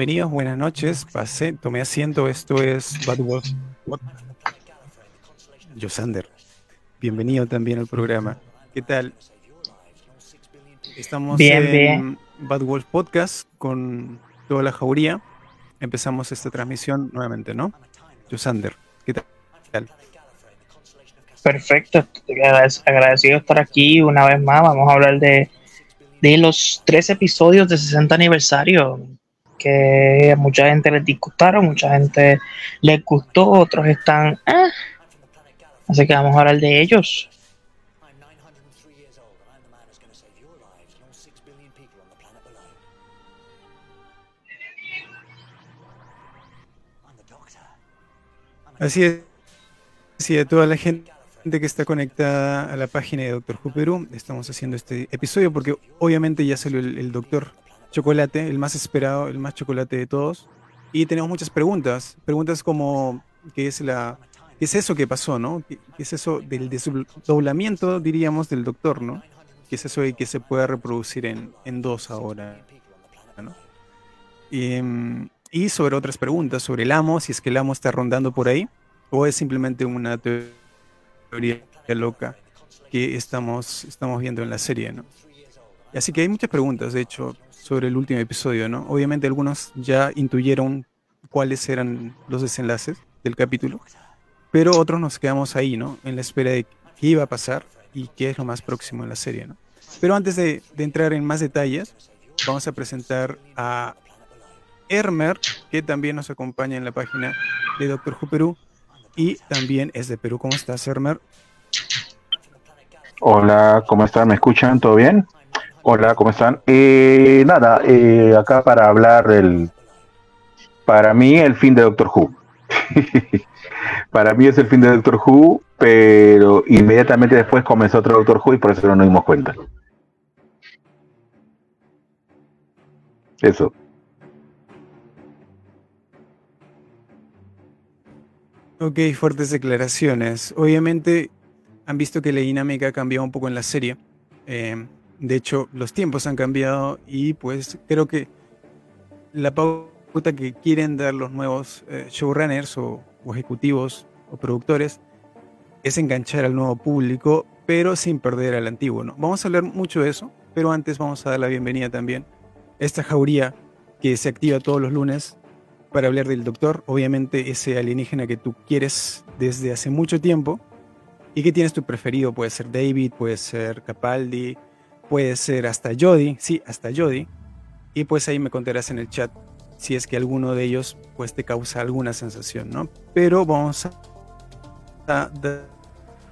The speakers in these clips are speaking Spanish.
Bienvenidos, buenas noches. Pasé, tomé asiento. Esto es Bad Wolf. Josander. Bienvenido también al programa. ¿Qué tal? Estamos en Bad Wolf Podcast con toda la jauría. Empezamos esta transmisión nuevamente, ¿no? Josander, ¿qué tal? Perfecto, agradecido estar aquí una vez más. Vamos a hablar de, de los tres episodios de 60 aniversario que a mucha gente les disgustaron, mucha gente les gustó, otros están... Ah". Así que vamos a hablar de ellos. Así es. Sí, a toda la gente que está conectada a la página de Doctor Who estamos haciendo este episodio porque obviamente ya salió el Doctor chocolate, el más esperado, el más chocolate de todos. Y tenemos muchas preguntas. Preguntas como, ¿qué es, la, qué es eso que pasó, no? ¿Qué, es eso del desdoblamiento, diríamos, del doctor, no? ¿Qué es eso de que se pueda reproducir en, en dos ahora? ¿no? Y, sobre otras preguntas, sobre el amo, si es que el amo está rondando por ahí, o es simplemente una teoría loca que estamos, estamos viendo en la serie, ¿no? Así que hay muchas preguntas, de hecho, sobre el último episodio, ¿no? Obviamente algunos ya intuyeron cuáles eran los desenlaces del capítulo, pero otros nos quedamos ahí, ¿no? En la espera de qué iba a pasar y qué es lo más próximo en la serie, ¿no? Pero antes de, entrar en más detalles, vamos a presentar a Hermer, que también nos acompaña en la página de Doctor Who Perú y también es de Perú. ¿Cómo estás, Hermer? Hola, ¿cómo están? ¿Me escuchan? ¿Todo bien? Hola, ¿cómo están? Eh, nada, eh, acá para hablar del, para mí el fin de Doctor Who. para mí es el fin de Doctor Who, pero inmediatamente después comenzó otro Doctor Who y por eso no nos dimos cuenta. Eso. Ok, fuertes declaraciones. Obviamente han visto que la dinámica ha cambiado un poco en la serie. Eh, de hecho, los tiempos han cambiado y pues creo que la pauta que quieren dar los nuevos eh, showrunners o, ejecutivos o productores es enganchar al nuevo público, pero sin perder al antiguo. ¿no? Vamos a hablar mucho de eso, pero antes vamos a dar la bienvenida también a esta jauría que se activa todos los lunes para hablar del doctor, obviamente ese alienígena que tú quieres desde hace mucho tiempo y que tienes tu preferido, puede ser David, puede ser Capaldi, puede ser hasta Jody, sí, hasta Jody. Y pues ahí me contarás en el chat si es que alguno de ellos pues te causa alguna sensación, ¿no? Pero vamos a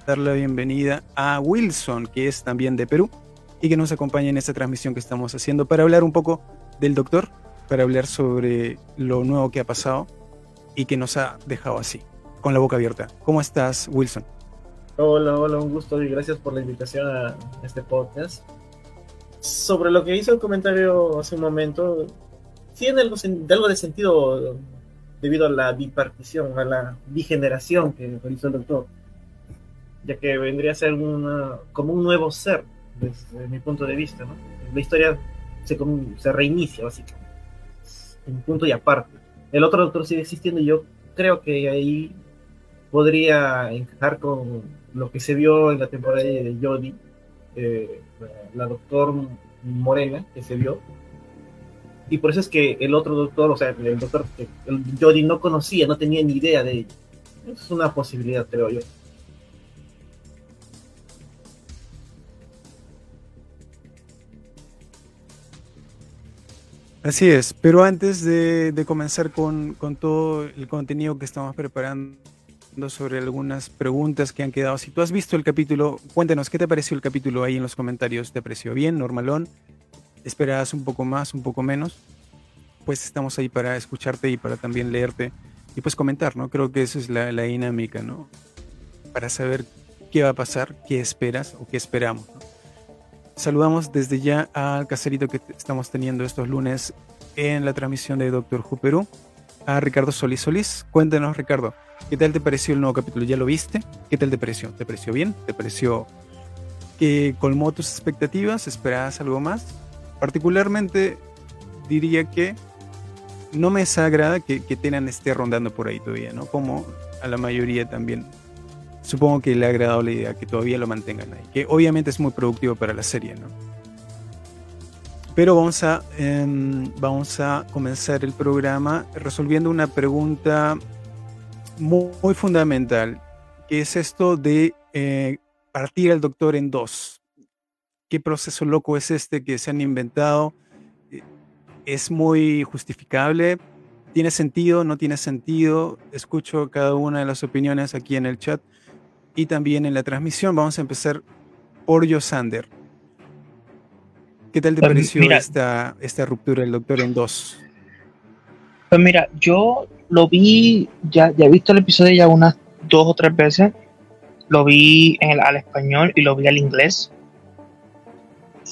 dar la bienvenida a Wilson, que es también de Perú y que nos acompaña en esta transmisión que estamos haciendo para hablar un poco del doctor, para hablar sobre lo nuevo que ha pasado y que nos ha dejado así, con la boca abierta. ¿Cómo estás, Wilson? Hola, hola, un gusto y gracias por la invitación a este podcast sobre lo que hizo el comentario hace un momento, tiene algo, de, algo de sentido debido a la bipartición, a la bigeneración que realizó el doctor, ya que vendría a ser una, como un nuevo ser, desde mi punto de vista. ¿no? La historia se, se reinicia, básicamente, en punto y aparte. El otro doctor sigue existiendo y yo creo que ahí podría encajar con lo que se vio en la temporada de Jodie eh, la doctor Morena que se vio. Y por eso es que el otro doctor, o sea, el doctor que el Jody no conocía, no tenía ni idea de ello. Es una posibilidad, creo yo. Así es, pero antes de, de comenzar con, con, todo el contenido que estamos preparando sobre algunas preguntas que han quedado. Si tú has visto el capítulo, cuéntanos, ¿qué te pareció el capítulo ahí en los comentarios? ¿Te pareció bien, normalón? ¿Esperabas un poco más, un poco menos? Pues estamos ahí para escucharte y para también leerte y pues comentar, ¿no? Creo que esa es la, dinámica, ¿no? Para saber qué va a pasar, qué esperas o qué esperamos. Saludamos desde ya al caserito que estamos teniendo estos lunes en la transmisión de Doctor Who Perú, a Ricardo Solís Solís. Cuéntanos, Ricardo, ¿Qué tal te pareció el nuevo capítulo? ¿Ya lo viste? ¿Qué tal te pareció? ¿Te pareció bien? ¿Te pareció que colmó tus expectativas? ¿Esperabas algo más? Particularmente diría que no me desagrada que, que Tenan esté rondando por ahí todavía, ¿no? Como a la mayoría también. Supongo que le ha agradado la idea que todavía lo mantengan ahí, que obviamente es muy productivo para la serie, ¿no? Pero vamos a, em, vamos a comenzar el programa resolviendo una pregunta muy, muy fundamental, que es esto de eh, partir al doctor en dos. ¿Qué proceso loco es este que se han inventado? Eh, ¿Es muy justificable? ¿Tiene sentido? ¿No tiene sentido? Escucho cada una de las opiniones aquí en el chat y también en la transmisión. Vamos a empezar por Yosander. ¿Qué tal te pareció mira- esta, esta ruptura del doctor en dos? Pues mira, yo lo vi, ya, ya he visto el episodio ya unas dos o tres veces. Lo vi en el- al español y lo vi al inglés.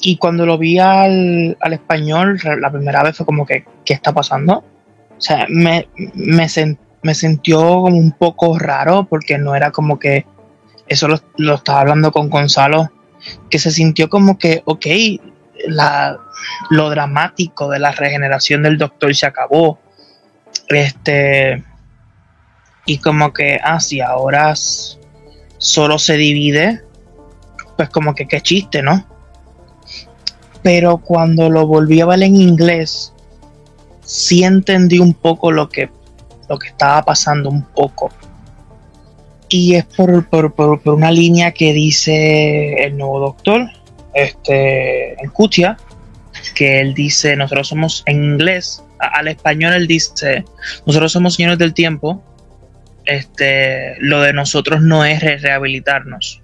Y cuando lo vi al, al español, la primera vez fue como que, ¿qué está pasando? O sea, me, me, sen- me sintió como un poco raro porque no era como que, eso lo, lo estaba hablando con Gonzalo, que se sintió como que, ok, la, lo dramático de la regeneración del doctor se acabó. Este. Y como que, ah, si ahora solo se divide, pues como que qué chiste, ¿no? Pero cuando lo volví a ver en inglés, sí entendí un poco lo que, lo que estaba pasando, un poco. Y es por, por, por, por una línea que dice el nuevo doctor, este, en Cutia, que él dice, nosotros somos en inglés, al español él dice, nosotros somos señores del tiempo, este, lo de nosotros no es re- rehabilitarnos.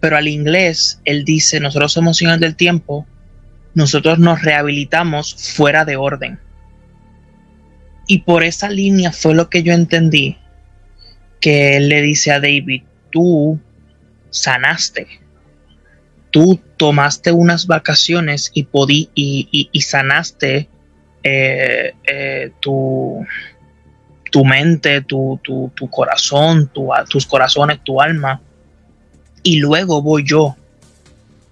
Pero al inglés él dice, nosotros somos señores del tiempo, nosotros nos rehabilitamos fuera de orden. Y por esa línea fue lo que yo entendí, que él le dice a David, tú sanaste, tú tomaste unas vacaciones y, podí, y- y sanaste eh, eh, tu, tu mente, tu, tu- tu corazón, tus corazones, tu alma. Y luego voy yo. O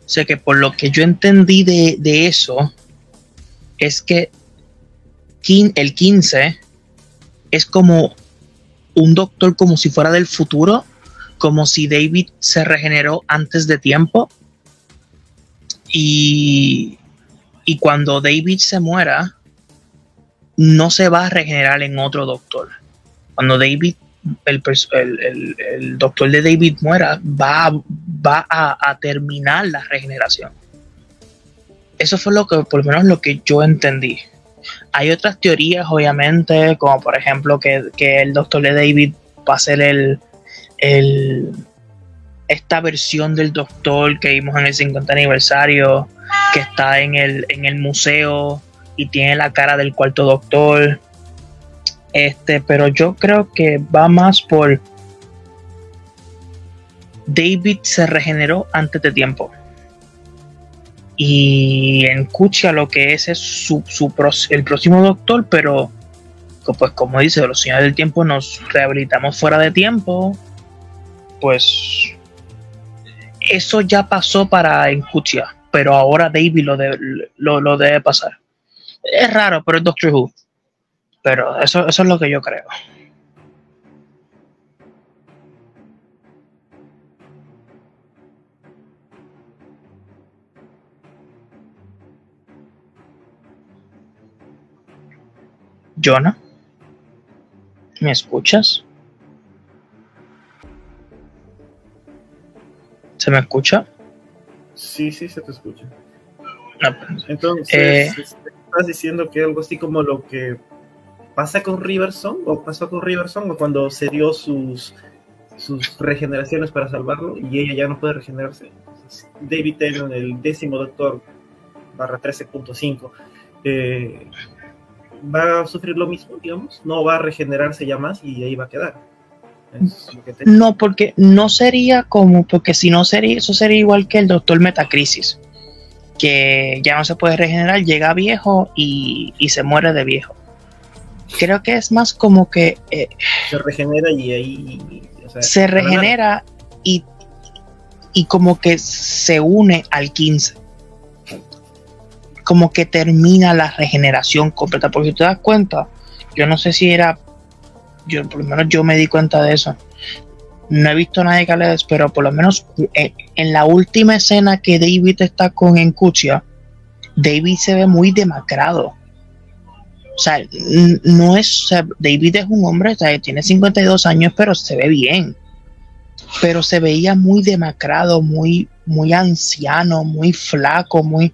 sea que por lo que yo entendí de, de eso, es que el 15 es como un doctor como si fuera del futuro, como si David se regeneró antes de tiempo. Y, y cuando David se muera, no se va a regenerar en otro doctor. Cuando David, el, el- el doctor de David muera, va, va a, a terminar la regeneración. Eso fue lo que, por lo menos lo que yo entendí. Hay otras teorías, obviamente, como por ejemplo que, que el doctor de David va a ser el, el- esta versión del doctor que vimos en el 50 aniversario, que está en el, en el museo y tiene la cara del cuarto doctor. Este, pero yo creo que va más por David se regeneró antes de tiempo. Y en Kuchia lo que es es su, su el próximo doctor, pero pues como dice, los señores del tiempo nos rehabilitamos fuera de tiempo. Pues eso ya pasó para en Kuchia, pero ahora David lo, lo debe pasar. Es raro, pero es Doctor Who. Pero eso, eso es lo que yo creo. Jonah, ¿me escuchas? ¿Se me escucha? Sí, sí, se te escucha. No, pues, Entonces, Eh. Estás diciendo que algo así como lo que pasa con Riverson, o pasó con Riverson, o cuando se dio sus, sus regeneraciones para salvarlo y ella ya no puede regenerarse. David Tennant, el décimo doctor, barra 13.5, eh, va a sufrir lo mismo, digamos, no va a regenerarse ya más y ahí va a quedar. No, porque no sería como, porque si no sería, eso sería igual que el Doctor Metacrisis, que ya no se puede regenerar, llega viejo y, y se muere de viejo. Creo que es más como que eh, se regenera y ahí... o sea, se regenera y, y como que se une al 15. Como que termina la regeneración completa. Porque si te das cuenta, Yo no sé si era, yo por lo menos yo me di cuenta de eso. No he visto hable de eso, pero por lo menos en, en la última escena que David está con Encucia, David se ve muy demacrado. O sea, no es, David es un hombre, o sea, tiene 52 años, pero se ve bien. Pero se veía muy demacrado, muy, muy anciano, muy flaco, muy.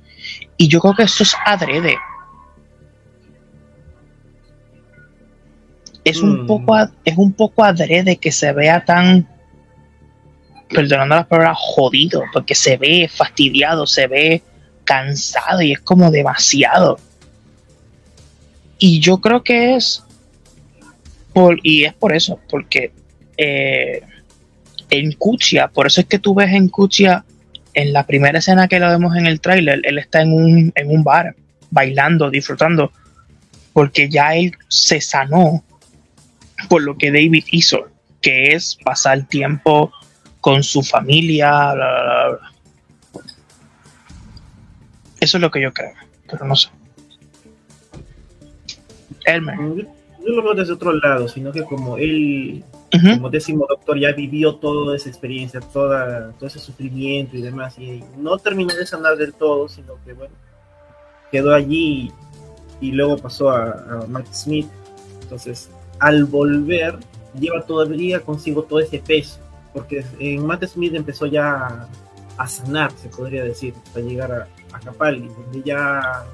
Y yo creo que eso es adrede. Es un Mm. poco, es un poco adrede que se vea tan, perdonando las palabras, jodido, porque se ve fastidiado, se ve cansado y es como demasiado. Y yo creo que es por, y es por eso, porque eh, en Cuchia, por eso es que tú ves en Cuchia, en la primera escena que lo vemos en el tráiler, él está en un, en un bar, bailando, disfrutando, porque ya él se sanó por lo que David hizo, que es pasar tiempo con su familia, bla, bla, bla, bla. Eso es lo que yo creo, pero no sé. Elmer. Yo, yo lo veo desde otro lado, sino que como él, como décimo doctor, ya vivió toda esa experiencia, toda, todo ese sufrimiento y demás, y no terminó de sanar del todo, sino que bueno, quedó allí y, y luego pasó a, a Matt Smith. Entonces, al volver, lleva todavía consigo todo ese peso, porque en Matt Smith empezó ya a, sanar, se podría decir, hasta llegar a, a Capaldi, donde ya,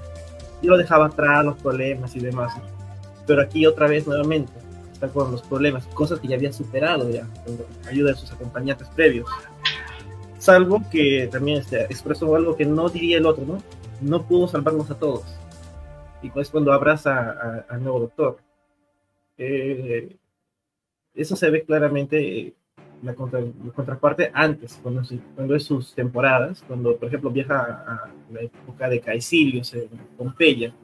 ya lo dejaba atrás los problemas y demás. Pero aquí otra vez nuevamente está con los problemas, cosas que ya había superado ya, con ayuda de sus acompañantes previos. Salvo que también este, expresó algo que no diría el otro, ¿no? No pudo salvarnos a todos. Y es cuando abraza al nuevo doctor. Eh, eso se ve claramente eh, la, contra- la contraparte antes, cuando, cuando es sus temporadas, cuando por ejemplo viaja a, la época de Caecilius en Pompeya,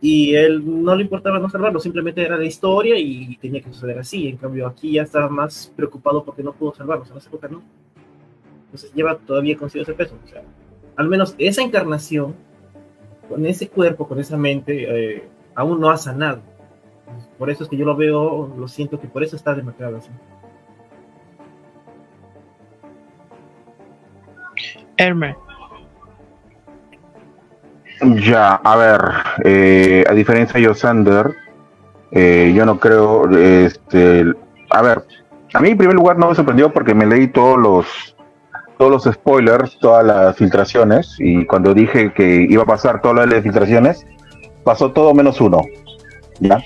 y él no le importaba no salvarlo, simplemente era la historia y tenía que suceder así. En cambio, aquí ya estaba más preocupado porque no pudo salvarlos, en esa época no. Entonces lleva todavía consigo ese peso. O sea, al menos esa encarnación, con ese cuerpo, con esa mente, eh, aún no ha sanado. Por eso es que yo lo veo, lo siento que por eso está demacrado así. Elmer. Ya, a ver, eh, a diferencia de Yosander, eh, yo no creo, este, a ver, a mí en primer lugar no me sorprendió porque me leí todos los, todos los spoilers, todas las filtraciones, y cuando dije que iba a pasar todas las filtraciones, pasó todo menos uno, ¿ya?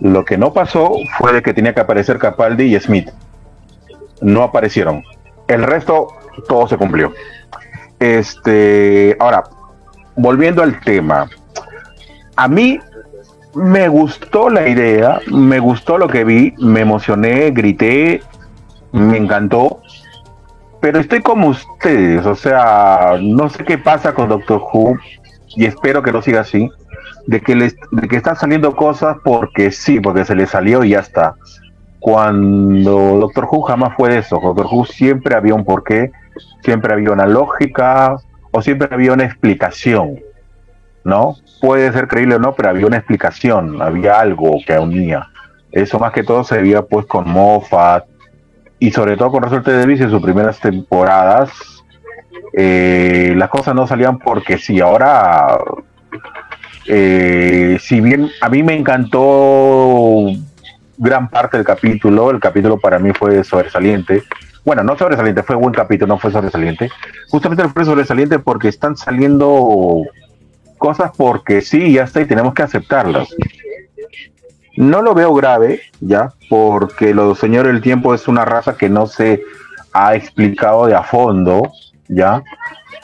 Lo que no pasó fue de que tenía que aparecer Capaldi y Smith. No aparecieron. El resto, todo se cumplió. Este, ahora, volviendo al tema, a mí me gustó la idea, me gustó lo que vi, me emocioné, grité, me encantó, pero estoy como ustedes, o sea, no sé qué pasa con Doctor Who y espero que no siga así, de que, les, de que están saliendo cosas porque sí, porque se les salió y ya está. Cuando Doctor Who jamás fue de eso, Doctor Who siempre había un porqué, siempre había una lógica o siempre había una explicación, ¿no? Puede ser creíble o no, pero había una explicación, había algo que unía. Eso más que todo se veía pues con Moffat y sobre todo con Russell T. Davies en sus primeras temporadas. eh, las cosas no salían porque sí, ahora eh, si bien a mí me encantó gran parte del capítulo, el capítulo para mí fue sobresaliente. Bueno, no sobresaliente, fue buen capítulo, no fue sobresaliente. Justamente fue sobresaliente porque están saliendo cosas porque sí, ya está y tenemos que aceptarlas. No lo veo grave, ya, porque los señores del tiempo es una raza que no se ha explicado de a fondo, ya.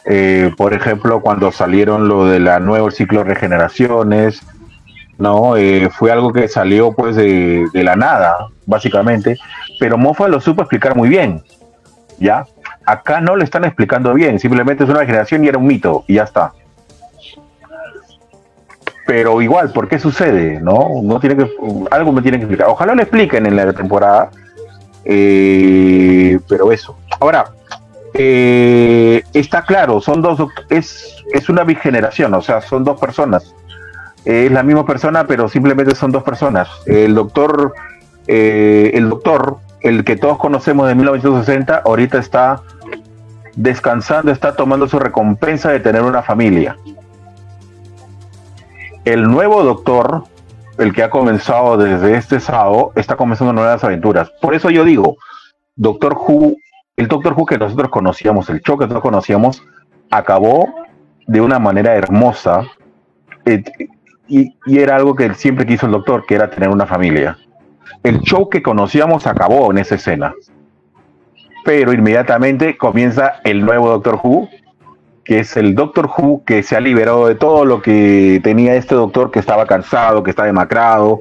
Eh, por ejemplo, cuando salieron lo de la nuevo ciclo de regeneraciones, no, eh, fue algo que salió pues de, la nada, básicamente, pero Moffat lo supo explicar muy bien, ya. Acá no lo están explicando bien, simplemente es una regeneración y era un mito y ya está pero igual, ¿por qué sucede? ¿No? no tiene que, algo me tiene que explicar. Ojalá lo expliquen en la temporada, eh, pero eso. Ahora, eh, está claro, son dos, es, es una bigeneración, o sea, son dos personas. Es la misma persona, pero simplemente son dos personas. El doctor, eh, el doctor, el que todos conocemos de 1960, ahorita está descansando, está tomando su recompensa de tener una familia. El nuevo doctor, el que ha comenzado desde este sábado, está comenzando nuevas aventuras. Por eso yo digo, Doctor Who, el Doctor Who que nosotros conocíamos, el show que nosotros conocíamos, acabó de una manera hermosa. Eh, y, y, era algo que siempre quiso el doctor, que era tener una familia. El show que conocíamos acabó en esa escena. Pero inmediatamente comienza el nuevo Doctor Who, que es el Doctor Who que se ha liberado de todo lo que tenía este doctor que estaba cansado, que estaba demacrado,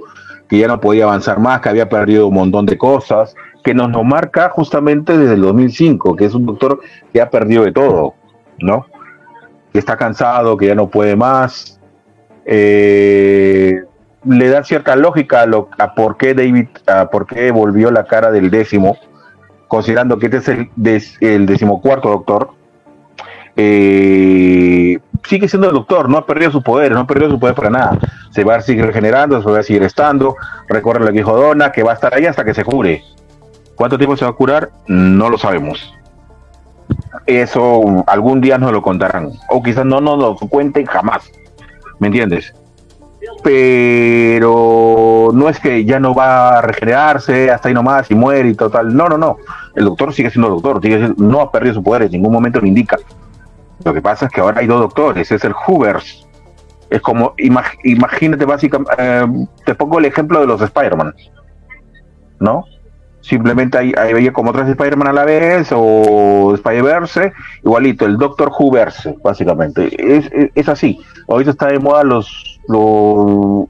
que ya no podía avanzar más, que había perdido un montón de cosas, que nos lo marca justamente desde el 2005, que es un doctor que ha perdido de todo, ¿no? Que está cansado, que ya no puede más. Eh, le da cierta lógica a, lo, a por qué David, a por qué volvió la cara del décimo, considerando que este es el, el decimocuarto doctor. Eh, sigue siendo el doctor, no ha perdido su poder, no ha perdido su poder para nada. Se va a seguir regenerando, se va a seguir estando. Recuerda lo que dijo Donna, que va a estar ahí hasta que se cure. ¿Cuánto tiempo se va a curar? No lo sabemos. Eso algún día nos lo contarán. O quizás no nos lo cuenten jamás. ¿Me entiendes? Pero no es que ya no va a regenerarse hasta ahí nomás y muere y total. No, no, no. El doctor sigue siendo doctor, sigue siendo, no ha perdido su poder, en ningún momento lo indica. Lo que pasa es que ahora hay dos doctores, es el Hoovers. Es como, imag, imagínate básicamente, eh, te pongo el ejemplo de los Spider-Man, ¿no? Simplemente hay, hay como tres Spider-Man a la vez o Spider-Verse, igualito, el Doctor Who-verse, básicamente. Es, es, es, así. Ahorita está de moda los,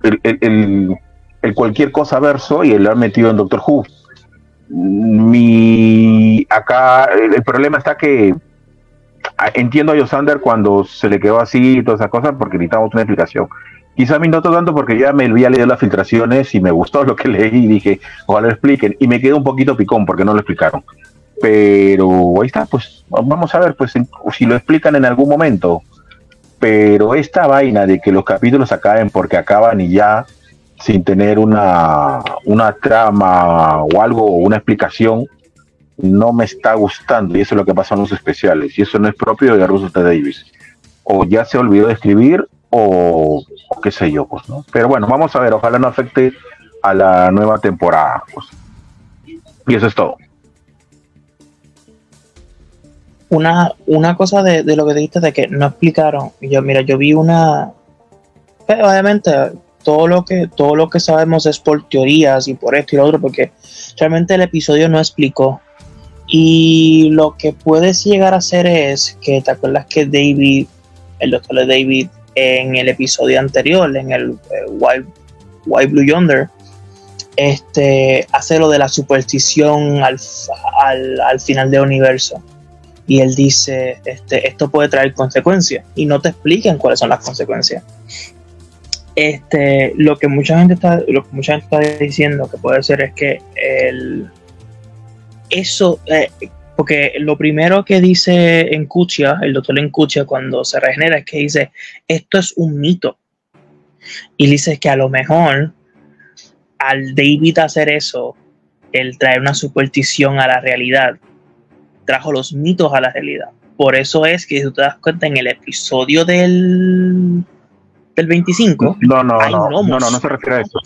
el, el, el, cualquier cosa verso y lo han metido en Doctor Who. Mi acá el, problema está que entiendo a Yosander cuando se le quedó así y todas esas cosas porque necesitamos una explicación. Quizá a mí no tanto porque ya me había leído las filtraciones y me gustó lo que leí y dije, ojalá lo expliquen. Y me quedé un poquito picón porque no lo explicaron. Pero ahí está, pues vamos a ver pues si lo explican en algún momento. Pero esta vaina de que los capítulos acaben porque acaban y ya sin tener una, una trama o algo o una explicación, no me está gustando. Y eso es lo que pasa en los especiales. Y eso no es propio de Russell T. Davis. O ya se olvidó de escribir o, o, qué sé yo, pues. Pero bueno, vamos a ver, ojalá no afecte a la nueva temporada, pues. Y eso es todo. Una, una cosa de, lo que dijiste de que no explicaron, yo mira, yo vi una pero obviamente todo lo que todo lo que sabemos es por teorías y por esto y lo otro, porque realmente el episodio no explicó. Y lo que puedes llegar a hacer es que te acuerdas que David, el doctor David, en el episodio anterior, en el eh, White, White, Blue Yonder, este, hace lo de la superstición al, al, al, final del universo. Y él dice, este, esto puede traer consecuencias. Y no te explican cuáles son las consecuencias. Este, lo que mucha gente está, lo que mucha gente está diciendo que puede ser es que el, eso, eh, porque lo primero que dice en Kuchia, el doctor en Kuchia cuando se regenera es que dice, esto es un mito. Y dice que a lo mejor al David hacer eso, el traer una superstición a la realidad, trajo los mitos a la realidad. Por eso es que si tú te das cuenta en el episodio del, del 25, no, no, no, no, no, no se refiere a eso.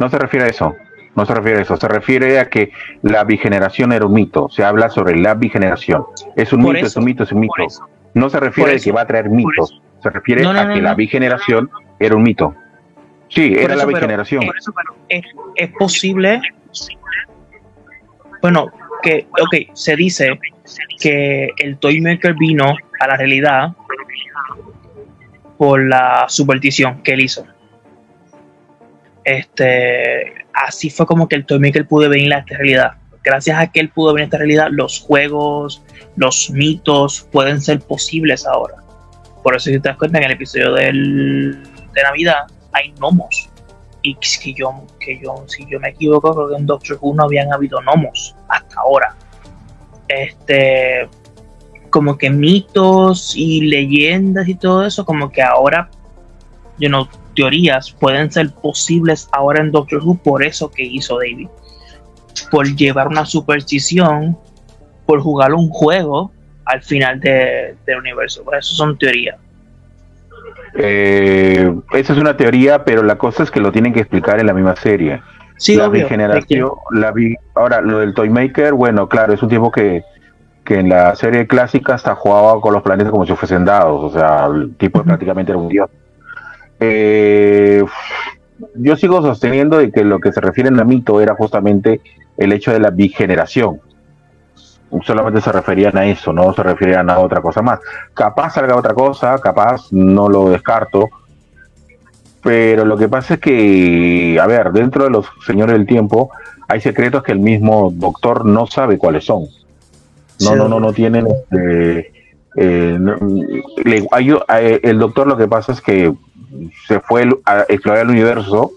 No se refiere a eso. No se refiere a eso, se refiere a que la bigeneración era un mito. Se habla sobre la bigeneración. Es un Por mito, eso, es un mito, es un mito. eso. No se refiere a que va a traer mitos. Se refiere No, no, a no, que la bigeneración era un mito. Sí, era eso, la pero- bigeneración. por eso, pero es, es posible. Bueno, que, ok, se dice que el Toymaker vino a la realidad por la superstición que él hizo. Este, así fue como que el Toymaker pudo venir a esta realidad. Gracias a que él pudo venir a esta realidad, los juegos, los mitos pueden ser posibles ahora. Por eso, si te das cuenta, en el episodio del, de Navidad hay gnomos. Y que yo, que yo, si yo me equivoco, creo que en Doctor Who no habían habido gnomos hasta ahora. Este, como que mitos y leyendas y todo eso, como que ahora, yo no, teorías pueden ser posibles ahora en Doctor Who por eso que hizo David. Por llevar una superstición, por jugar un juego al final del universo. Por eso son teorías. Eh, esa es una teoría, pero la cosa es que lo tienen que explicar en la misma serie. Sí, la obvio, bigeneración, la vi, ahora lo del Toymaker, bueno, claro, es un tipo que, que en la serie clásica hasta jugaba con los planetas como si fuesen dados, o sea, el tipo prácticamente era un dios. Eh, yo sigo sosteniendo de que lo que se refiere a mito era justamente el hecho de la bigeneración. Solamente se referían a eso, no se referían a otra cosa más. Capaz salga otra cosa, capaz, no lo descarto. Pero lo que pasa es que, a ver, dentro de los señores del tiempo hay secretos que el mismo doctor no sabe cuáles son. No, no, no, no tienen este, eh, no, le- hay- eh, el doctor lo que pasa es que se fue a explorar el universo,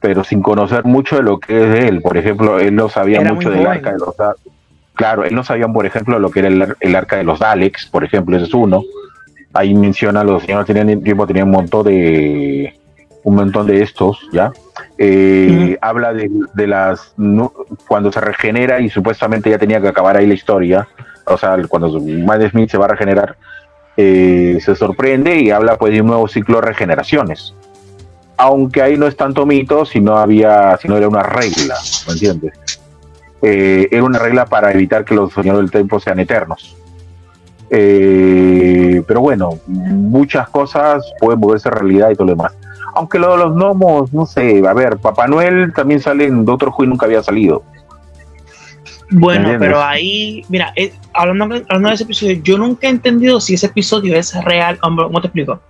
pero sin conocer mucho de lo que es de él. Por ejemplo, él no sabía Era mucho del joven. arca de los Claro, él no sabía, por ejemplo, lo que era el, el arca de los Daleks, por ejemplo, ese es uno. Ahí menciona, los señores tenían tiempo, tenían un montón de un montón de estos, ¿ya? Eh, Habla de, de las no- cuando se regenera y supuestamente ya tenía que acabar ahí la historia, o sea, cuando Matt Smith se va a regenerar, eh, se sorprende y habla pues de un nuevo ciclo de regeneraciones. Aunque ahí no es tanto mito, sino había, sino era una regla, ¿me entiendes? Eh, era una regla para evitar que los señores del tiempo sean eternos. Eh, pero bueno, muchas cosas pueden volverse realidad y todo lo demás. Aunque lo de los gnomos, no sé, a ver, Papá Noel también sale en Doctor Who y nunca había salido. Bueno, pero ahí, mira, eh, hablando, hablando de ese episodio, yo nunca he entendido si ese episodio es real. Hombre, ¿Cómo te explico?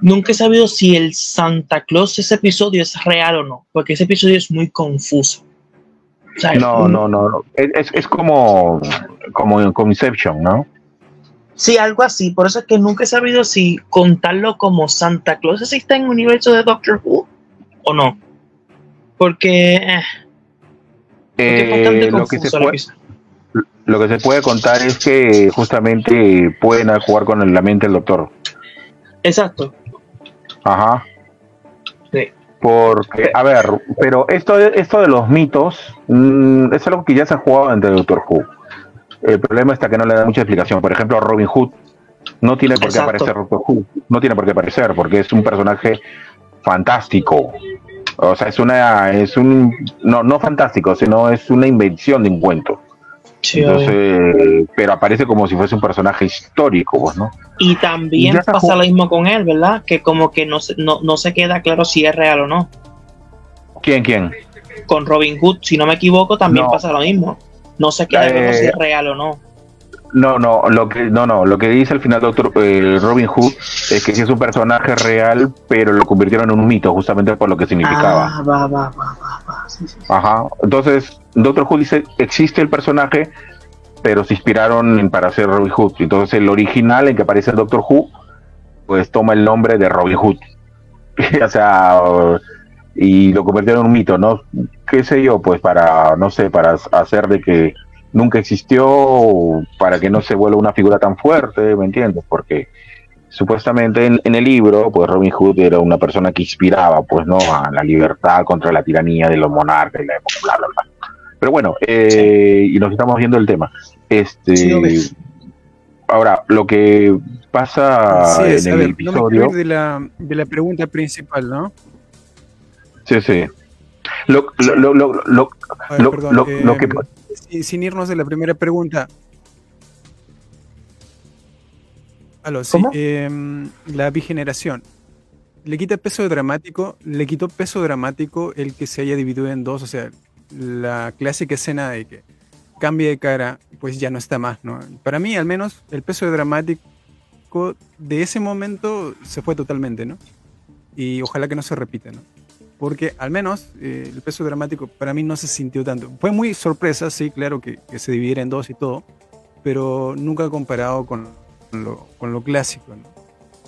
Nunca he sabido si el Santa Claus, ese episodio es real o no, porque ese episodio es muy confuso. O sea, No, no, no, no. Es, es- como, como Conception, ¿no? Sí, algo así. Por eso es que nunca he sabido si contarlo como Santa Claus existe en el universo de Doctor Who o no. Porque, eh, Eh, lo, que se el puede, episodio. lo que se puede contar es que justamente pueden jugar con la mente del doctor. Exacto. Ajá. Sí. Porque, a ver, pero esto de, esto de los mitos mm, es algo que ya se ha jugado entre Doctor Who. El problema está que no le da mucha explicación. Por ejemplo, Robin Hood no tiene por qué Exacto. aparecer Doctor Who. No tiene por qué aparecer porque es un personaje fantástico. O sea, es una, es un, no, no fantástico, sino es una invención de un cuento. Sí. Entonces, pero aparece como si fuese un personaje histórico, pues, ¿no? Y también pasa lo mismo con él, ¿verdad? Que como que no se, no, no se queda claro si es real o no. ¿Quién, quién? Con Robin Hood, si no me equivoco, también No. pasa lo mismo. No se queda claro Eh, si es real o no. No, no, lo que, no, no, lo que dice al final Doctor eh, Robin Hood es que sí es un personaje real, pero lo convirtieron en un mito, justamente por lo que significaba. Ah, va, va, va, va, va. Sí, sí, sí. Ajá. Entonces, Doctor Who dice, existe el personaje, pero se inspiraron en- para hacer Robin Hood. Entonces, el original en que aparece el Doctor Who, pues toma el nombre de Robin Hood. o sea, y lo convirtieron en un mito, ¿no? ¿Qué sé yo? Pues para, no sé, para hacer de que nunca existió, para que no se vuelva una figura tan fuerte, ¿me entiendes? Porque supuestamente en, en el libro, pues Robin Hood era una persona que inspiraba, pues, ¿no? A la libertad contra la tiranía de los monarcas y la época, bla, bla, bla. Pero bueno, eh, y nos estamos viendo el tema. Este, Sí, ahora, lo que pasa es, en el ver, no episodio, ir de la, de la pregunta principal, ¿no? sí, sí. Lo, lo, lo, lo, lo- Lo- eh, lo que- sin, sin irnos de la primera pregunta. Aló, sí, em, la bigeneración. Le quita peso dramático, le quitó peso dramático el que se haya dividido en dos, o sea, la clásica escena de que cambia de cara, pues ya no está más, ¿no? Para mí, al menos, el peso dramático de ese momento se fue totalmente, ¿no? Y ojalá que no se repita, ¿no? Porque al menos eh, el peso dramático para mí no se sintió tanto. Fue muy sorpresa, sí, claro, que, que se dividiera en dos y todo, pero nunca comparado con lo, con lo clásico, ¿no?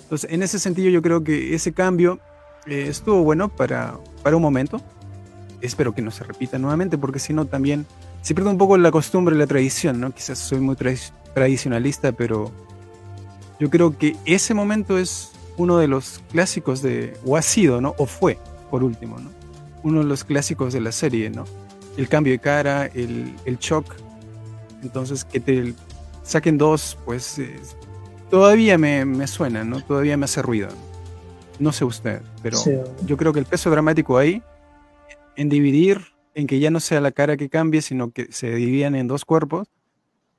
Entonces, en ese sentido, yo creo que ese cambio eh, estuvo bueno para, para un momento. Espero que no se repita nuevamente, porque si no, también se pierde un poco la costumbre, la tradición, ¿no? Quizás soy muy tra- tradicionalista, pero yo creo que ese momento es uno de los clásicos de, o ha sido, ¿no? O fue, por último, ¿no? Uno de los clásicos de la serie, ¿no? El cambio de cara, el, el shock. Entonces, que te saquen dos, pues todavía me, me, suena, ¿no? Todavía me hace ruido. No sé usted, pero yo creo que el peso dramático ahí, en dividir, en que ya no sea la cara que cambie, sino que se dividan en dos cuerpos,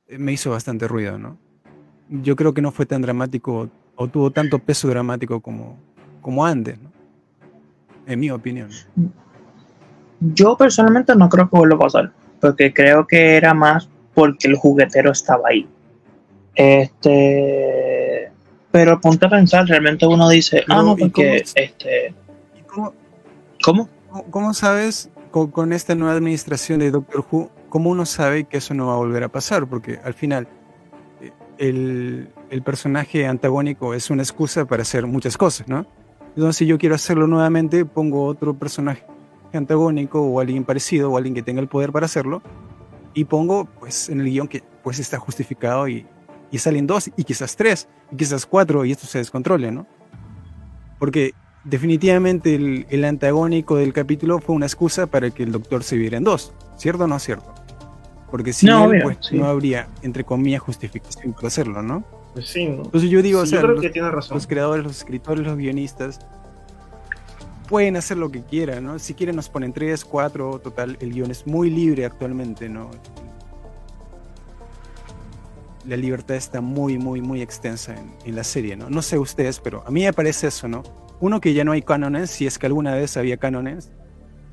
eh, me hizo bastante ruido, ¿no? Yo creo que no fue tan dramático o tuvo tanto peso dramático como, como antes, ¿no? En mi opinión. Yo personalmente no creo que vuelva a pasar, porque creo que era más porque el juguetero estaba ahí. Este, pero ponte a pensar, realmente uno dice, ah, no, porque este. Cómo, cómo? ¿Cómo, sabes con, con, esta nueva administración de Doctor Who, cómo uno sabe que eso no va a volver a pasar? Porque al final, eh, el, el personaje antagónico es una excusa para hacer muchas cosas, ¿no? Entonces, si yo quiero hacerlo nuevamente, pongo otro personaje antagónico o alguien parecido o alguien que tenga el poder para hacerlo y pongo pues en el guion que pues está justificado y, y salen dos y quizás tres y quizás cuatro y esto se descontrole, ¿no? Porque definitivamente el, el, antagónico del capítulo fue una excusa para que el doctor se viera en dos, ¿cierto o no cierto? Porque si no, pues, no habría, entre comillas, justificación para hacerlo, ¿no? Pues sí, ¿no? Entonces yo digo, o sea, los, los, creadores, los escritores, los guionistas pueden hacer lo que quieran, ¿no? Si quieren nos ponen tres, cuatro, total, el guion es muy libre actualmente, ¿no? La libertad está muy, muy, muy extensa en, la serie, ¿no? No sé ustedes, pero a mí me parece eso, ¿no? Uno, que ya no hay cánones, si es que alguna vez había cánones,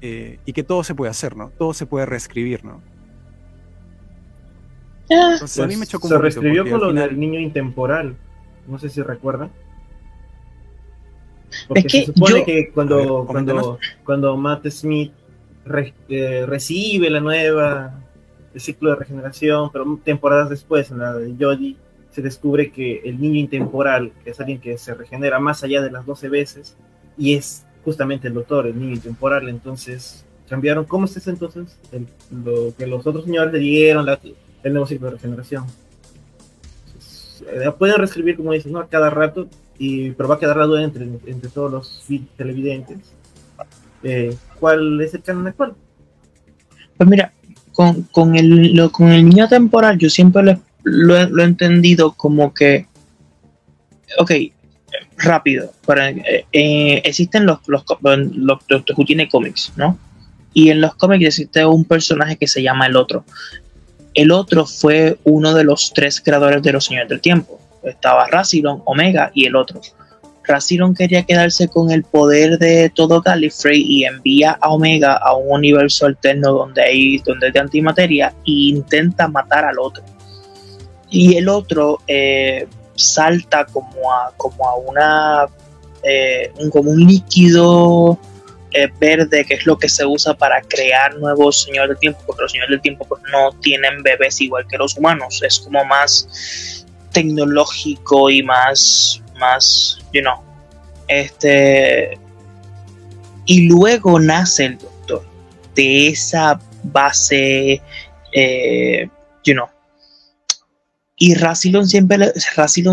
eh, y que todo se puede hacer, ¿no? Todo se puede reescribir, ¿no? Entonces, a mí me chocó se reescribió con lo del niño intemporal, no sé si recuerdan. Porque se supone que cuando, cuando, cuando Matt Smith eh, recibe la nueva el ciclo de regeneración, pero temporadas después, en la de Jodie, se descubre que el niño intemporal, que es alguien que se regenera más allá de las 12 veces, y es justamente el doctor, el niño intemporal, entonces cambiaron, ¿cómo es eso entonces? lo que los otros señores le dieron, el nuevo ciclo de regeneración. Eh, pueden reescribir, como dices, ¿no? Cada rato, y, pero va a quedar la duda entre, entre todos los televidentes. Eh, ¿Cuál es el canon actual? Pues mira, con, con, el, con el niño temporal yo siempre lo, lo, he entendido como que, ok, rápido, para, eh, existen los, los, los, Who tiene cómics, ¿no? Y en los cómics existe un personaje que se llama el otro. El otro fue uno de los tres creadores de los Señores del Tiempo. Estaba Rassilon, Omega y el otro. Rassilon quería quedarse con el poder de todo Gallifrey y envía a Omega a un universo alterno donde hay donde es de antimateria e intenta matar al otro. Y el otro eh, salta como a, como a una eh, como un líquido eh, verde que es lo que se usa para crear nuevos señores del tiempo porque los señores del tiempo pues, no tienen bebés igual que los humanos es como más tecnológico y más más you know este y luego nace el doctor de esa base eh, you know y Rassilon siempre,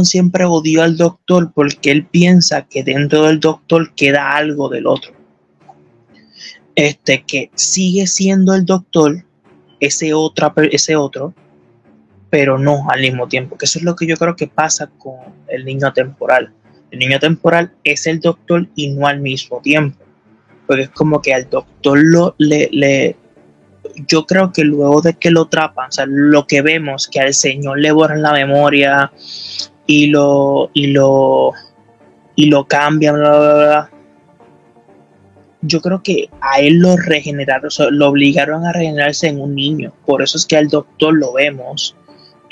siempre odió al doctor porque él piensa que dentro del doctor queda algo del otro. Este, que sigue siendo el doctor, ese, ese otro, pero no al mismo tiempo. Que eso es lo que yo creo que pasa con el niño temporal. El niño temporal es el doctor y no al mismo tiempo. Porque es como que al doctor lo, le, le, yo creo que luego de que lo atrapan, o sea, lo que vemos, que al Señor le borran la memoria y lo, y lo, y lo cambian, yo creo que a él lo regeneraron, lo obligaron a regenerarse en un niño. Por eso es que al doctor lo vemos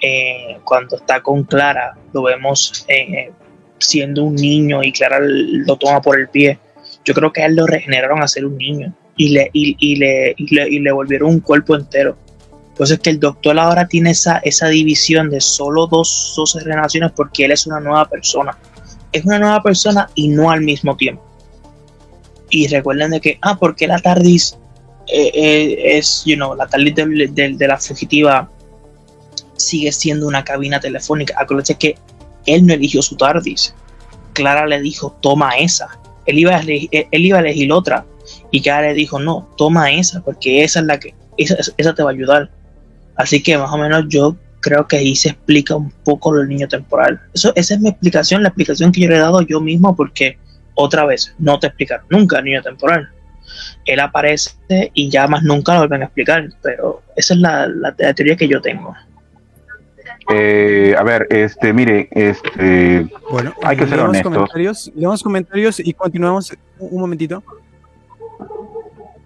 eh, cuando está con Clara, lo vemos eh, siendo un niño y Clara lo toma por el pie. Yo creo que a él lo regeneraron a ser un niño y le, y, le, y le, volvieron un cuerpo entero. Entonces que el doctor ahora tiene esa, esa división de solo dos, dos generaciones porque él es una nueva persona. Es una nueva persona y no al mismo tiempo. Y recuerden de que, ah, porque la TARDIS eh, eh, es, you know, la TARDIS de, la fugitiva sigue siendo una cabina telefónica. Acuérdense que él no eligió su TARDIS. Clara le dijo, toma esa. Él iba, a elegir, él iba a elegir otra. Y Clara le dijo, no, toma esa, porque esa es la que, esa, esa te va a ayudar. Así que más o menos yo creo que ahí se explica un poco lo del niño temporal. Eso, esa es mi explicación, la explicación que yo le he dado yo mismo, porque otra vez, no te explicaron nunca el niño temporal. Él aparece y ya más nunca lo vuelven a explicar, pero esa es la, la, la teoría que yo tengo. Eh, a ver, este, mire, este, Bueno, hay que ser leemos honestos. comentarios, leemos comentarios y continuamos un, un momentito.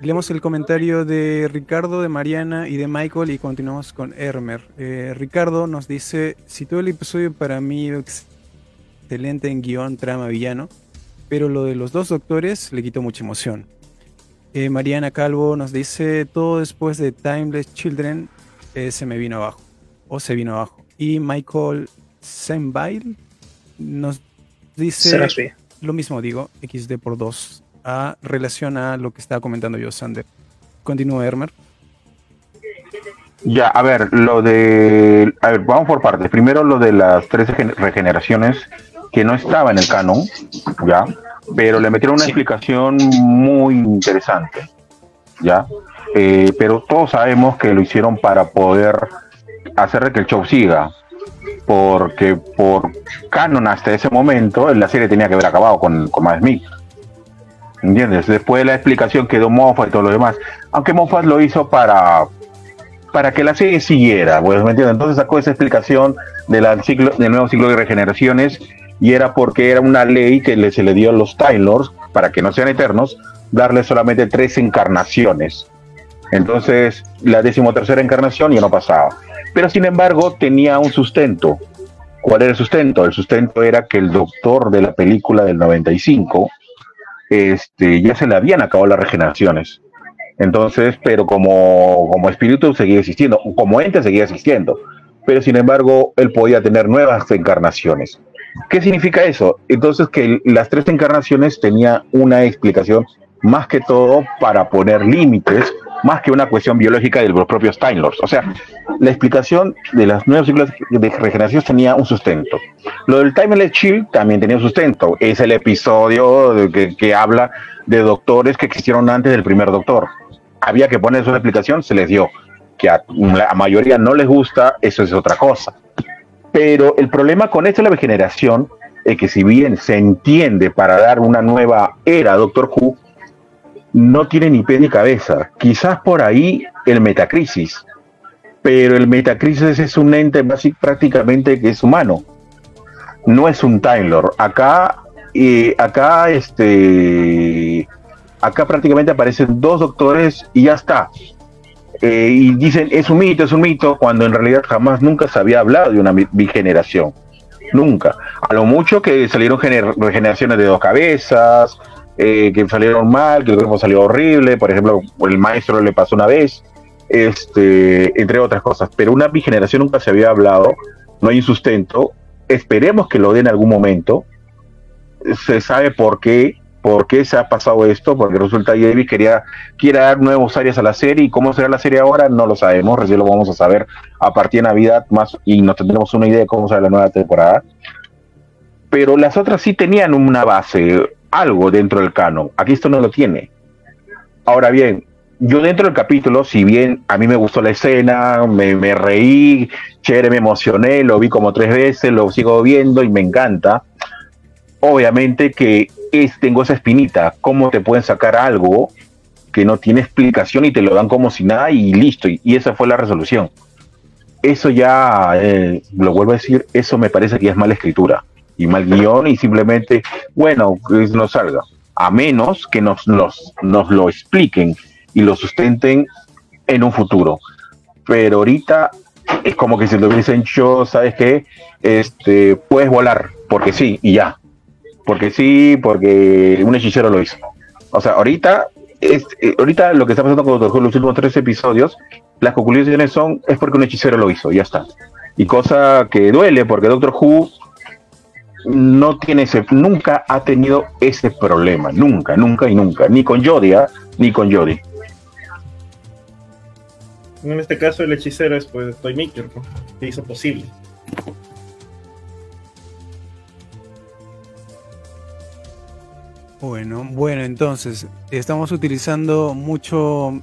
Leemos el comentario de Ricardo, de Mariana y de Michael y continuamos con Hermer. Eh, Ricardo nos dice, si todo el episodio para mí excelente en guion, trama, villano, pero lo de los dos doctores le quitó mucha emoción. Eh, Mariana Calvo nos dice, todo después de Timeless Children eh, se me vino abajo, o se vino abajo. Y Michael Sembail nos dice lo mismo, digo, XD por 2, a relación a lo que estaba comentando yo, Sander. Continúa, Hermer. Ya, a ver, lo de. A ver, vamos por partes. Primero lo de las tres regen- regeneraciones que no estaba en el canon, ya, pero le metieron una Sí. explicación muy interesante, ya. Eh, pero todos sabemos que lo hicieron para poder hacer que el show siga, porque por canon hasta ese momento la serie tenía que haber acabado con, con Matt Smith. ¿Entiendes? Después de la explicación quedó Moffat y todo lo demás. Aunque Moffat lo hizo para para que la serie siguiera, pues, ¿me entiendes? Entonces sacó esa explicación de la ciclo, del nuevo ciclo de regeneraciones y era porque era una ley que se le dio a los Time Lords, para que no sean eternos, darle solamente tres encarnaciones. Entonces, la decimotercera encarnación ya no pasaba. Pero sin embargo, tenía un sustento. ¿Cuál era el sustento? El sustento era que el doctor de la película del 95 este, ya se le habían acabado las regeneraciones. Entonces, pero como, como espíritu seguía existiendo, como ente seguía existiendo. Pero sin embargo, él podía tener nuevas encarnaciones. ¿Qué significa eso? Entonces que las tres encarnaciones tenía una explicación más que todo para poner límites, más que una cuestión biológica de los propios Time Lords. O sea, la explicación de las nuevos ciclos de regeneración tenía un sustento. Lo del Timeless Shield también tenía un sustento. Es el episodio de que, que habla de doctores que existieron antes del primer doctor. Había que poner su explicación, se les dio. Que a la mayoría no les gusta, eso es otra cosa. Pero el problema con esto de la regeneración es que si bien se entiende para dar una nueva era a Doctor Who, no tiene ni pie ni cabeza. Quizás por ahí el Metacrisis, pero el Metacrisis es un ente prácticamente que es humano, no es un Time Lord. Acá, eh, acá, este, acá prácticamente aparecen dos doctores y ya está. Eh, y dicen es un mito, es un mito, cuando en realidad jamás nunca se había hablado de una bi- bigeneración. Nunca. A lo mucho que salieron gener- regeneraciones de dos cabezas, eh, que salieron mal, que el cuerpo salió horrible, por ejemplo, el maestro le pasó una vez, este, entre otras cosas. Pero una bigeneración nunca se había hablado, no hay un sustento. Esperemos que lo den en algún momento. Se sabe por qué, por qué se ha pasado esto, porque resulta que Davis quería quiere dar nuevos áreas a la serie y cómo será la serie ahora no lo sabemos, recién lo vamos a saber a partir de Navidad más y nos tendremos una idea de cómo será la nueva temporada. Pero las otras sí tenían una base, algo dentro del canon. Aquí esto no lo tiene. Ahora bien, yo dentro del capítulo, si bien a mí me gustó la escena, me, me reí, chévere, me emocioné, lo vi como tres veces, lo sigo viendo y me encanta. Obviamente que es, tengo esa espinita, ¿cómo te pueden sacar algo que no tiene explicación y te lo dan como si nada y listo? Y, esa fue la resolución. Eso ya, eh, lo vuelvo a decir, eso me parece que es mala escritura y mal guion y simplemente, bueno, que no salga. A menos que nos lo expliquen y lo sustenten en un futuro. Pero ahorita es como que si lo hubiesen hecho, ¿sabes qué? Este, puedes volar, porque sí, y ya. Porque sí, porque un hechicero lo hizo. O sea, ahorita, eh, ahorita lo que está pasando con Doctor Who, los últimos tres episodios, las conclusiones son, es porque un hechicero lo hizo, ya está. Y cosa que duele, porque Doctor Who no tiene ese, nunca ha tenido ese problema, nunca, nunca y nunca, ni con Yodia, ni con Jodie. En este caso, el hechicero es pues Toy Maker, que hizo posible. Bueno, bueno, entonces estamos utilizando mucho,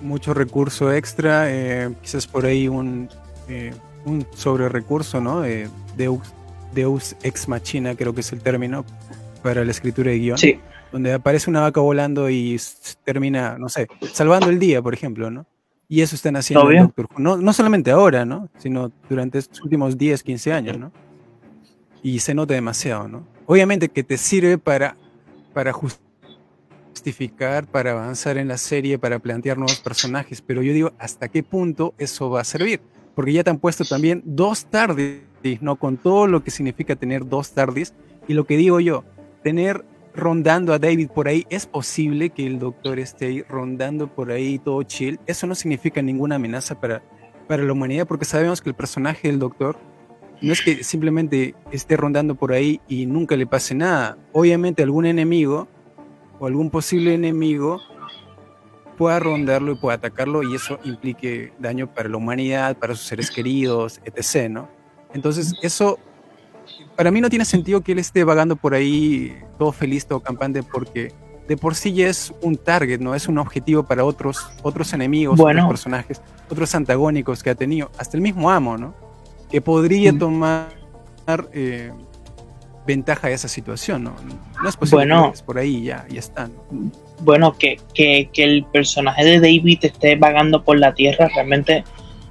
mucho recurso extra, eh, quizás por ahí un, eh, un sobre recurso, ¿no? Eh, Deus, Deus ex machina, creo que es el término para la escritura de guion. Sí. Donde aparece una vaca volando y termina, no sé, salvando el día, por ejemplo, ¿no? Y eso están haciendo en. Doctor Who. No, no solamente ahora, ¿no? Sino durante estos últimos 10, 15 años, ¿no? Y se nota demasiado, ¿no? Obviamente que te sirve para, para jus- justificar, para avanzar en la serie, para plantear nuevos personajes, pero yo digo, ¿hasta qué punto eso va a servir? Porque ya te han puesto también dos tardis, ¿no? Con todo lo que significa tener dos tardis. Y lo que digo yo, tener rondando a David por ahí, es posible que el doctor esté ahí rondando por ahí todo chill. Eso no significa ninguna amenaza para, para la humanidad, porque sabemos que el personaje del doctor no es que simplemente esté rondando por ahí y nunca le pase nada. Obviamente algún enemigo o algún posible enemigo pueda rondarlo y pueda atacarlo y eso implique daño para la humanidad, para sus seres queridos, etc. ¿no? Entonces eso para mí no tiene sentido que él esté vagando por ahí todo feliz, todo campante, porque de por sí ya es un target, ¿no? Es un objetivo para otros, otros enemigos, Bueno. otros personajes, otros antagónicos que ha tenido, hasta el mismo amo, ¿no? Que podría Mm. tomar eh, ventaja de esa situación, ¿no? No es posible Bueno. que es por ahí ya, ya está. ¿no? bueno, que, que, que el personaje de David esté vagando por la Tierra realmente,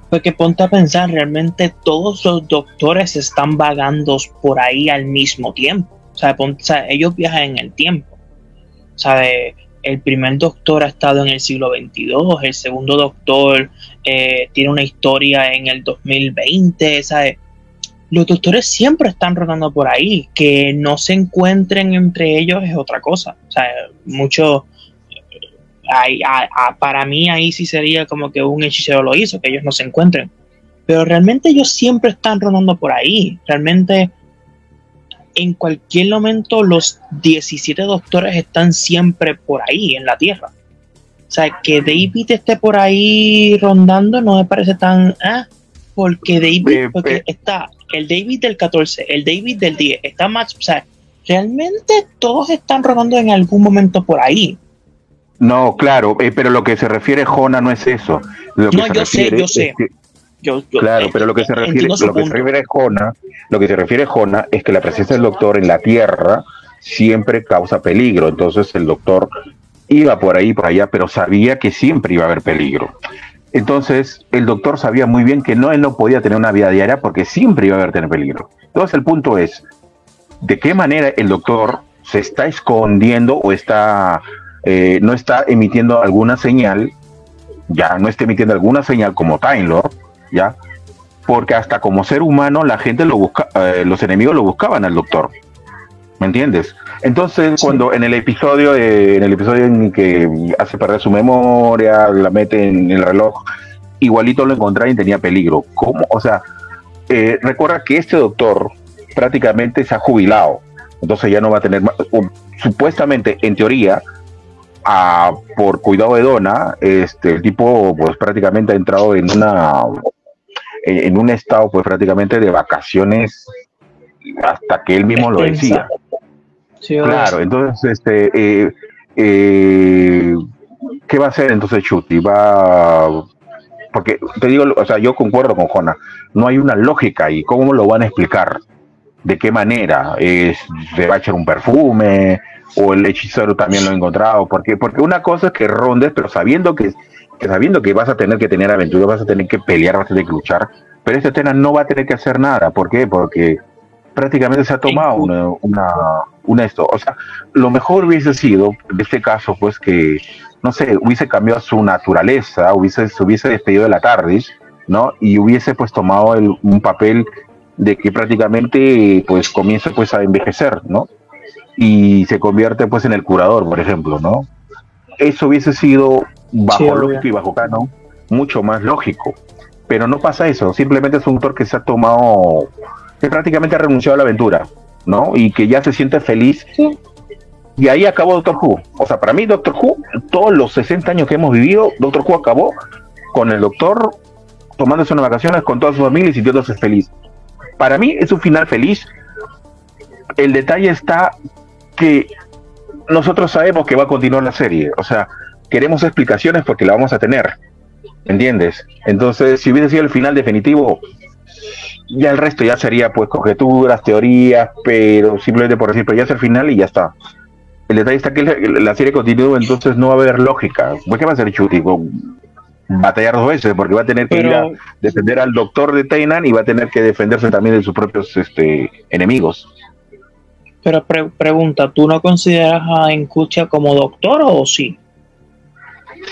porque ponte a pensar, realmente todos los doctores están vagando por ahí al mismo tiempo. O sea, ponte- o sea, ellos viajan en el tiempo. O sea, de- el primer doctor ha estado en el siglo XXII, el segundo doctor tiene una historia en el 2020, ¿sabes? Los doctores siempre están rodando por ahí, que no se encuentren entre ellos es otra cosa. O sea, mucho, a- a- para mí ahí sí sería como que un hechicero lo hizo, que ellos no se encuentren. Pero realmente ellos siempre están rondando por ahí. Realmente en cualquier momento los 17 doctores están siempre por ahí en la Tierra. O sea, que David esté por ahí rondando no me parece tan... ah, porque David, Eh, porque eh. está el David del 14, el David del 10, está más... O sea, realmente todos están rondando en algún momento por ahí. No, claro, eh, pero lo que se refiere Jona no es eso. Lo que No, se yo sé, yo sé. es que- Yo, yo- claro, eh, pero lo que se refiere, lo que se refiere Jona, lo que se refiere Jona es que la presencia del doctor en la Tierra siempre causa peligro. Entonces el doctor iba por ahí, por allá, pero sabía que siempre iba a haber peligro. Entonces el doctor sabía muy bien que no, él no podía tener una vida diaria porque siempre iba a haber tener peligro. Entonces el punto es, ¿de qué manera el doctor se está escondiendo o está eh, no está emitiendo alguna señal, ya no está emitiendo alguna señal como Time ya, porque hasta como ser humano la gente lo busca, eh, los enemigos lo buscaban al doctor, ¿me entiendes? Entonces Sí. cuando en el episodio, de- en el episodio en que hace perder su memoria, la mete en el reloj, igualito lo encontraron y tenía peligro. ¿Cómo? O sea, eh, recuerda que este doctor prácticamente se ha jubilado, entonces ya no va a tener más, o- supuestamente, en teoría, a- por cuidado de Donna, este, el tipo pues prácticamente ha entrado en una en, en un estado pues prácticamente de vacaciones hasta que él mismo lo decía. Claro, entonces, este, eh, eh, ¿qué va a hacer entonces Chuti? Va, porque te digo, o sea, yo concuerdo con Jona, no hay una lógica ahí, ¿cómo lo van a explicar? ¿De qué manera? ¿Es, ¿Se va a echar un perfume? ¿O el hechicero también lo ha encontrado? Porque, porque una cosa es que rondes, pero sabiendo que, sabiendo que vas a tener que tener aventura, vas a tener que pelear, vas a tener que luchar, pero este Tena no va a tener que hacer nada. ¿Por qué? Porque prácticamente se ha tomado una, una, una esto. O sea, lo mejor hubiese sido, en este caso, pues que, no sé, hubiese cambiado su naturaleza, hubiese, se hubiese despedido de la TARDIS, ¿no? Y hubiese pues tomado el- un papel de que prácticamente pues comienza pues a envejecer, ¿no? Y se convierte pues en el curador, por ejemplo, ¿no? Eso hubiese sido bajo Sí, lógico y bajo canon mucho más lógico. Pero no pasa eso, simplemente es un autor que se ha tomado, que prácticamente ha renunciado a la aventura, ¿no? Y que ya se siente feliz. Sí. Y ahí acabó Doctor Who. O sea, para mí Doctor Who, todos los 60 años que hemos vivido, Doctor Who acabó con el doctor tomándose unas vacaciones con toda su familia y sintiéndose feliz. Para mí es un final feliz. El detalle está que nosotros sabemos que va a continuar la serie. O sea, queremos explicaciones porque la vamos a tener. ¿Entiendes? Entonces, si hubiese sido el final definitivo, ya el resto ya sería pues conjeturas, teorías, pero simplemente por decir, pero ya es el final y ya está. El detalle está que la, serie continúa, entonces no va a haber lógica. ¿Qué va a hacer Chuti? batallar dos veces, porque va a tener que ir a defender al doctor de Tainan y va a tener que defenderse también de sus propios este, enemigos. Pero pregunta, ¿tú no consideras a Encucha como doctor o sí?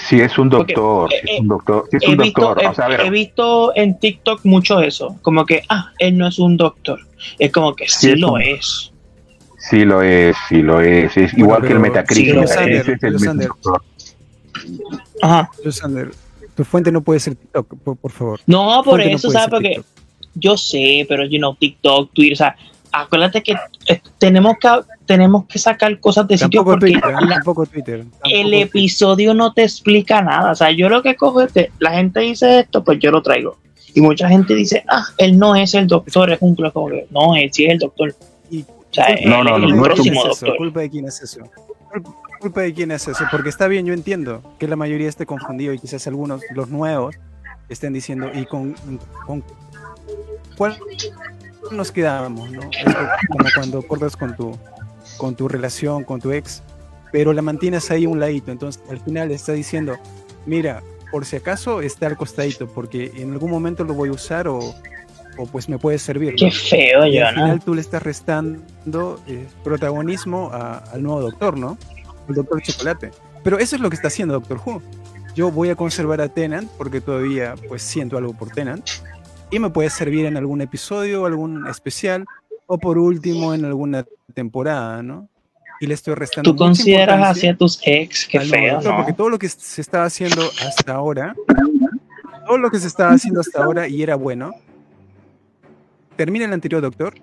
Sí, es un doctor, es un doctor, he, visto, he, visto en TikTok mucho eso, como que, ah, él no es un doctor, es como que sí, lo es. Sí lo es, sí lo es, es igual que el Metacritic, ese es el doctor. Ajá. tu fuente no puede ser TikTok, por, favor. No, por eso, ¿sabes? Porque yo sé, pero, you know, TikTok, Twitter, o sea, acuérdate que eh, tenemos que tenemos que sacar cosas de sitio porque Twitter, el episodio no te explica nada. O sea, yo lo que cojo es que la gente dice esto, pues yo lo traigo. Y mucha gente dice, ah, él no es el doctor, es un que, no, él sí es el doctor. Y, o sea, no, no, no, el próximo doctor. Culpa de quién es eso. Culpa de quién es eso, porque está bien, yo entiendo que la mayoría esté confundido y quizás algunos, los nuevos, estén diciendo, ¿y con, con cuál nos quedábamos, ¿no? como cuando cortas con tu, con tu relación, con tu ex, pero la mantienes ahí un ladito. Entonces, al final está diciendo, mira, por si acaso está al costadito, porque en algún momento lo voy a usar o, o pues me puede servir. Qué feo, ya, Al final tú le estás restando eh, protagonismo al nuevo doctor, ¿no? El doctor Chocolate. Pero eso es lo que está haciendo Doctor Who. Yo voy a conservar a Tennant porque todavía pues siento algo por Tennant y me puede servir en algún episodio, algún especial, o por último en alguna temporada, ¿no? Y le estoy restando. ¿Tú consideras hacia tus ex? Qué feo. ¿no? Porque todo lo que se estaba haciendo hasta ahora, todo lo que se estaba haciendo hasta ahora y era bueno, termina el anterior doctor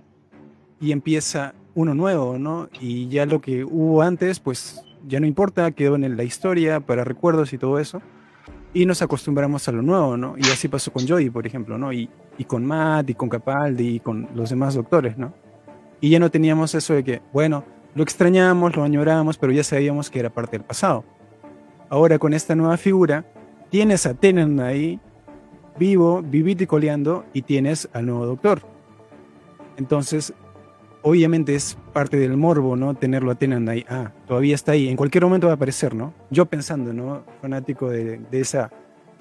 y empieza uno nuevo, ¿no? Y ya lo que hubo antes, pues ya no importa, quedó en la historia para recuerdos y todo eso y nos acostumbramos a lo nuevo, ¿no? Y así pasó con Joey, por ejemplo, ¿no? Y, y con Matt, y con Capaldi, y con los demás doctores, ¿no? Y ya no teníamos eso de que, bueno, lo extrañamos, lo añoramos, pero ya sabíamos que era parte del pasado. Ahora con esta nueva figura, tienes a Tenen ahí, vivo, vivito y coleando, y tienes al nuevo doctor. Entonces, obviamente es parte del morbo, ¿no? Tenerlo a ahí. Ah, todavía está ahí. En cualquier momento va a aparecer, ¿no? Yo pensando, ¿no? Fanático de, esa,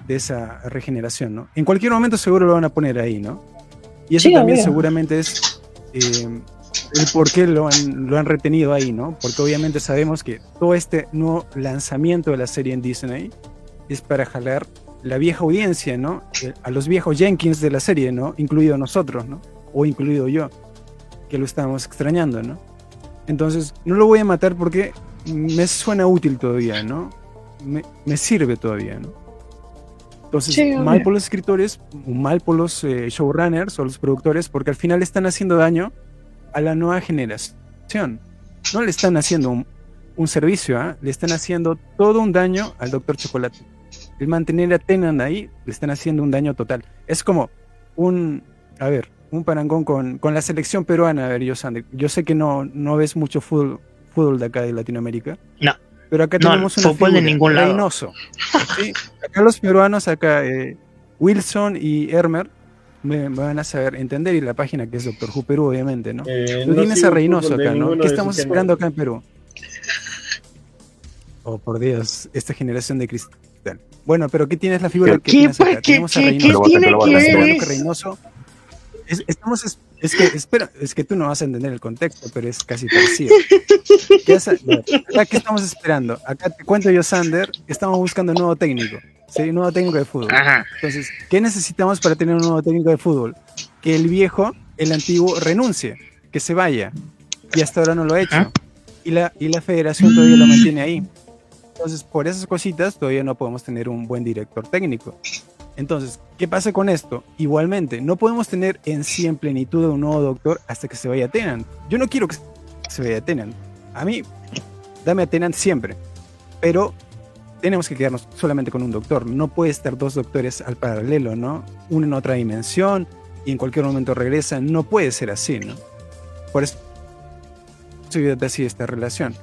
de esa regeneración, ¿no? En cualquier momento seguro lo van a poner ahí, ¿no? Y eso también seguramente es eh, el por qué lo han, lo han retenido ahí, ¿no? Porque obviamente sabemos que todo este nuevo lanzamiento de la serie en Disney es para jalar la vieja audiencia, ¿no? Eh, a los viejos Jenkins de la serie, ¿no? Incluido nosotros, ¿no? O incluido yo que lo estábamos extrañando, ¿no? Entonces, no lo voy a matar porque me suena útil todavía, ¿no? Me, sirve todavía, ¿no? Entonces, mal por los escritores, mal por los eh, showrunners o los productores, porque al final están haciendo daño a la nueva generación. No le están haciendo un, servicio, ¿ah? le están haciendo todo un daño al Doctor Chocolate. El mantener a Tenan ahí, le están haciendo un daño total. Es como un, a ver, un parangón con, con, la selección peruana, a ver, yo, Yo sé que no, no ves mucho fútbol, fútbol de acá de Latinoamérica. No. Pero acá tenemos una fútbol de ningún lado. Reynoso. Acá los peruanos, acá eh, Wilson y Hermer, me, van a saber entender, y la página que es Doctor Who Perú, obviamente, ¿no? Eh, Tú tienes a Reynoso acá, ¿no? ¿Qué estamos esperando acá en Perú? Oh, por Dios, esta generación de cristal. Bueno, pero ¿qué tienes la figura que tienes acá? ¿Qué, tenemos a Reynoso. ¿qué tiene que Reynoso es, estamos, es que, espera, es que tú no vas a entender el contexto, pero es casi parecido. ¿Qué, ¿qué estamos esperando? Acá te cuento yo, Sander, que estamos buscando un nuevo técnico, ¿sí? Un nuevo técnico de fútbol. Entonces, ¿qué necesitamos para tener un nuevo técnico de fútbol? Que el viejo, el antiguo, renuncie, que se vaya. Y hasta ahora no lo ha hecho. Ah. Y, la, y la federación todavía lo mantiene ahí. Entonces, por esas cositas todavía no podemos tener un buen director técnico. Entonces, ¿qué pasa con esto? Igualmente, no podemos tener en sí en plenitud a un nuevo doctor hasta que se vaya Tenant. Yo no quiero que se vaya Tenant. A mí, dame a Tenant siempre. Pero tenemos que quedarnos solamente con un doctor. No puede estar dos doctores al paralelo, ¿no? Uno en otra dimensión y en cualquier momento regresa. No puede ser así, ¿no? Por eso así esta relación.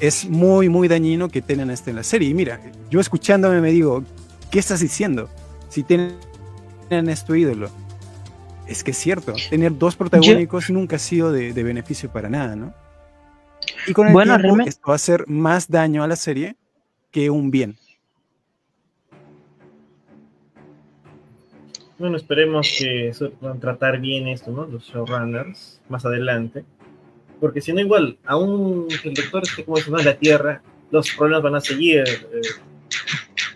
es muy, muy dañino que tengan esto en la serie. Y mira, yo escuchándome me digo, ¿qué estás diciendo? Si tienen esto ídolo. Es que es cierto, tener dos protagónicos nunca ha sido de, beneficio para nada, ¿no? Y con el bueno, tiempo esto va a hacer más daño a la serie que un bien. Bueno, esperemos que puedan tratar bien esto, ¿no? Los showrunners más adelante. Porque si no, igual, aún el doctor esté como no en la Tierra, los problemas van a seguir. Eh,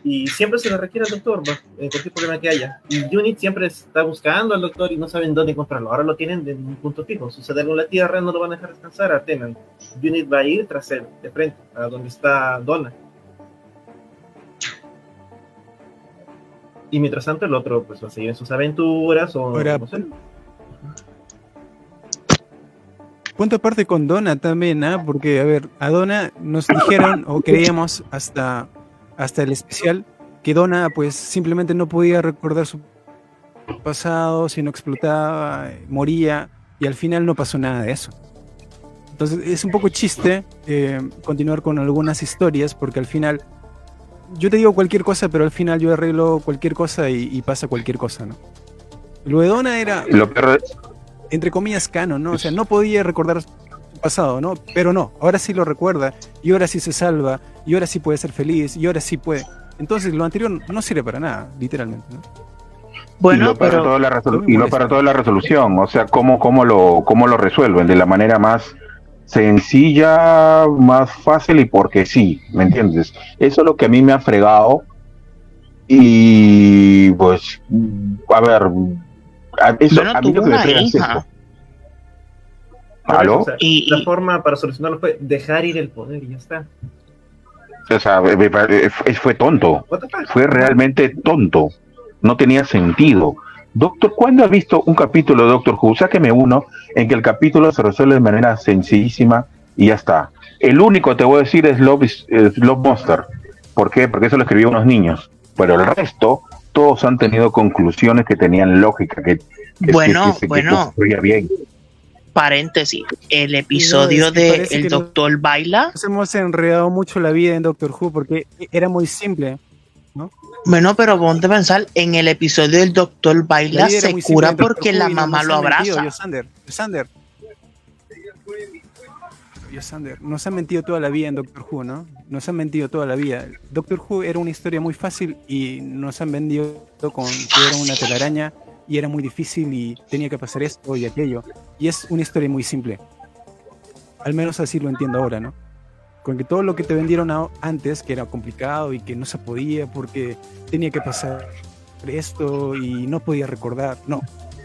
y siempre se le requiere al doctor, en cualquier problema que haya. Y Unit siempre está buscando al doctor y no saben dónde encontrarlo. Ahora lo tienen en un punto fijo. Sucede algo en la Tierra, no lo van a dejar descansar a Tenan. Unit va a ir tras él, de frente, a donde está Donna. Y mientras tanto, el otro pues va a seguir en sus aventuras o no sé. Punto aparte con Donna también, ¿ah? Porque, a ver, a Donna nos dijeron o creíamos hasta hasta el especial, que Donna pues simplemente no podía recordar su pasado, sino explotaba, moría y al final no pasó nada de eso. Entonces es un poco chiste eh, continuar con algunas historias porque al final yo te digo cualquier cosa, pero al final yo arreglo cualquier cosa y, pasa cualquier cosa, ¿no? Lo de Donna era, entre comillas, cano, ¿no? O sea, no podía recordar pasado, ¿no? Pero no, ahora sí lo recuerda y ahora sí se salva y ahora sí puede ser feliz y ahora sí puede. Entonces lo anterior no sirve para nada, literalmente, ¿no? Bueno, y no para, toda, la y no para toda la resolución, o sea, ¿cómo, cómo, lo, cómo lo resuelven de la manera más sencilla, más fácil y porque sí, ¿me entiendes? Eso es lo que a mí me ha fregado y pues, a ver, eso, a mí lo que me frega es esto y, la forma para solucionarlo fue dejar ir el poder y ya está. O sea, fue tonto. Fue realmente tonto. No tenía sentido. Doctor, ¿cuándo has visto un capítulo de Doctor Who? Sáqueme uno en que el capítulo se resuelve de manera sencillísima y ya está. El único, te voy a decir, es Love, Love Monster. ¿Por qué? Porque eso lo escribió unos niños. Pero el resto, todos han tenido conclusiones que tenían lógica, que, bueno, bueno. bien paréntesis, el episodio de El Doctor Baila. Nos hemos enredado mucho la vida en Doctor Who porque era muy simple, ¿no? Bueno, pero ponte a pensar, en el episodio del Doctor Baila se cura porque la mamá lo abraza. Yosander, Yosander. Yosander, nos han mentido toda la vida en Doctor Who, ¿no? Nos han mentido toda la vida. Doctor Who era una historia muy fácil y nos han vendido con que era una telaraña y era muy difícil y tenía que pasar esto y aquello. Y es una historia muy simple. Al menos así lo entiendo ahora, ¿no? Con que todo lo que te vendieron antes, que era complicado y que no se podía porque tenía que pasar esto y no podía recordar, no,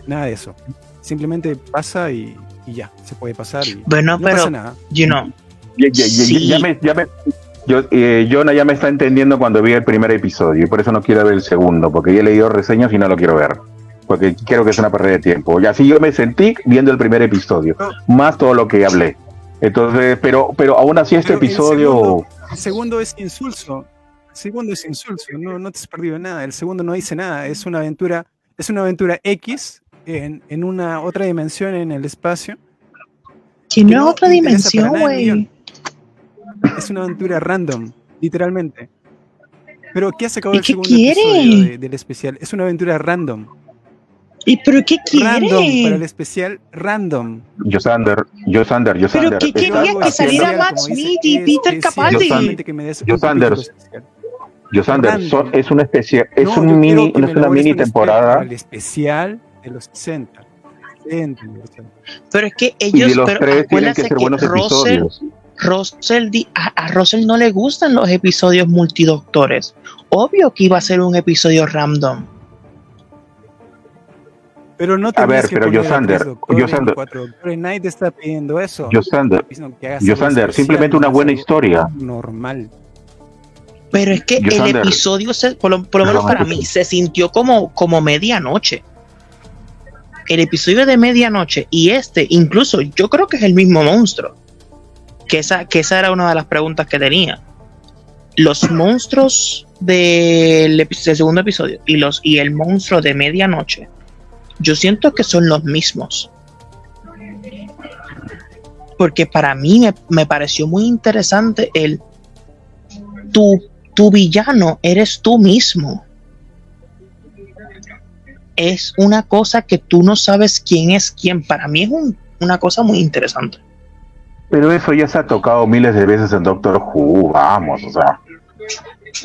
nada de eso. Simplemente pasa y, ya, se puede pasar y bueno, no pero, pasa nada. You know, ya, me, ya me, yo, eh, Jonah ya me está entendiendo cuando vi el primer episodio y por eso no quiero ver el segundo, porque ya he leído reseñas y no lo quiero ver porque creo que es una pérdida de tiempo. Y así yo me sentí viendo el primer episodio, más todo lo que hablé. Entonces, pero, pero aún así este episodio... El segundo, es insulso. El segundo es insulso, no, no te has perdido nada. El segundo no dice nada. Es una aventura, es una aventura X en, en una otra dimensión en el espacio. Que no otra dimensión, güey. Es una aventura random, literalmente. Pero ¿qué hace acabado el segundo episodio del especial? Es una aventura random. ¿Y pero qué quiere? Random, para el especial random. Yosander, Yosander, Yosander. ¿Pero qué quería que saliera Matt Smith y Peter Capaldi? Yosander, Yosander, es una especie, es un mini, no es una mini temporada. El especial de los 60. Pero es que ellos, y los pero tres tienen que ser buenos Russell, episodios. Russell, a, a Russell no le gustan los episodios multidoctores. Obvio que iba a ser un episodio random. Pero no te A ver, pero Yosander, Yosander. Night está pidiendo eso. Yosander, Yosander, simplemente una buena historia. Normal. Pero es que el episodio, se, por, lo, menos para mí, se sintió como, como medianoche. El episodio de medianoche y este, incluso yo creo que es el mismo monstruo. Que esa, que esa era una de las preguntas que tenía. Los monstruos del, del segundo episodio y, los, y el monstruo de medianoche yo siento que son los mismos. porque para mí me, me pareció muy interesante el tu, tu villano eres tú mismo. Es una cosa que tú no sabes quién es quién. Para mí es un- una cosa muy interesante. Pero eso ya se ha tocado miles de veces en Doctor Who, vamos, o sea.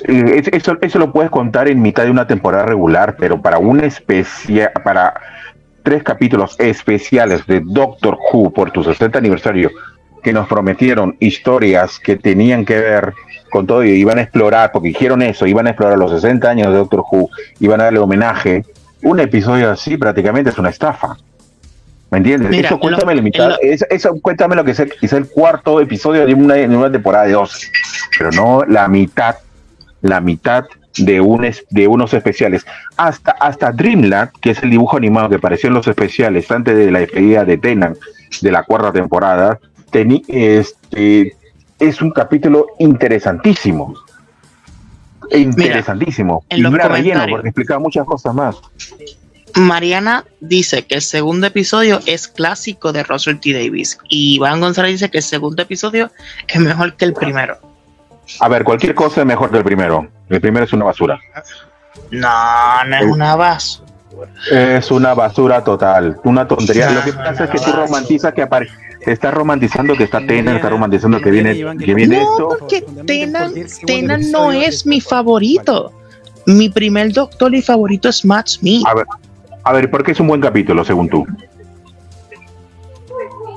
Es- Eso, eso lo puedes contar en mitad de una temporada regular, pero para una especial, para tres capítulos especiales de Doctor Who por tu 60 aniversario, que nos prometieron historias que tenían que ver con todo y iban a explorar, porque dijeron eso, iban a explorar los 60 años de Doctor Who, iban a darle homenaje. Un episodio así prácticamente es una estafa. ¿Me entiendes? Mira, eso cuéntame lo- la mitad, lo- eso cuéntame lo que es el, es el cuarto episodio de una, de una temporada de 12, pero no la mitad, la mitad de, un es- de unos especiales. Hasta, hasta Dreamland, que es el dibujo animado que apareció en los especiales antes de la despedida de Tenan de la cuarta temporada, teni- este, es un capítulo interesantísimo. Interesantísimo. en y los no era relleno porque explicaba muchas cosas más. Mariana dice que el segundo episodio es clásico de Russell T. Davis. Y Iván González dice que el segundo episodio es mejor que el primero. A ver, cualquier cosa es mejor que el primero. El primero es una basura. No, no es una base. Es una basura total, una tontería. No, Lo que pasa es que tú romantizas que apare estás romantizando que está Tenan, está romantizando que viene, que viene No, esto. porque Tenan, Tenan no es mi favorito. Mi primer doctor y favorito es Matt Smith. A ver, a ver, ¿por qué es un buen capítulo según tú?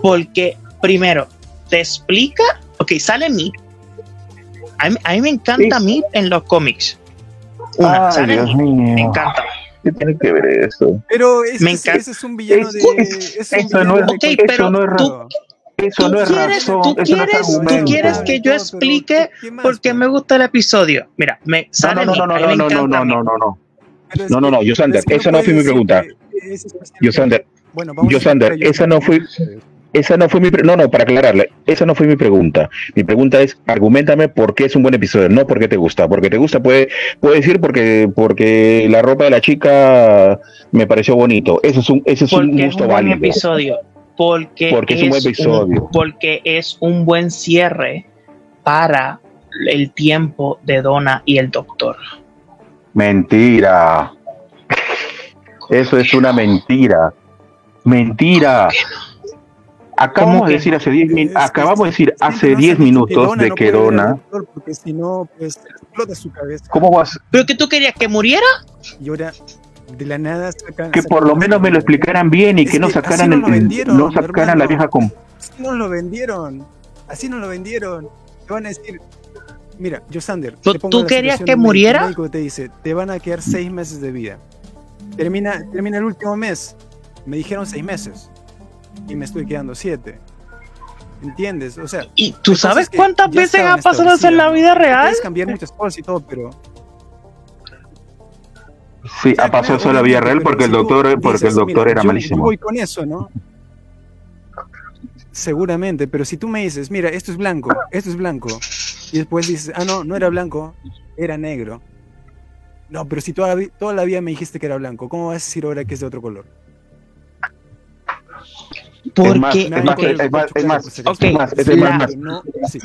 Porque, primero, te explica. Ok, sale Meep. A mí, a mí me encanta Sí. Meep en los cómics. Una, Ay, Dios mío. Me encanta. ¿Qué tiene que ver eso? Pero ese, Me encanta. ese es un villano Es- de. es- es un eso villano no es- de Ok, cualquier pero no es. Eso tú no es quieres- razón, tú eso no es quieres- tú quieres que yo explique ¿qué más, por qué me gusta el episodio. Mira, me No, sale no, no, no, no, no, no, no, no, no, no. No, no, no, Yosander, es que esa no fue mi pregunta. especial. Yosander, Bueno, vamos a Yosander, escuchar a esa no Yosander. Esa no fue mi pre- no, no, para aclararle, esa no fue mi pregunta. Mi pregunta es, argumentame por qué es un buen episodio, no por qué te gusta. Porque te gusta puede, puede decir porque, porque la ropa de la chica me pareció bonito. Eso es un, ese es un es gusto un buen válido. episodio. Porque, Porque es un buen episodio. porque es un buen cierre para el tiempo de Donna y el Doctor. Mentira. Eso es una mentira. Mentira. Acabamos ¿Cómo de decir hace 10 min- Es que acabamos de decir hace vas a 10 decir minutos de que doctor, Porque si no, pues explota su cabeza. ¿cómo vas? ¿Pero que tú querías que muriera? Y ahora, de la nada sacan. Que por lo menos me lo explicaran bien y que no sacaran nos el, lo vendieron, no sacaran la vieja con Así nos lo vendieron. Así nos lo vendieron. Te van a decir. Mira, Josander. ¿Tú- te pongo tú querías que muriera? El médico te dice: Te van a quedar seis meses de vida. Termina, termina el último mes. Me dijeron seis meses. Y me estoy quedando siete. ¿Entiendes? O sea, ¿Y tú sabes cuántas veces ha pasado eso en la vida real? Puedes cambiar muchas cosas y todo, pero. Sí, ha pasado eso en la vida real porque el doctor, porque el doctor mira, era yo- Yo malísimo. voy con eso, ¿no? Seguramente, pero si tú me dices, mira, esto es blanco, esto es blanco, y después dices, ah, no, no era blanco, era negro. No, pero si toda, toda la vida me dijiste que era blanco, ¿cómo vas a decir ahora que es de otro color? Porque, más, es más, es más, es más, es más, es más, No, sí.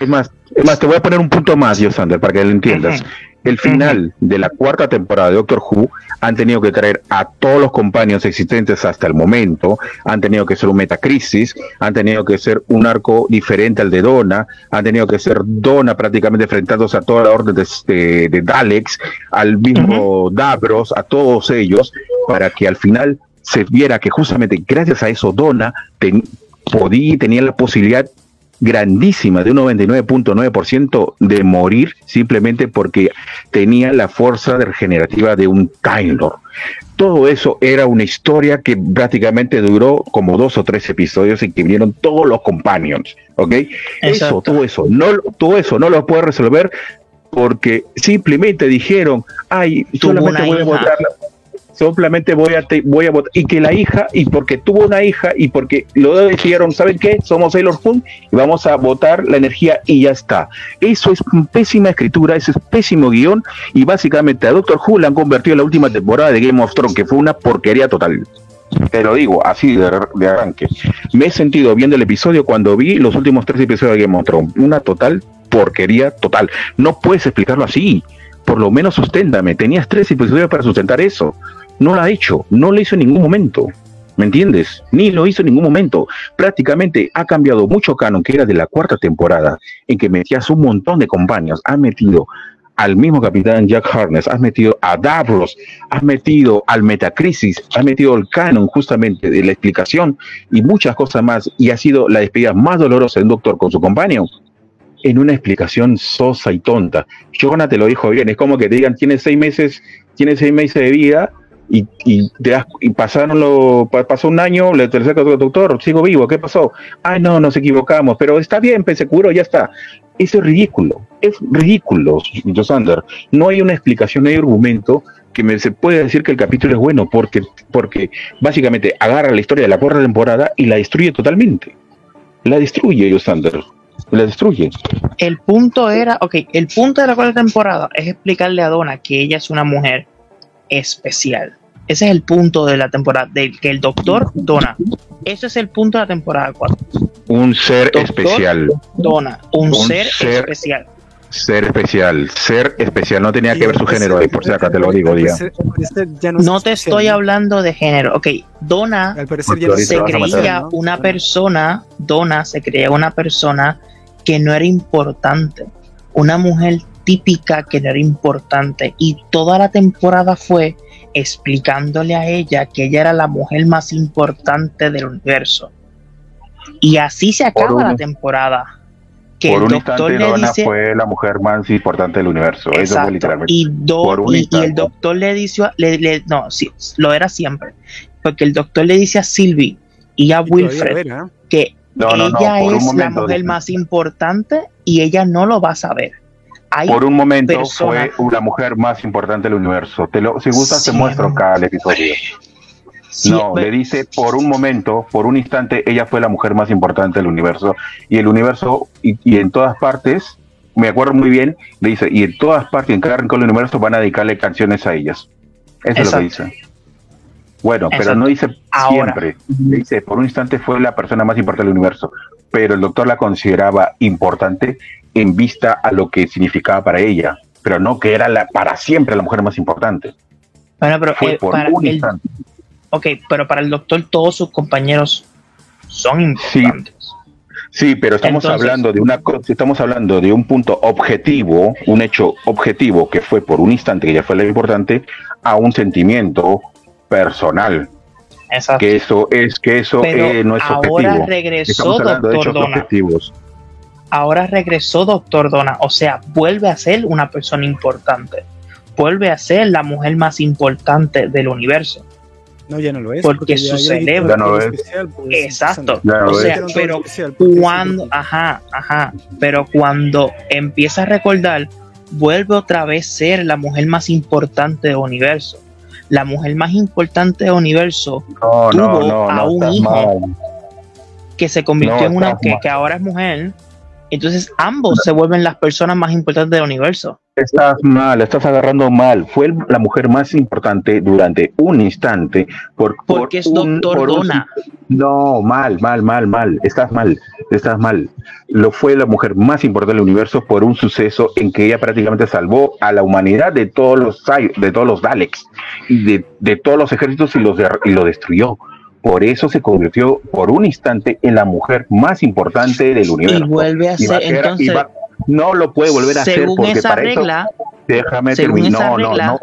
es más, es más, te voy a poner un punto más, yo Sander, para que lo entiendas. El final de la cuarta temporada de Doctor Who han tenido que traer a todos los compañeros existentes hasta el momento, han tenido que ser un metacrisis, han tenido que ser un arco diferente al de Donna, han tenido que ser Donna prácticamente enfrentándose a toda la orden de, de, de Daleks, al mismo Davros, a todos ellos, para que al final se viera que justamente gracias a eso Donna ten- podía, tenía la posibilidad grandísima de un 99.9% de morir simplemente porque tenía la fuerza regenerativa de un Time Lord. Todo eso era una historia que prácticamente duró como dos o tres episodios y que vinieron todos los companions, ¿ok? Eso, todo eso, no, todo eso no lo puede resolver porque simplemente dijeron, ay, solamente voy a votar simplemente voy a te- voy a votar y que la hija y porque tuvo una hija y porque lo decidieron saben qué somos Sailor Moon y vamos a votar la energía y ya está eso es pésima escritura eso es pésimo guion y básicamente a Doctor Who la han convertido en la última temporada de Game of Thrones que fue una porquería total Te lo digo así de, de arranque. Me he sentido viendo el episodio cuando vi los últimos tres episodios de Game of Thrones. Una total porquería total. No puedes explicarlo así. Por lo menos susténtame. Tenías tres episodios para sustentar eso. No lo ha hecho. No lo hizo en ningún momento. ¿Me entiendes? Ni lo hizo en ningún momento. Prácticamente ha cambiado mucho canon, que era de la cuarta temporada, en que metías un montón de compañías. Ha metido al mismo capitán Jack Harness, has metido a Davros, has metido al Metacrisis, has metido el canon justamente de la explicación y muchas cosas más, y ha sido la despedida más dolorosa del Doctor con su compañero en una explicación sosa y tonta. Jonah te lo dijo bien, es como que te digan, tienes seis meses, tienes seis meses de vida, y, y, te y pasaron lo, pasó un año, le tercer doctor, sigo vivo, ¿qué pasó? Ay, no, nos equivocamos, pero está bien, se curó, ya está. Eso es ridículo, es ridículo, Josander. No hay una explicación, no hay argumento que me, se puede decir que el capítulo es bueno, porque, porque básicamente agarra la historia de la cuarta temporada y la destruye totalmente. La destruye, Josander. La destruye. El punto era, ok, el punto de la cuarta temporada es explicarle a Donna que ella es una mujer especial. Ese es el punto de la temporada, de que el doctor dona. Ese es el punto de la temporada 4. Un ser doctor especial. Dona, un, un ser, ser, especial. Ser especial, ser especial. No tenía que ver su género ahí, por si acá te lo digo, diga. No, no te estoy hablando de género. Ok, Dona se creía una persona, Dona se creía una persona que no era importante. Una mujer típica que no era importante. Y toda la temporada fue explicándole a ella que ella era la mujer más importante del universo. Y así se acaba un, la temporada. Que por el doctor le dice, fue la mujer más importante del universo. Exacto, Eso fue literalmente. Y, do, y, y, el doctor le dice, le, le, no, sí, lo era siempre. Porque el doctor le dice a Sylvie y a Wilfred era, ¿eh? que no, no, ella no, es momento, la mujer dice. más importante y ella no lo va a saber. Hay por un momento personas... fue la mujer más importante del universo. Te lo, si gustas, sí. te muestro cada episodio. Sí, no, pero... le dice por un momento, por un instante, ella fue la mujer más importante del universo. Y el universo, y, y en todas partes, me acuerdo muy bien, le dice, y en todas partes, en cada rincón del universo, van a dedicarle canciones a ellas. Eso Exacto. es lo que dice. Bueno, Exacto. pero no dice Ahora. siempre. Le dice, por un instante fue la persona más importante del universo. Pero el doctor la consideraba importante en vista a lo que significaba para ella, pero no que era la, para siempre la mujer más importante. Bueno, pero Fue eh, por para un el, instante. ok, pero para el doctor todos sus compañeros son importantes. Sí, pero estamos Entonces- hablando de una estamos hablando de un punto objetivo, un hecho objetivo que fue por un instante que ya fue lo importante a un sentimiento personal, Exacto. que eso es que eso eh, no es ahora objetivo. regresó Estamos hablando de Doctor hechos Donna. objetivos. Ahora regresó Doctor Donna, o sea, vuelve a ser una persona importante. Vuelve a ser la mujer más importante del universo. No, ya no lo es. Porque su cerebro- no es. especial, pues, Exacto. Ya no o lo sea, es. Pero sí, cuando, ajá, ajá, pero cuando empieza a recordar, vuelve otra vez a ser la mujer más importante del universo. La mujer más importante del universo No, tuvo no, a un hijo. mal. que se convirtió No, en una que, que ahora es mujer. Entonces ambos se vuelven las personas más importantes del universo. Estás mal, estás agarrando mal. Fue la mujer más importante durante un instante. Por, por Porque es un- Doctor por un- Donna. No, mal, mal, mal, mal. Estás mal, estás mal. Lo fue la mujer más importante del universo por un suceso en que ella prácticamente salvó a la humanidad de todos los de todos los Daleks y de, de todos los ejércitos y los de- y lo destruyó. Por eso se convirtió por un instante en la mujer más importante del universo. Y vuelve a ser, entonces, va- no lo puede volver a hacer según porque esa para eso regla, Déjame Según terminar. No, no, regla, no.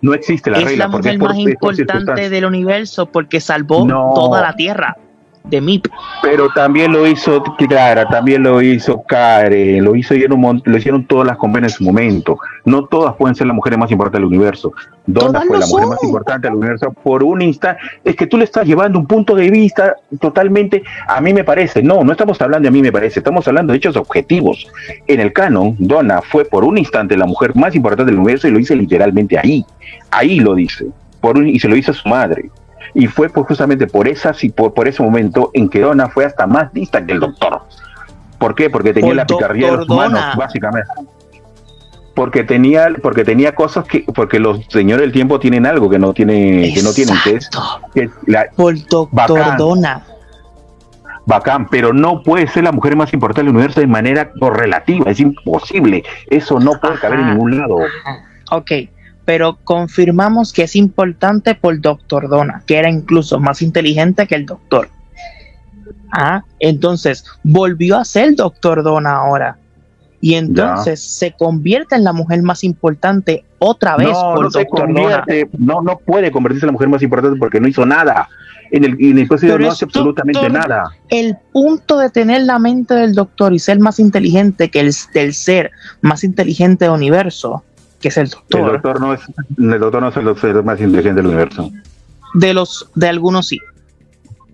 No existe la es regla la porque mujer es por, más es por importante del universo porque salvó No. toda la Tierra de MIP. Pero también lo hizo Clara, también lo hizo Karen, lo hizo lo hicieron todas las compañías en su momento. No todas pueden ser las mujeres más importantes del universo. Donna Todas fue la mujer más importante del universo por un instante. Es que tú le estás llevando un punto de vista totalmente, a mí me parece. No, no estamos hablando de a mí me parece, estamos hablando de hechos objetivos. En el canon, Donna fue por un instante la mujer más importante del universo y lo dice literalmente ahí. Ahí lo dice. Por un- y se lo dice a su madre. Y fue pues, justamente por, esas y por, por ese momento en que Donna fue hasta más lista que el doctor. ¿Por qué? Porque tenía Por la picardía de los humanos, básicamente. porque tenía, porque tenía cosas que, porque los señores del tiempo tienen algo que no tiene, que no tienen, que es, que la, Por Doctor Bacán. Donna. bacán, pero no puede ser la mujer más importante del universo de manera correlativa, es imposible, eso no puede caber en Ajá. ningún lado. Ok, pero confirmamos que es importante por Doctor Donna, que era incluso más inteligente que el Doctor. Ah, entonces volvió a ser Doctor Donna ahora. Y entonces se convierte en la mujer más importante otra vez No, por no Doctor Donna. no, no puede convertirse en la mujer más importante porque no hizo nada. En el, en el episodio Pero no hace absolutamente Doctor- nada. El punto de tener la mente del Doctor y ser más inteligente que el del ser más inteligente del universo, que es el El Doctor, doctor no es, el doctor no es el ser más inteligente del universo. de los de algunos sí.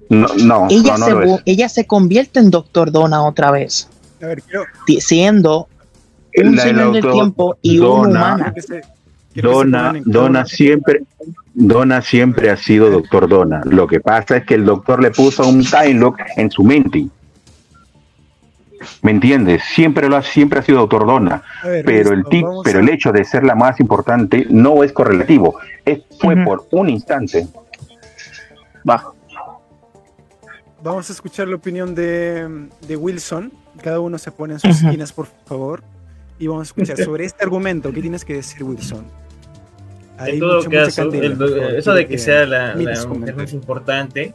No, no, ella, no, no se, lo vu- es. ella se convierte en Doctor Donna otra vez, A ver, quiero, siendo un señor del doctor tiempo y Donna- una quiero humana. Donna, Donna siempre, Donna siempre ha sido doctor Donna. Lo que pasa es que el doctor le puso un time lock en su mente. ¿Me entiendes? Siempre lo ha, siempre ha sido doctor Donna. A ver, Pero el listo, tip, vamos pero a- el hecho de ser la más importante no es correlativo. Es, fue por un instante. Va. Vamos a escuchar la opinión de, de Wilson. Cada uno se pone en sus esquinas, por favor. Y vamos a escuchar sobre este argumento. ¿Qué tienes que decir, Wilson? Hay En todo mucha, mucha caso, candela, el- por favor. eso de que sea la, mujer más importante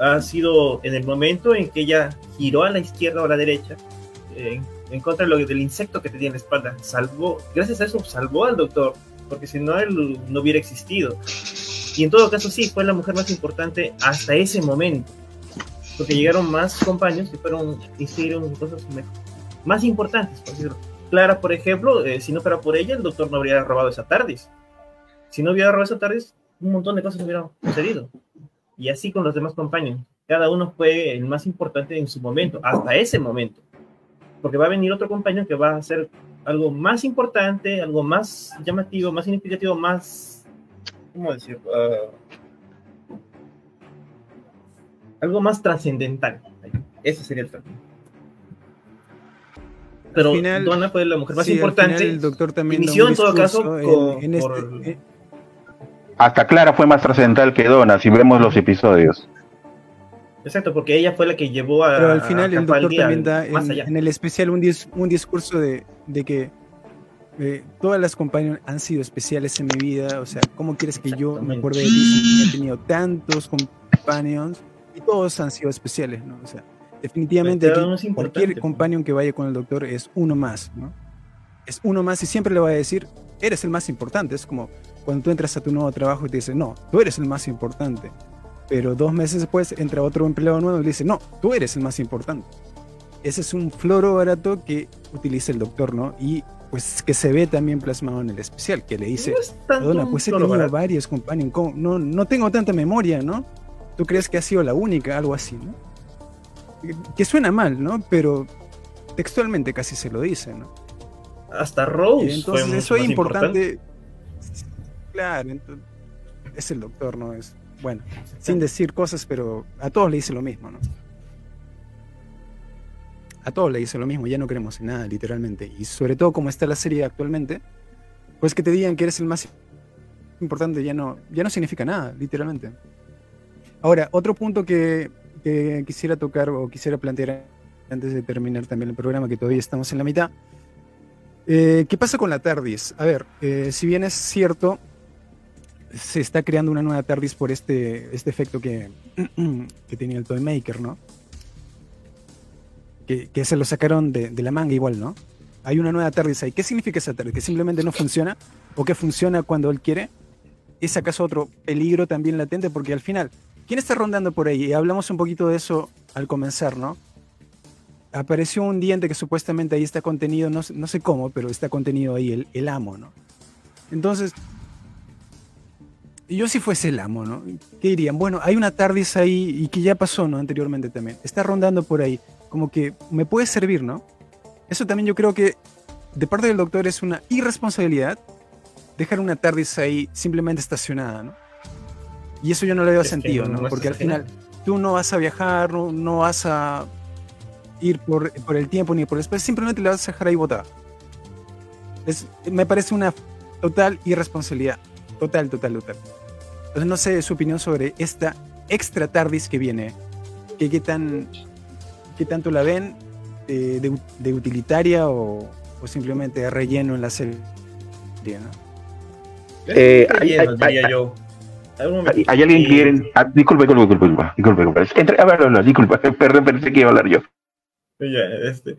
ha sido en el momento en que ella giró a la izquierda o a la derecha en, en contra de lo, del insecto que tenía en la espalda. Salvó, gracias a eso salvó al doctor, porque si no él no hubiera existido. Y en todo caso sí, fue la mujer más importante hasta ese momento, porque llegaron más compañeros que fueron hicieron cosas más importantes, por decirlo. Clara, por ejemplo, eh, si no fuera por ella, el doctor no habría robado esa TARDIS si no hubiera robado esa TARDIS, un montón de cosas hubieran sucedido. Y así con los demás compañeros. Cada uno fue el más importante en su momento, hasta ese momento. Porque va a venir otro compañero que va a hacer algo más importante, algo más llamativo, más significativo, más. ¿Cómo decirlo? Ah, algo más trascendental. Ese sería el término. Pero Al final- Donna fue la mujer más Sí, importante. final el doctor también inició en todo caso discurso con- en, en por- este, eh, Hasta Clara fue más trascendental que Donna, si vemos los episodios. Exacto, porque ella fue la que llevó a. Pero al final el doctor también da más en, allá. en el especial un, dis- un discurso de, de que eh, todas las compañeras han sido especiales en mi vida. O sea, ¿cómo quieres que yo me acuerde de ti he tenido tantos companions y todos han sido especiales, ¿no? O sea, definitivamente aquí cualquier pues. companion que vaya con el doctor es uno más, ¿no? Es uno más y siempre le va a decir, eres el más importante. Es como cuando tú entras a tu nuevo trabajo y te dice, no, tú eres el más importante. Pero dos meses después entra otro empleado nuevo y le dice, no, tú eres el más importante. Ese es un floro barato que utiliza el doctor, ¿no? Y pues que se ve también plasmado en el especial, que le dice, No un pues he tenido barato. varios companions, ¿cómo? no, no tengo tanta memoria, ¿no? ¿Tú crees que ha sido la única? Algo así, ¿no? Que- suena mal, ¿no? Pero textualmente casi se lo dice, ¿no? Hasta Rose. Y entonces fue eso es más importante. Claro, ento- es el doctor, ¿no? Es, bueno, sin decir cosas, pero a todos le dice lo mismo, ¿no? A todos le dice lo mismo, ya no creemos en nada, literalmente. Y sobre todo como está la serie actualmente, pues que te digan que eres el más importante ya no, ya no significa nada, literalmente. Ahora, otro punto que, que quisiera tocar o quisiera plantear antes de terminar también el programa, que todavía estamos en la mitad, eh, ¿Qué pasa con la TARDIS? A ver, eh, si bien es cierto, se está creando una nueva TARDIS por este, este efecto que, que tenía el Toy Maker, ¿no? Que, que se lo sacaron de, de la manga igual, ¿no? Hay una nueva TARDIS ahí. ¿Qué significa esa TARDIS? ¿Que simplemente no funciona? ¿O que funciona cuando él quiere? ¿Es acaso otro peligro también latente? Porque al final, ¿quién está rondando por ahí? Y hablamos un poquito de eso al comenzar, ¿no? apareció un diente que supuestamente ahí está contenido, no, no sé cómo, pero está contenido ahí el, el amo, ¿no? Entonces, yo si fuese el amo, ¿no? ¿Qué dirían? Bueno, hay una TARDIS ahí y que ya pasó, ¿no? Anteriormente también. Está rondando por ahí. Como que me puede servir, ¿no? Eso también yo creo que de parte del doctor es una irresponsabilidad dejar una TARDIS ahí simplemente estacionada, ¿no? Y eso yo no le veo Es sentido, no Porque al al final tú no vas a viajar, no, no vas a ir por, por el tiempo ni por el espacio, simplemente la vas a dejar ahí botada. Es, me parece una total irresponsabilidad. Total, total, total. Entonces no sé su opinión sobre esta extra tardis que viene. ¿Qué, qué tan, qué tanto la ven? Eh, de, de, utilitaria o, o, simplemente de relleno en la serie? ¿no? Eh, hay, hay, diría hay, yo. Hay, hay alguien que quiere. Ah, disculpe, disculpe, disculpe, disculpe, disculpe. Entre, a ver, no, disculpe, perdón, pensé que iba a hablar yo. Ya, este,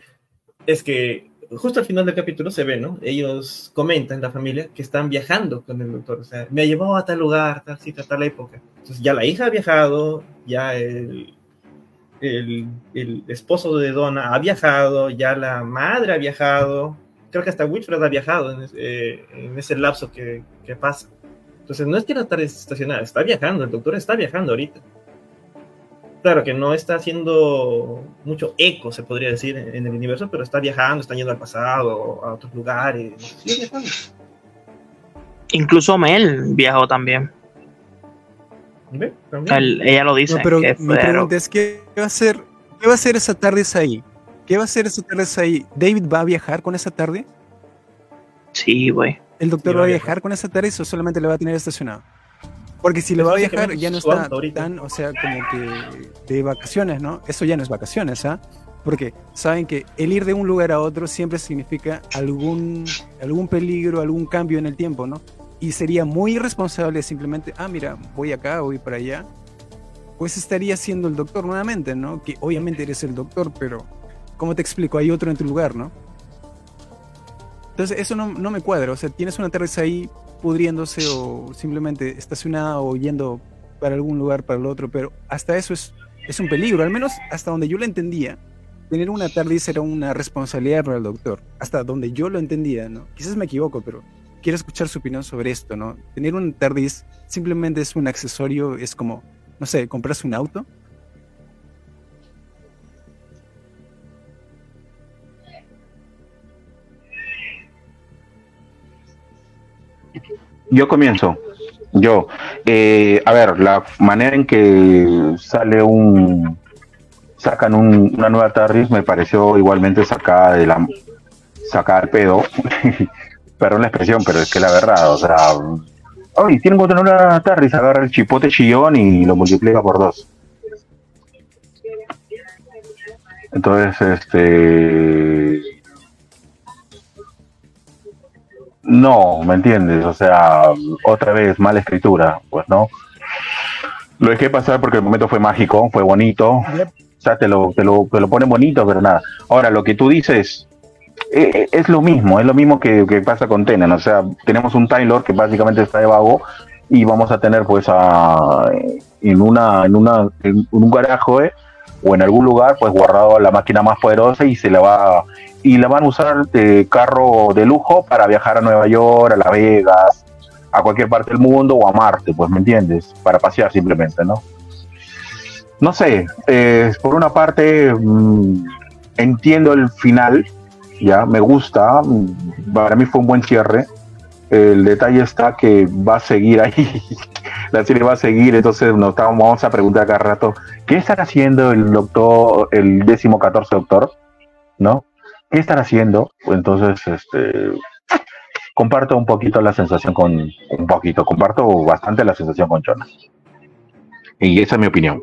es que justo al final del capítulo se ve, ¿no? Ellos comentan, la familia, que están viajando con el doctor. O sea, me ha llevado a tal lugar, tal cita, tal época. Entonces ya la hija ha viajado, ya el, el, el esposo de Donna ha viajado, ya la madre ha viajado. Creo que hasta Wilfred ha viajado en, eh, en ese lapso que, que, pasa. Entonces no es que la tarde estacionada, está viajando, el doctor está viajando ahorita. Claro que no está haciendo mucho eco, se podría decir, en, en el universo, pero está viajando, está yendo al pasado, a otros lugares. Sí, Incluso Mel viajó también. ¿Ve? El, ella lo dice. No, pero mi fue, pregunta es: ¿qué va a hacer, qué va a hacer esa tarde ahí? ¿Qué va a hacer esa tarde ahí? ¿David va a viajar con esa tarde? Sí, güey. ¿El doctor sí, va a viajar con esa tarde o solamente le va a tener estacionado? Porque si le va a viajar ya no está tan, o sea, como que de vacaciones, ¿no? Eso ya no es vacaciones, ¿ah? ¿eh? Porque saben que el ir de un lugar a otro siempre significa algún, algún peligro, algún cambio en el tiempo, ¿no? Y sería muy irresponsable simplemente, ah, mira, voy acá, voy para allá. Pues estaría siendo el doctor nuevamente, ¿no? Que obviamente eres el doctor, pero ¿cómo te explico? Hay otro en tu lugar, ¿no? Entonces eso no, no me cuadra, o sea, tienes una terraza ahí pudriéndose o simplemente estacionada o yendo para algún lugar, para el otro, pero hasta eso es, es un peligro, al menos hasta donde yo lo entendía. Tener una TARDIS era una responsabilidad para el doctor, hasta donde yo lo entendía, ¿no? Quizás me equivoco, pero quiero escuchar su opinión sobre esto, ¿no? Tener un TARDIS simplemente es un accesorio, es como, no sé, comprarse un auto. Yo comienzo. Yo, eh, a ver, la manera en que sale un, sacan un, una nueva TARDIS me pareció igualmente sacada de la, sacada al pedo, perdón la expresión, pero es que la verdad, o sea, hoy tienen que tener una TARDIS, agarra el chipote chillón y lo multiplica por dos. Entonces, este, No, ¿me entiendes? O sea, otra vez, mala escritura, pues no. Lo dejé pasar porque el momento fue mágico, fue bonito. O sea, te lo, te, lo, te lo pone bonito, pero nada. Ahora, lo que tú dices eh, es lo mismo, es lo mismo que, que pasa con Tenen. O sea, tenemos un Taylor que básicamente está de vago y vamos a tener pues a, en, una, en, una, en un garaje eh, o en algún lugar pues guardado la máquina más poderosa y se le va y la van a usar de carro de lujo para viajar a Nueva York, a Las Vegas, a cualquier parte del mundo o a Marte, pues me entiendes, para pasear simplemente, ¿no? No sé, eh, por una parte mmm, entiendo el final, ya me gusta, para mí fue un buen cierre. El detalle está que va a seguir ahí, la serie va a seguir, entonces nos vamos a preguntar cada rato, ¿qué estará haciendo el doctor, el décimo catorce doctor? ¿No? ¿Qué están haciendo? Entonces, este, comparto un poquito la sensación con, un poquito, comparto bastante la sensación con Jonas. Y esa es mi opinión.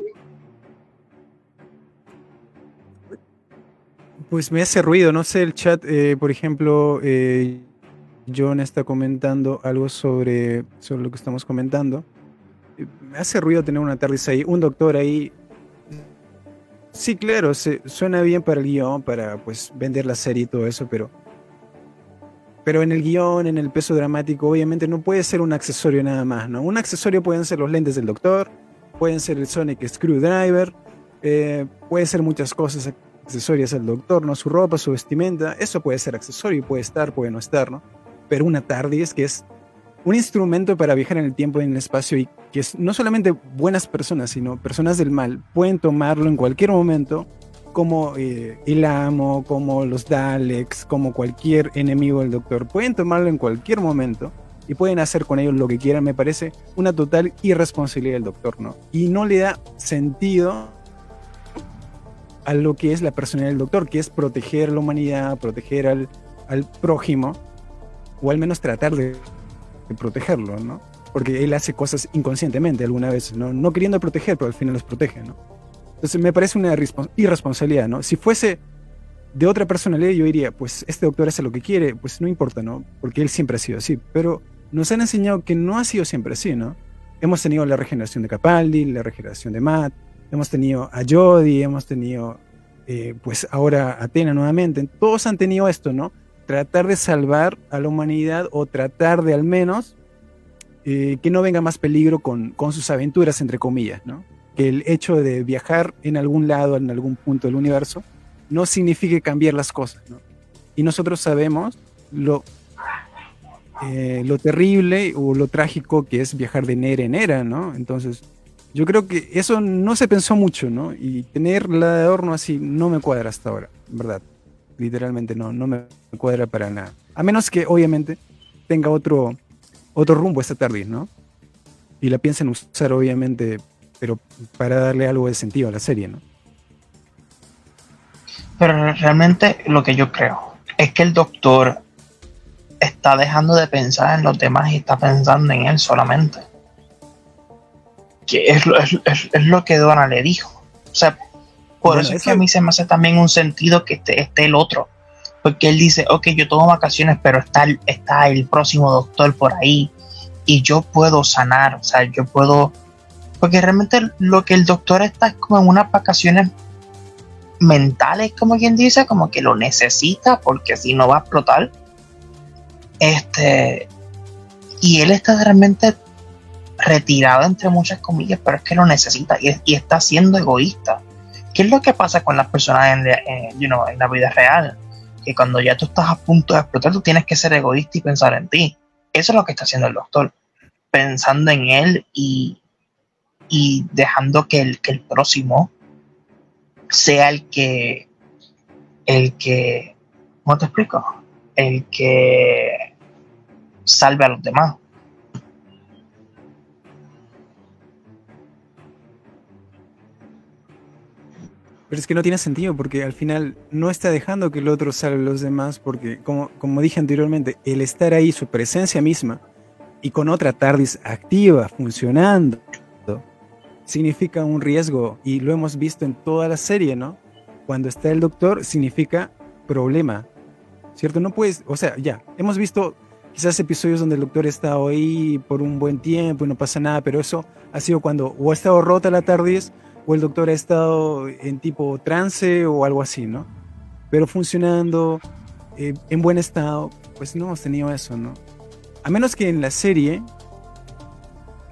Pues me hace ruido, no sé, el chat, eh, por ejemplo, eh, John está comentando algo sobre, sobre lo que estamos comentando. Me hace ruido tener una TARDIS ahí, un doctor ahí Sí, claro, se, suena bien para el guion, para pues vender la serie y todo eso, pero. Pero en el guion, en el peso dramático, obviamente no puede ser un accesorio nada más, ¿no? Un accesorio pueden ser los lentes del doctor, pueden ser el Sonic Screwdriver, eh, puede ser muchas cosas accesorias al doctor, ¿no? Su ropa, su vestimenta, eso puede ser accesorio, puede estar, puede no estar, ¿no? Pero una TARDIS que es un instrumento para viajar en el tiempo y en el espacio y que no solamente buenas personas, sino personas del mal pueden tomarlo en cualquier momento como eh, el amo, como los Daleks, como cualquier enemigo del doctor. Pueden tomarlo en cualquier momento y pueden hacer con ellos lo que quieran. Me parece una total irresponsabilidad del doctor, ¿no? Y no le da sentido a lo que es la personalidad del doctor, que es proteger la humanidad, proteger al, al prójimo o al menos tratar de, protegerlo, ¿no? Porque él hace cosas inconscientemente alguna vez, ¿no? No queriendo proteger, pero al final los protege, ¿no? Entonces me parece una irresponsabilidad, ¿no? Si fuese de otra personalidad, yo diría, pues este doctor hace lo que quiere, pues no importa, ¿no? Porque él siempre ha sido así. Pero nos han enseñado que no ha sido siempre así, ¿no? Hemos tenido la regeneración de Capaldi, la regeneración de Matt, hemos tenido a Jodie, hemos tenido, eh, pues ahora Atena nuevamente. Todos han tenido esto, ¿no? Tratar de salvar a la humanidad o tratar de al menos eh, que no venga más peligro con, con sus aventuras, entre comillas, ¿no? Que el hecho de viajar en algún lado, en algún punto del universo, no signifique cambiar las cosas, ¿no? Y nosotros sabemos lo, eh, lo terrible o lo trágico que es viajar de nera en era, ¿no? Entonces, yo creo que eso no se pensó mucho, ¿no? Y tener la de horno así no me cuadra hasta ahora, ¿verdad? Literalmente no, no me cuadra para nada. A menos que, obviamente, tenga otro, otro rumbo esta tarde, ¿no? Y la piensen usar, obviamente, pero para darle algo de sentido a la serie, ¿no? Pero realmente lo que yo creo es que el doctor está dejando de pensar en los demás y está pensando en él solamente. Que es, es, lo que Donna le dijo. O sea, por eso es que a mí se me hace también un sentido que esté, el otro. Porque él dice, ok, yo tomo vacaciones, pero está, está el próximo doctor por ahí y yo puedo sanar, o sea, yo puedo... Porque realmente lo que el doctor está es como en unas vacaciones mentales, como quien dice, como que lo necesita porque si no va a explotar. Este, y él está realmente retirado entre muchas comillas, pero es que lo necesita y, está siendo egoísta. ¿Qué es lo que pasa con las personas en, en la vida real? Que cuando ya tú estás a punto de explotar, tú tienes que ser egoísta y pensar en ti. Eso es lo que está haciendo el doctor, pensando en él y, y dejando que el, que el próximo sea el que, el que, ¿cómo te explico? El que salve a los demás. Pero es que no tiene sentido porque al final no está dejando que el otro salve a los demás porque, como, como dije anteriormente, el estar ahí, su presencia misma, y con otra TARDIS activa, funcionando, significa un riesgo y lo hemos visto en toda la serie, ¿no? Cuando está el doctor significa problema, ¿cierto? No puedes, o sea, ya, hemos visto quizás episodios donde el doctor ha estado ahí por un buen tiempo y no pasa nada, pero eso ha sido cuando o ha estado rota la tardis o el doctor ha estado en tipo trance o algo así, ¿no? Pero funcionando, eh, en buen estado, pues no hemos tenido eso, ¿no? A menos que en la serie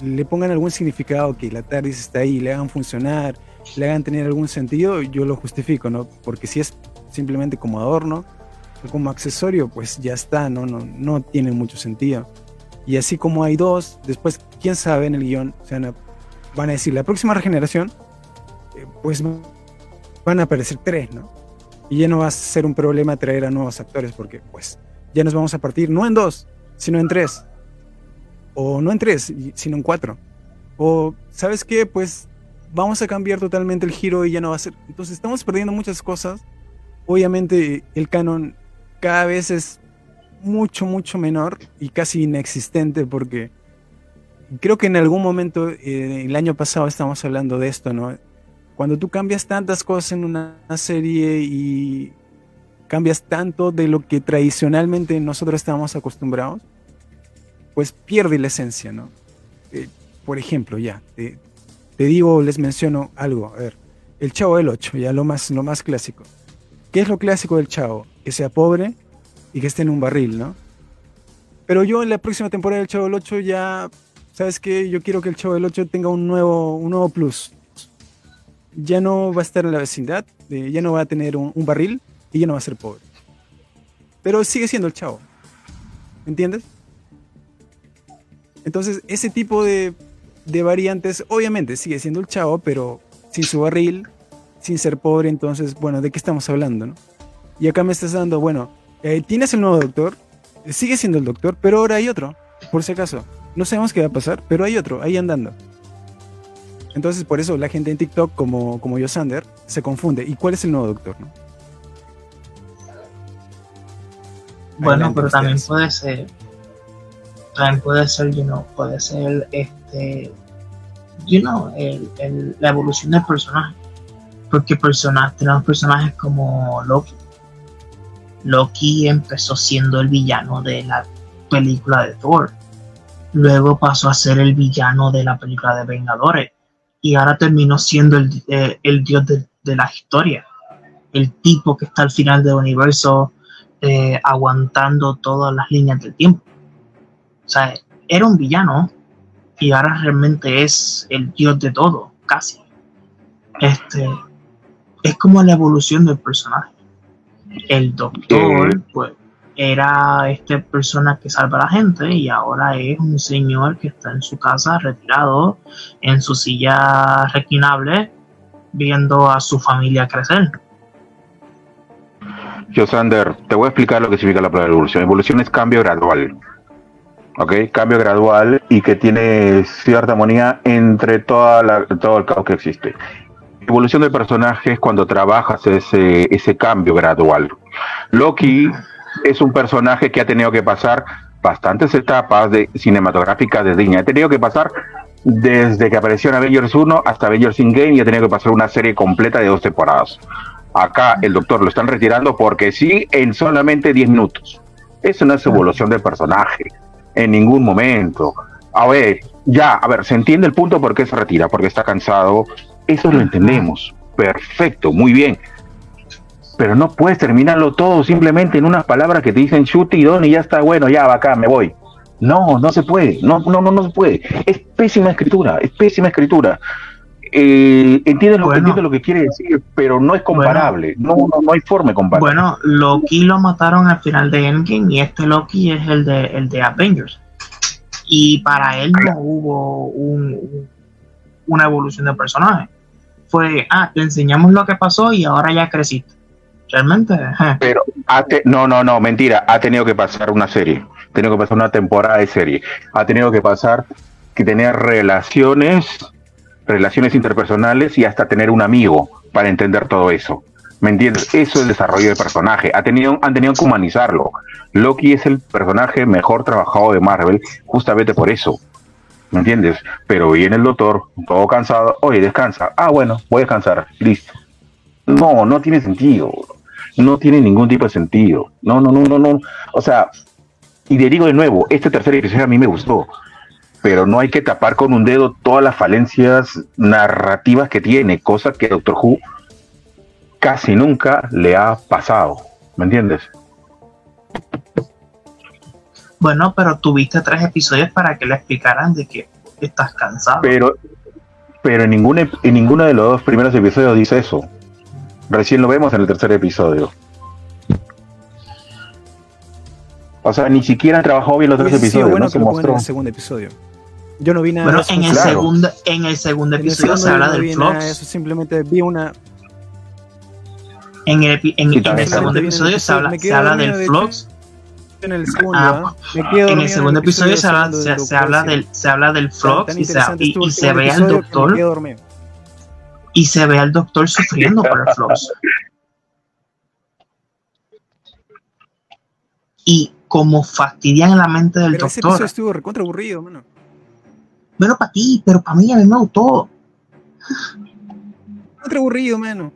le pongan algún significado, que la TARDIS está ahí, le hagan funcionar, le hagan tener algún sentido, yo lo justifico, ¿no? Porque si es simplemente como adorno como accesorio, pues ya está, ¿no? No, no tiene mucho sentido. Y así como hay dos, después, quién sabe en el guion, o van a decir, la próxima regeneración, pues van a aparecer tres, ¿no? Y ya no va a ser un problema traer a nuevos actores, porque pues ya nos vamos a partir no en dos, sino en tres o no en tres, sino en cuatro. O, ¿sabes qué? Pues vamos a cambiar totalmente el giro y ya no va a ser. Entonces estamos perdiendo muchas cosas. Obviamente el canon cada vez es mucho, mucho menor y casi inexistente porque creo que en algún momento, eh, el año pasado estábamos hablando de esto, ¿no? Cuando tú cambias tantas cosas en una serie y cambias tanto de lo que tradicionalmente nosotros estábamos acostumbrados, pues pierde la esencia, ¿no? Eh, por ejemplo, ya, te, digo, les menciono algo, a ver, el Chavo del 8, ya lo más, lo más clásico. ¿Qué es lo clásico del Chavo? Que sea pobre y que esté en un barril, ¿no? Pero yo en la próxima temporada del Chavo del 8 ya, ¿sabes qué? Yo quiero que el Chavo del 8 tenga un nuevo, un nuevo plus. Ya no va a estar en la vecindad, eh, ya no va a tener un, barril y ya no va a ser pobre. Pero sigue siendo el Chavo. ¿Entiendes? Entonces, ese tipo de, variantes, obviamente sigue siendo el chavo, pero sin su barril, sin ser pobre, entonces, bueno, ¿de qué estamos hablando? No? Y acá me estás dando, bueno, eh, tienes el nuevo doctor, sigue siendo el doctor, pero ahora hay otro, por si acaso. No sabemos qué va a pasar, pero hay otro, ahí andando. Entonces, por eso la gente en TikTok, como, como yo, Sander, se confunde. ¿Y cuál es el nuevo doctor? No? Bueno, pero también puede ser. También puede ser, you know, puede ser este. You know, el, la evolución del personaje. Porque tenemos personajes como Loki. Loki empezó siendo el villano de la película de Thor. Luego pasó a ser el villano de la película de Vengadores. Y ahora terminó siendo el, eh, dios de, de la historia. El tipo que está al final del universo eh, aguantando todas las líneas del tiempo. O sea, era un villano y ahora realmente es el dios de todo, casi. Este es como la evolución del personaje. El doctor, pues, era esta persona que salva a la gente y ahora es un señor que está en su casa retirado, en su silla reclinable, viendo a su familia crecer. Yo, Sander, te voy a explicar lo que significa la palabra evolución. Evolución es cambio gradual. ¿Ok? Cambio gradual y que tiene cierta armonía entre toda todo el caos que existe. Evolución de personaje es cuando trabajas ese, ese cambio gradual. Loki es un personaje que ha tenido que pasar bastantes etapas de, cinematográficas de Disney. Ha tenido que pasar desde que apareció en Avengers 1 hasta Avengers in Game y ha tenido que pasar una serie completa de dos temporadas. Acá el doctor lo están retirando porque sí, en solamente 10 minutos. Eso no es evolución del personaje, en ningún momento. A ver, ya, a ver, se entiende el punto por qué se retira, porque está cansado. Eso lo entendemos. Perfecto, muy bien. Pero no puedes terminarlo todo simplemente en unas palabras que te dicen shoot y don y ya está bueno, ya va acá, me voy. No, no se puede, no, no, no, no se puede. Es pésima escritura, es pésima escritura eh, entiende, lo, lo que quiere decir, pero no es comparable. no, no, hay forma de comparar. Bueno, Loki lo mataron al final de Endgame y este Loki es el de, el de Avengers. Y para él no hubo una evolución de personaje. Fue, ah, te enseñamos lo que pasó y ahora ya creciste. Realmente. Pero, no, no, no, mentira. Ha tenido que pasar una serie. Ha tenido que pasar una temporada de serie. Ha tenido que pasar que tener relaciones relaciones interpersonales y hasta tener un amigo para entender todo eso. ¿Me entiendes? Eso es el desarrollo de personaje. Ha tenido, han tenido que humanizarlo. Loki es el personaje mejor trabajado de Marvel justamente por eso. ¿Me entiendes? Pero viene el doctor, todo cansado. Oye, descansa. Ah, bueno, voy a descansar. Listo. No, no tiene sentido. No tiene ningún tipo de sentido. No, no, no, no, no. O sea, y le digo de nuevo, este tercer episodio a mí me gustó pero no hay que tapar con un dedo todas las falencias narrativas que tiene, cosa que Doctor Who casi nunca le ha pasado, ¿me entiendes? Bueno, pero tuviste tres episodios para que le explicaran de que estás cansado. Pero, pero en, ningún, en ninguno de los dos primeros episodios dice eso. Recién lo vemos en el tercer episodio. O sea, ni siquiera han trabajado bien los tres episodios. Bueno se mostró. En el segundo episodio. Yo no vi nada bueno, en el, segundo, en el segundo episodio se habla del Flux. Eso simplemente vi una. En el, en, en el segundo episodio se habla, se habla del Flux. En el segundo, ah, en el segundo episodio, se, habla, se, se, habla del, se habla del Flux y se, y, y se ve al doctor. Y se ve al doctor sufriendo por el Flux. Y como fastidian en la mente del Pero doctor. Ese estuvo recontra aburrido, mano. Bueno, para ti, pero para mí a mí me gustó. Otro aburrido, mano.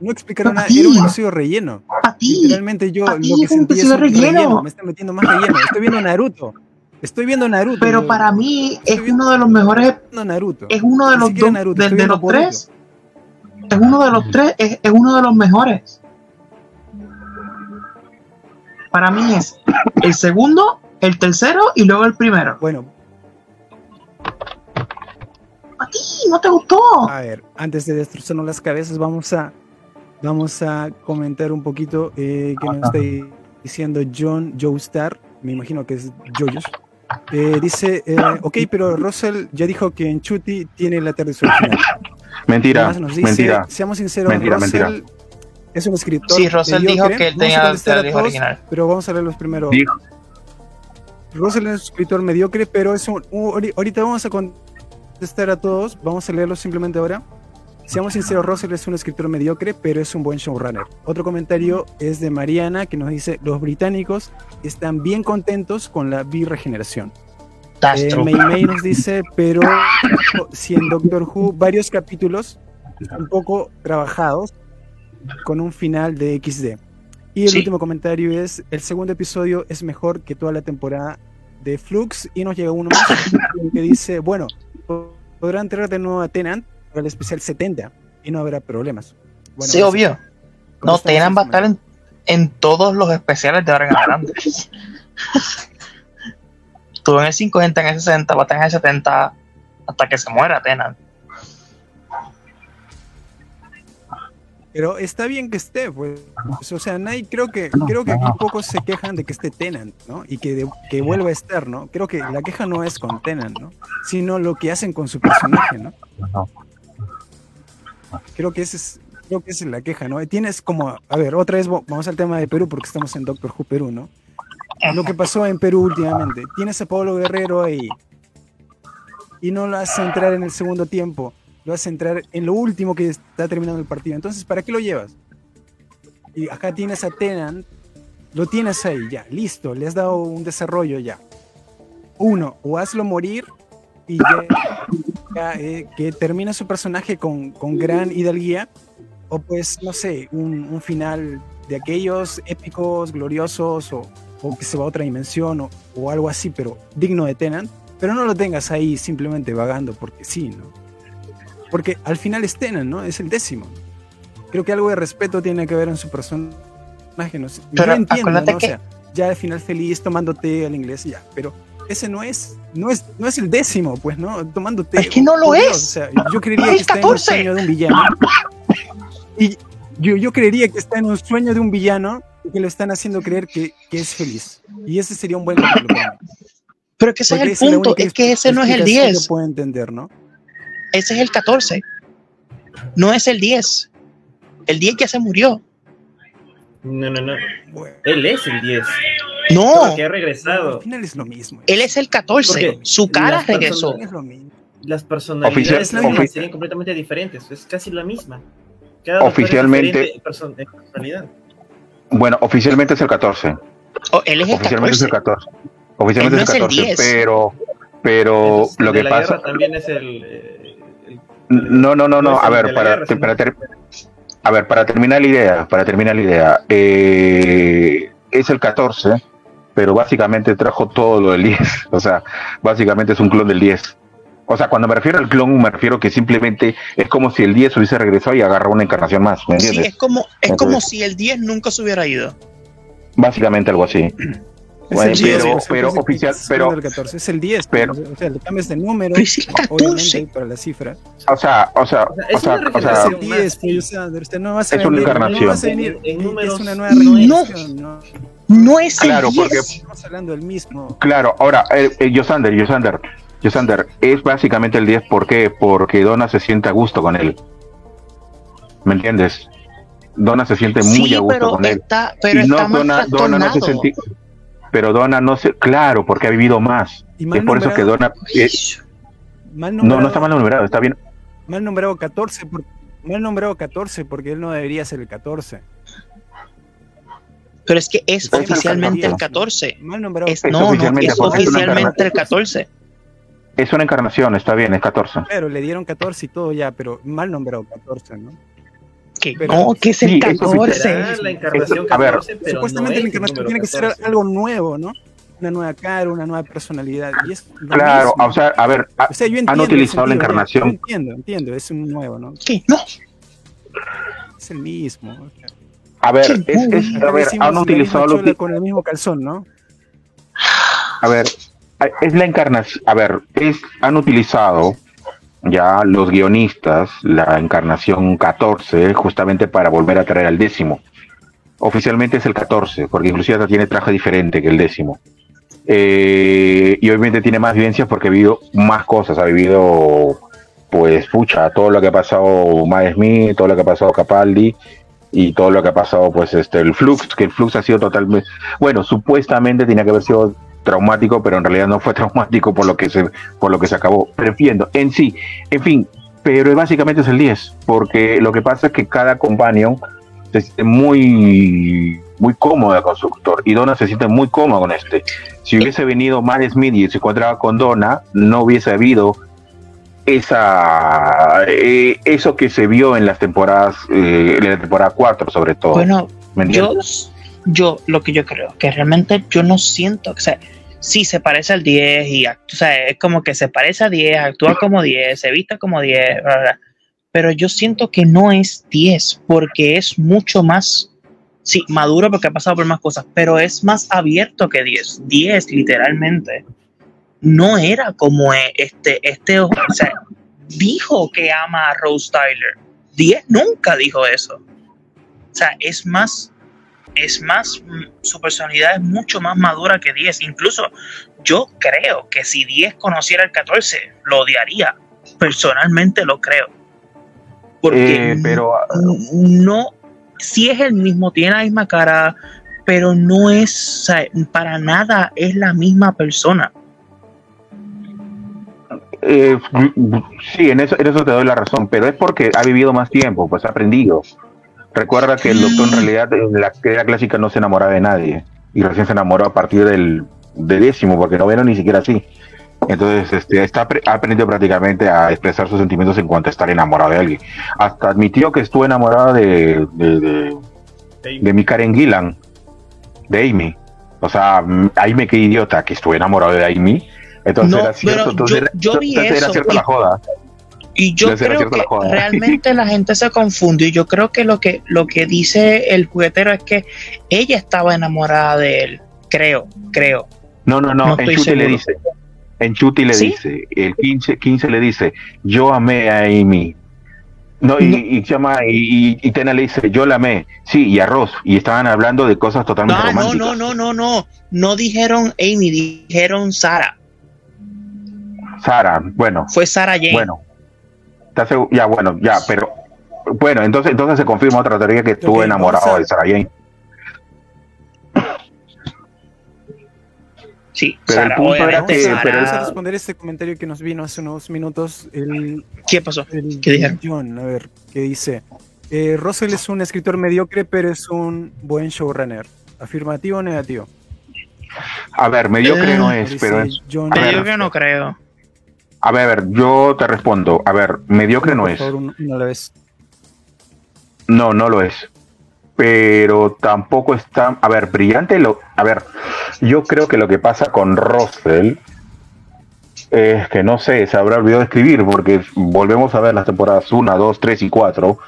No explicaron nada, era un episodio relleno. Para ti. Literalmente yo lo que es un relleno. Me está metiendo más relleno. Estoy viendo Naruto. Estoy viendo Naruto. Pero para mí es uno de los mejores. Naruto. Es uno de los, dos, de, de los tres. Es uno de los tres. Es, es uno de los mejores. Para mí es el segundo, el tercero y luego el primero. Bueno, a ti no te gustó. A ver, antes de destrozarnos las cabezas, vamos a, vamos a comentar un poquito eh, que nos está diciendo John Joestar, me imagino que es Joyos. Eh, dice, eh, ok, pero Russell ya dijo que en Chuti tiene la tarde original. Mentira, mentira. Seamos sinceros, mentira, Russell es un escritor. Sí, Russell dijo que tenía la tarde original. Pero vamos a leer los primeros. Russell es un escritor mediocre, pero es un, ahorita vamos a contestar a todos. Vamos a leerlos simplemente ahora. Seamos sinceros, Russell es un escritor mediocre, pero es un buen showrunner. Otro comentario es de Mariana, que nos dice, los británicos están bien contentos con la biregeneración. Eh, May May nos dice, pero si en Doctor Who varios capítulos un poco trabajados con un final de XD. Y el último comentario es, el segundo episodio es mejor que toda la temporada de Flux y nos llega uno más que dice, bueno, podrán traer de nuevo a Tenant el especial 70 y no habrá problemas. sí, obvio. No, Tenant va a estar en, todos los especiales de ahora en adelante. Estuvo en el 50, en el 60, va a estar en el 70 hasta que se muera Tenant. Pero está bien que esté, pues. O sea, nadie, creo que, creo que aquí pocos se quejan de que esté Tenant, ¿no? Y que, que vuelva a estar, ¿no? Creo que la queja no es con Tenant, ¿no? Sino lo que hacen con su personaje, ¿no? Creo que ese es, creo que esa es la queja, ¿no? Tienes como, a ver, otra vez vamos al tema de Perú porque estamos en Doctor Who Perú, ¿no? Lo que pasó en Perú últimamente. Tienes a Pablo Guerrero ahí y no lo hace entrar en el segundo tiempo lo a entrar en lo último que está terminando el partido. Entonces, ¿para qué lo llevas? Y acá tienes a Tenant, lo tienes ahí, ya, listo, le has dado un desarrollo ya. Uno, o hazlo morir y ya, eh, que termine su personaje con, con gran hidalguía, o pues, no sé, un, final de aquellos épicos, gloriosos, o, o, que se va a otra dimensión, o, o algo así, pero digno de Tenant, pero no lo tengas ahí simplemente vagando porque sí, ¿no? Porque al final es Tenan, ¿no? Es el décimo. Creo que algo de respeto tiene que ver en su personaje. No sé. Yo entiendo, ¿no? O sea, ya al final feliz tomándote al inglés y ya. Pero ese no es, no es, no es el décimo, pues, ¿no? Tomándote. Es que no lo es. O sea, yo creería que está en un sueño de un villano. Y yo, yo creería que está en un sueño de un villano y que lo están haciendo creer que, que es feliz. Y ese sería un buen ejemplo Pero que ese es el punto, es, que ese no es el 10. puedo entender, ¿no? ese es el 14. No es el 10. El 10 ya se murió. No, no, no. Él es el 10. No. Que ha regresado. al final es lo mismo. Él es el 14. Su cara regresó. Las personalidades serían completamente diferentes. Es casi la misma. oficialmente. personalidad. Bueno, oficialmente es el 14. él es el oficialmente 14. es el 14. Oficialmente es el 14, pero pero lo que pasa también es el eh, no, no, no, no. A ver, para, a ver, para terminar la idea, para terminar la idea, eh, es el 14, pero básicamente trajo todo lo del 10. O sea, básicamente es un clon del 10. O sea, cuando me refiero al clon, me refiero que simplemente es como si el 10 hubiese regresado y agarró una encarnación más. ¿me entiendes? Sí, es como, es como si el 10 nunca se hubiera ido. Básicamente algo así. Bueno, pero, pero oficial, pero el 14 es el 10, pero, o sea, le cambias de número, obviamente para la cifra. O sea, o sea, o sea, o sea, es el 10, usted no va a es una encarnación. No vas a venir, en números, es una nueva no, no, es el claro, 10. Porque, estamos hablando del mismo. Claro, ahora, eh, eh, Yosander, Yosander, Yosander, es básicamente el 10, ¿por qué? Porque Donna se siente a gusto con él. ¿Me entiendes? Donna se siente muy a gusto con él. Pero y no, está Donna, Donna no se sentía pero Donna no sé, claro, porque ha vivido más. Y es por eso que Donna... no, no está mal nombrado, está bien. Mal nombrado 14, por, mal nombrado 14 porque él no debería ser el 14. Pero es que es, oficialmente el 14. Mal nombrado es, no, oficialmente, no, es oficialmente el 14. Es una encarnación, está bien, es 14. Pero le dieron 14 y todo ya, pero mal nombrado 14, ¿no? Que no, que es el 14. la encarnación 14, pero supuestamente la encarnación tiene que ser algo nuevo, ¿no? Una nueva cara, una nueva personalidad. Y es claro, o sea, a ver, o sea, yo han utilizado la encarnación. entiendo, entiendo, es un nuevo, ¿no? ¿Qué? No. Es el mismo. A ver, es, es, a ver, han utilizado lo con el mismo calzón, ¿no? A ver, es la encarnación, a ver, es, han utilizado ya los guionistas la encarnación 14 justamente para volver a traer al décimo. Oficialmente es el 14, porque inclusive tiene traje diferente que el décimo. Eh, y obviamente tiene más vivencias porque ha vivido más cosas, ha vivido pues pucha, todo lo que ha pasado Matt Smith, todo lo que ha pasado Capaldi y todo lo que ha pasado pues este el Flux, que el Flux ha sido totalmente, bueno, supuestamente tenía que haber sido traumático, pero en realidad no fue traumático por lo que se, por lo que se acabó. Prefiendo, en sí, en fin, pero básicamente es el 10, porque lo que pasa es que cada companion se siente muy muy cómoda con su doctor y Donna se siente muy cómoda con este. Si hubiese venido Matt Smith y se encontraba con Donna, no hubiese habido esa eh, eso que se vio en las temporadas eh, en la temporada 4 sobre todo. Bueno, yo, yo lo que yo creo que realmente yo no siento, o sea, sí se parece al 10 y o sea, es como que se parece a 10, actúa como 10, se vista como 10, pero yo siento que no es 10 porque es mucho más sí, maduro porque ha pasado por más cosas, pero es más abierto que 10. 10 literalmente no era como e, este, este, o sea, dijo que ama a Rose Tyler. 10 nunca dijo eso. O sea, es más, es más, su personalidad es mucho más madura que 10. Incluso yo creo que si 10 conociera el 14, lo odiaría. Personalmente lo creo. Porque Eh, pero no, si es el mismo, tiene la misma cara, pero no es, para nada es la misma persona. Eh, sí, en eso, en eso te doy la razón, pero es porque ha vivido más tiempo, pues ha aprendido. Recuerda que el doctor en realidad en la era clásica no se enamoraba de nadie y recién se enamoró a partir del, del décimo, porque no vieron ni siquiera así. Entonces, este, está, ha aprendido prácticamente a expresar sus sentimientos en cuanto a estar enamorado de alguien. Hasta admitió que estuvo enamorado de, de, de, de mi Karen Gillan, de Amy. O sea, mm, ahí me quedé idiota que estuve enamorado de Amy. Entonces No, era cierto, pero entonces yo- era, vi entonces era eso cierta y- la joda. Y yo ser creo que la realmente la gente se confundió. Y yo creo que lo que lo que dice el juguetero es que ella estaba enamorada de él. Creo, creo. No, no, no, No en Chuti le dice. En Chuti le ¿Sí? dice, el 15, 15 le dice, yo amé a Amy. No, y, No. y llama, y, Tena le dice, yo la amé. Sí, y a Ross. Y estaban hablando de cosas totalmente Ah, no, románticas. no, no, no, no. No dijeron Amy, dijeron Sara. Sara, bueno, Fue Sara Jane. bueno. ¿Estás segu- Ya, bueno, ya, pero. Bueno, entonces, entonces se confirma otra teoría que estuvo enamorado a- de Sarah Jane. sí, pero el Sara. punto era que- Sara. pero Vamos a responder este comentario que nos vino hace unos minutos. El, ¿Qué pasó? el ¿Qué dijeron? John, a ver, ¿qué dice? Eh, Russell es un escritor mediocre, pero es un buen showrunner. ¿Afirmativo o negativo? A ver, mediocre Eh, no es, Dice pero es. John que no creo. A ver, a ver, yo te respondo. A ver, mediocre no es. favor, a la vez. No, no lo es. Pero tampoco está. A ver, brillante. Lo, a ver, yo creo que lo que pasa con Russell es que no sé, se habrá olvidado de escribir, porque volvemos a ver las temporadas 1, 2, 3 y 4.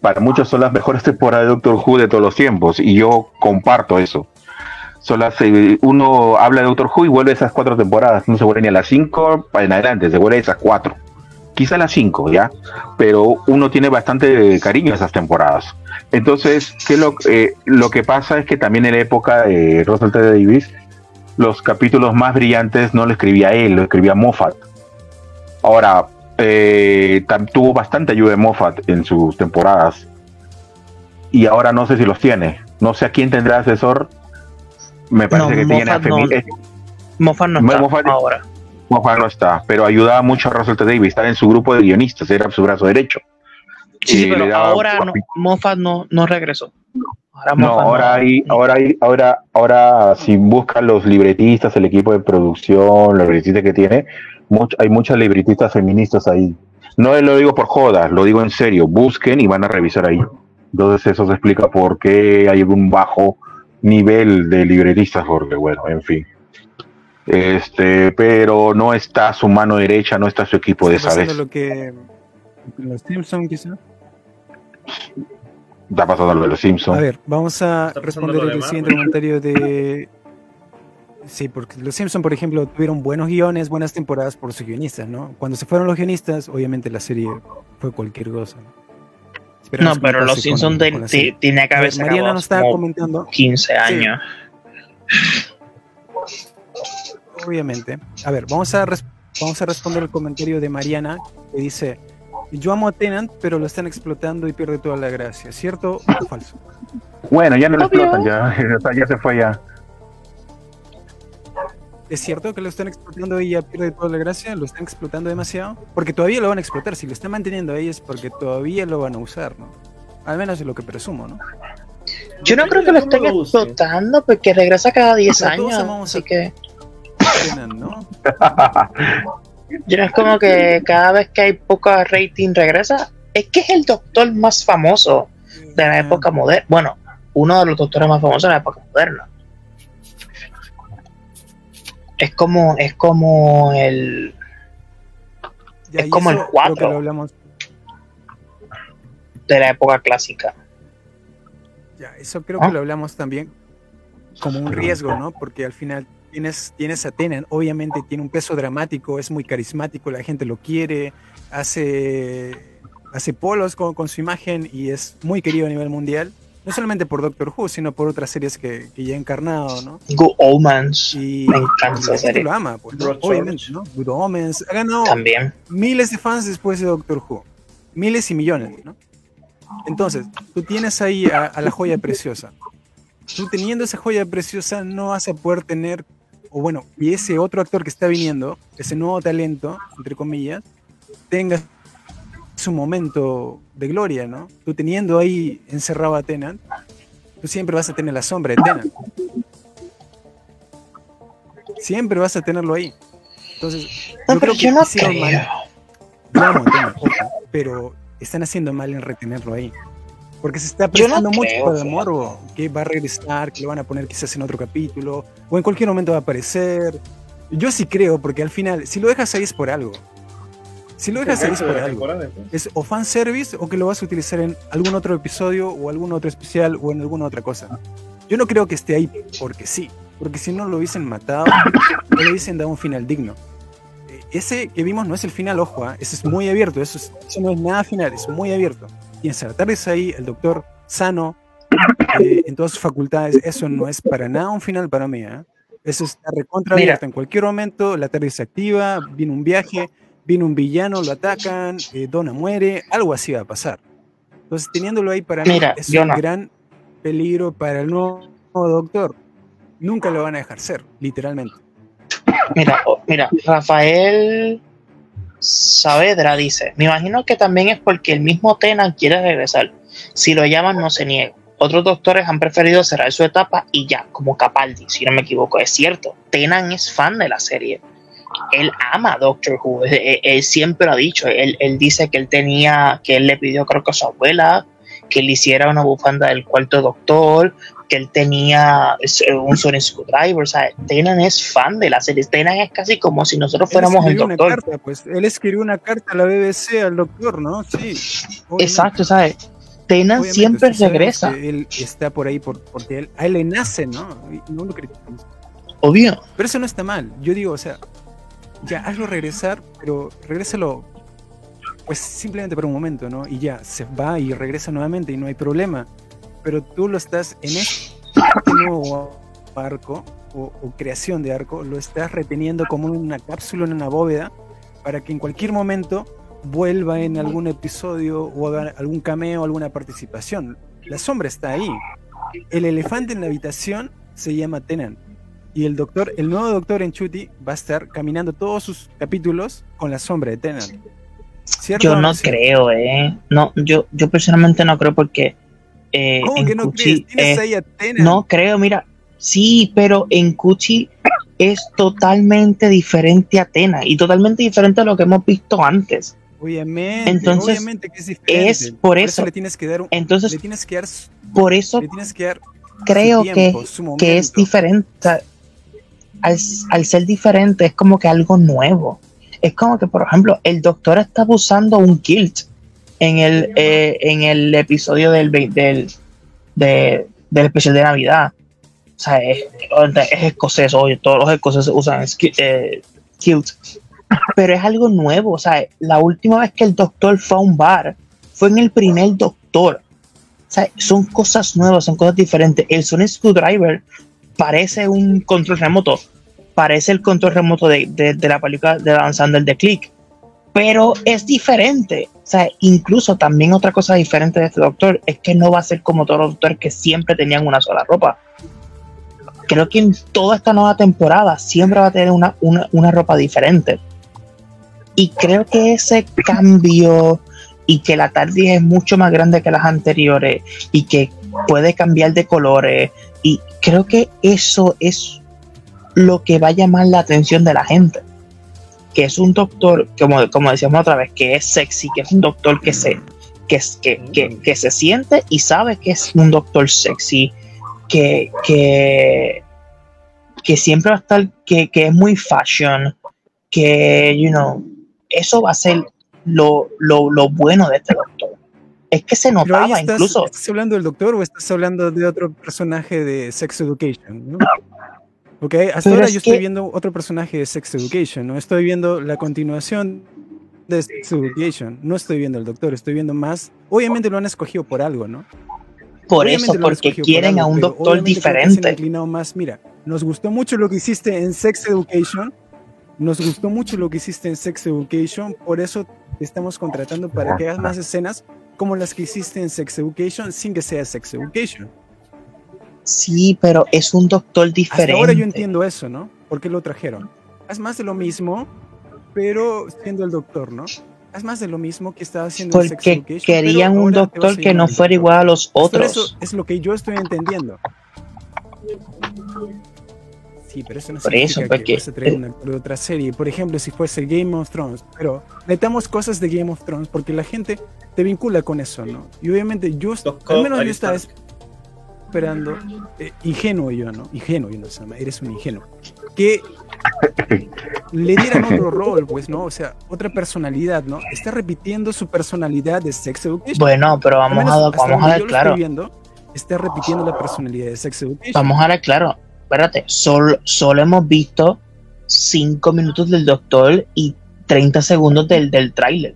Para muchos son las mejores temporadas de Doctor Who de todos los tiempos, y yo comparto eso. Son las, eh, uno habla de Doctor Who y vuelve esas cuatro temporadas, no se vuelve ni a las 5 en adelante, se vuelve a esas cuatro. Quizá las 5, ¿ya? Pero uno tiene bastante cariño a esas temporadas. Entonces, ¿qué lo, eh, lo que pasa es que también en la época de Russell T. Davis, los capítulos más brillantes no lo escribía él, lo escribía Moffat. Ahora, eh, tuvo bastante ayuda de Moffat en sus temporadas. Y ahora no sé si los tiene. No sé a quién tendrá asesor. Me parece No, que tiene no. Eh, Moffat no está Moffat- ahora. Moffat no está, pero ayudaba mucho a Russell T. Davis. Estaba en su grupo de guionistas, era su brazo derecho. Sí, sí, pero ahora no, Moffat no, no regresó. Ahora No, ahora hay, ahora hay, ahora, ahora si buscan los libretistas, el equipo de producción, los libretistas que tiene, much- hay muchas libretistas feministas ahí. No lo digo por jodas, lo digo en serio. Busquen y van a revisar ahí. Entonces eso se explica por qué hay un bajo nivel de libretistas, porque bueno, en fin. Este, pero no está su mano derecha, no está su equipo de Está esa pasando vez. lo que los Simpson quizá. Está pasando lo de los A Simpsons. ver, vamos a responder el siguiente comentario de. Sí, porque los Simpson, por ejemplo, tuvieron buenos guiones, buenas temporadas por sus guionistas, ¿no? Cuando se fueron los guionistas, obviamente la serie fue cualquier cosa. ¿no? No, pero los con- Simpsons tiene que haberse Mariana nos estaba como comentando, 15 años. obviamente. A ver, vamos a, vamos a responder el comentario de Mariana que dice: Yo amo a Tenant, pero lo están explotando y pierde toda la gracia. ¿Cierto o falso? Bueno, ya no lo Obvio. explotan, ya, o sea, ya se fue ya. ¿Es cierto que lo están explotando y ya pierde toda la gracia? ¿Lo están explotando demasiado? Porque todavía lo van a explotar. Si lo están manteniendo ahí es porque todavía lo van a usar, ¿no? Al menos es lo que presumo, ¿no? Yo no creo que lo estén explotando porque regresa cada 10 años. Así que. ¿no? Yo no es como que cada vez que hay poca rating regresa. Es que es el doctor más famoso de la época moderna. Bueno, uno de los doctores más famosos de la época moderna. Es como, es como el. es como el 4 de la época clásica. Ya, eso creo que lo hablamos también como un riesgo, ¿no? Porque al final tienes, tienes a Tenen, obviamente tiene un peso dramático, es muy carismático, la gente lo quiere, hace, hace polos con, con su imagen y es muy querido a nivel mundial no solamente por Doctor Who, sino por otras series que, que ya ha encarnado, ¿no? Good Omens. Y me encanta esa serie. lo ama, pues, obviamente, ¿no? Good Omens. Ha ganado También. miles de fans después de Doctor Who. Miles y millones, ¿no? Entonces, tú tienes ahí a, la joya preciosa. Tú teniendo esa joya preciosa no vas a poder tener, o bueno, y ese otro actor que está viniendo, ese nuevo talento, entre comillas, tenga su momento de gloria, ¿no? Tú teniendo ahí encerrado a Tenant, tú siempre vas a tener la sombra de Tenant. Siempre vas a tenerlo ahí. Entonces, yo creo que no mal. pero están haciendo mal en retenerlo ahí. Porque se está prestando mucho para el morbo, que va a regresar, que lo van a poner quizás en otro capítulo, o en cualquier momento va a aparecer. Yo sí creo, porque al final, si lo dejas ahí es por algo. Si lo dejas ahí es por algo. Es o fanservice o que lo vas a utilizar en algún otro episodio o algún otro especial o en alguna otra cosa. Yo no creo que esté ahí porque sí, porque si no lo hubiesen matado o le hubiesen dado un final digno ese que vimos no es el final, ojo, ¿ah? ese es muy abierto, eso, no es nada final, es muy abierto. Y en es ahí, el doctor sano, eh, en todas sus facultades, eso no es para nada un final para mí. ¿eh? Eso está recontra abierto. En cualquier momento la tarde se activa, viene un viaje, viene un villano, lo atacan, eh, Donna muere, algo así va a pasar. Entonces, teniéndolo ahí para mí es un gran peligro para el nuevo doctor. Nunca lo van a dejar ser, literalmente. Mira, mira, Rafael Saavedra dice, me imagino que también es porque el mismo Tenan quiere regresar. Si lo llaman no se niega. Otros doctores han preferido cerrar su etapa y ya, como Capaldi, si no me equivoco. Es cierto, Tenan es fan de la serie. Él ama a Doctor Who. Él, siempre lo ha dicho. Él, él, dice que él tenía, que él le pidió creo que a su abuela que le hiciera una bufanda del cuarto doctor, que él tenía eh, un Sonic Screwdriver, o sea, Tenan es fan de la serie, Tenan es casi como si nosotros fuéramos el doctor. pues, él escribió una carta a la BBC al doctor, ¿no? Sí. Exacto, ¿sabes? Tenan siempre regresa. Él está por ahí por, porque él, a él le nace, ¿no? No lo criticamos. Obvio. Pero eso no está mal. Yo digo, o sea, ya hazlo regresar, pero regrésalo pues simplemente por un momento, ¿no? Y ya, se va y regresa nuevamente y no hay problema pero tú lo estás en este nuevo arco o, creación de arco, lo estás reteniendo como una cápsula en una bóveda para que en cualquier momento vuelva en algún episodio o haga algún cameo, alguna participación. La sombra está ahí. El elefante en la habitación se llama Tenant. Y el doctor, el nuevo doctor en Chuti va a estar caminando todos sus capítulos con la sombra de Tenant. Yo no, creo, eh. No, yo, yo personalmente no creo porque eh, ¿Cómo que no crees? ¿Tienes ahí a No creo, mira, sí, pero en Cuchi es totalmente diferente a Atena y totalmente diferente a lo que hemos visto antes. Obviamente, entonces, obviamente que es, diferente. es por, eso, le tienes que dar un, entonces le tienes que dar, por eso le tienes que dar creo que, que es diferente al, al, ser diferente es como que algo nuevo es como que por ejemplo el doctor está usando un kilt en el, eh, en el episodio del, del, del especial de Navidad. O sea, es, es escocés, oye, todos los escoceses usan eh, kilt. Pero es algo nuevo. O sea, la última vez que el doctor fue a un bar fue en el primer doctor. O sea, son cosas nuevas, son cosas diferentes. El Sonic Screwdriver parece un control remoto. Parece el control remoto de, de, la película de Dan Sandler de Click pero es diferente. O sea, incluso también otra cosa diferente de este doctor es que no va a ser como todos los doctores que siempre tenían una sola ropa. creo que en toda esta nueva temporada siempre va a tener una, una, una ropa diferente. Y creo que ese cambio y que la TARDIS es mucho más grande que las anteriores y que puede cambiar de colores y creo que eso es lo que va a llamar la atención de la gente que es un doctor como, como decíamos otra vez que es sexy que es un doctor que se que, que, que, se siente y sabe que es un doctor sexy que, que, que siempre va a estar que, que es muy fashion que you know eso va a ser lo, lo, lo bueno de este doctor. Es que se Pero ahí notaba estás, incluso. ¿Estás hablando del doctor o estás hablando de otro personaje de Sex Education? ¿no? Ok, hasta Pero ahora es yo estoy que- viendo otro personaje de Sex Education, no estoy viendo la continuación de Sex Education, no estoy viendo al doctor, estoy viendo más. Obviamente lo han escogido por algo, ¿no? Por Obviamente eso, porque escogido por quieren a algo, un doctor diferente. inclinado más. Mira, nos gustó mucho lo que hiciste en Sex Education, nos gustó mucho lo que hiciste en Sex Education, por eso te estamos contratando para que hagas más escenas como las que hiciste en Sex Education sin que sea Sex Education. Sí, pero es un doctor diferente. Hasta ahora yo entiendo eso, ¿no? ¿Por qué lo trajeron? Haz más de lo mismo, pero siendo el doctor, ¿no? Haz más de lo mismo que estaba haciendo en Sex Porque Education. querían un doctor que no fuera doctor. igual a los otros. Eso es lo que yo estoy entendiendo. Sí, pero eso no Por significa eso, que porque- vas a traer un actor de otra serie. Por ejemplo, si fuese Game of Thrones. Pero necesitamos cosas de Game of Thrones porque la gente te vincula con eso, ¿no? Y obviamente yo, Tocó al menos yo estaba esperando, eh, ingenuo yo, ¿no? Ingenuo, yo no Sama, eres un ingenuo. Que le dieran otro rol, pues, ¿no? O sea, otra personalidad, ¿no? Está repitiendo su personalidad de Sex Education. Bueno, pero vamos menos a, vamos a lo claro. viendo, está repitiendo la personalidad de Sex Education. Vamos a dar claro. Espérate, solo, solo hemos visto 5 minutos del doctor y 30 segundos del, del tráiler.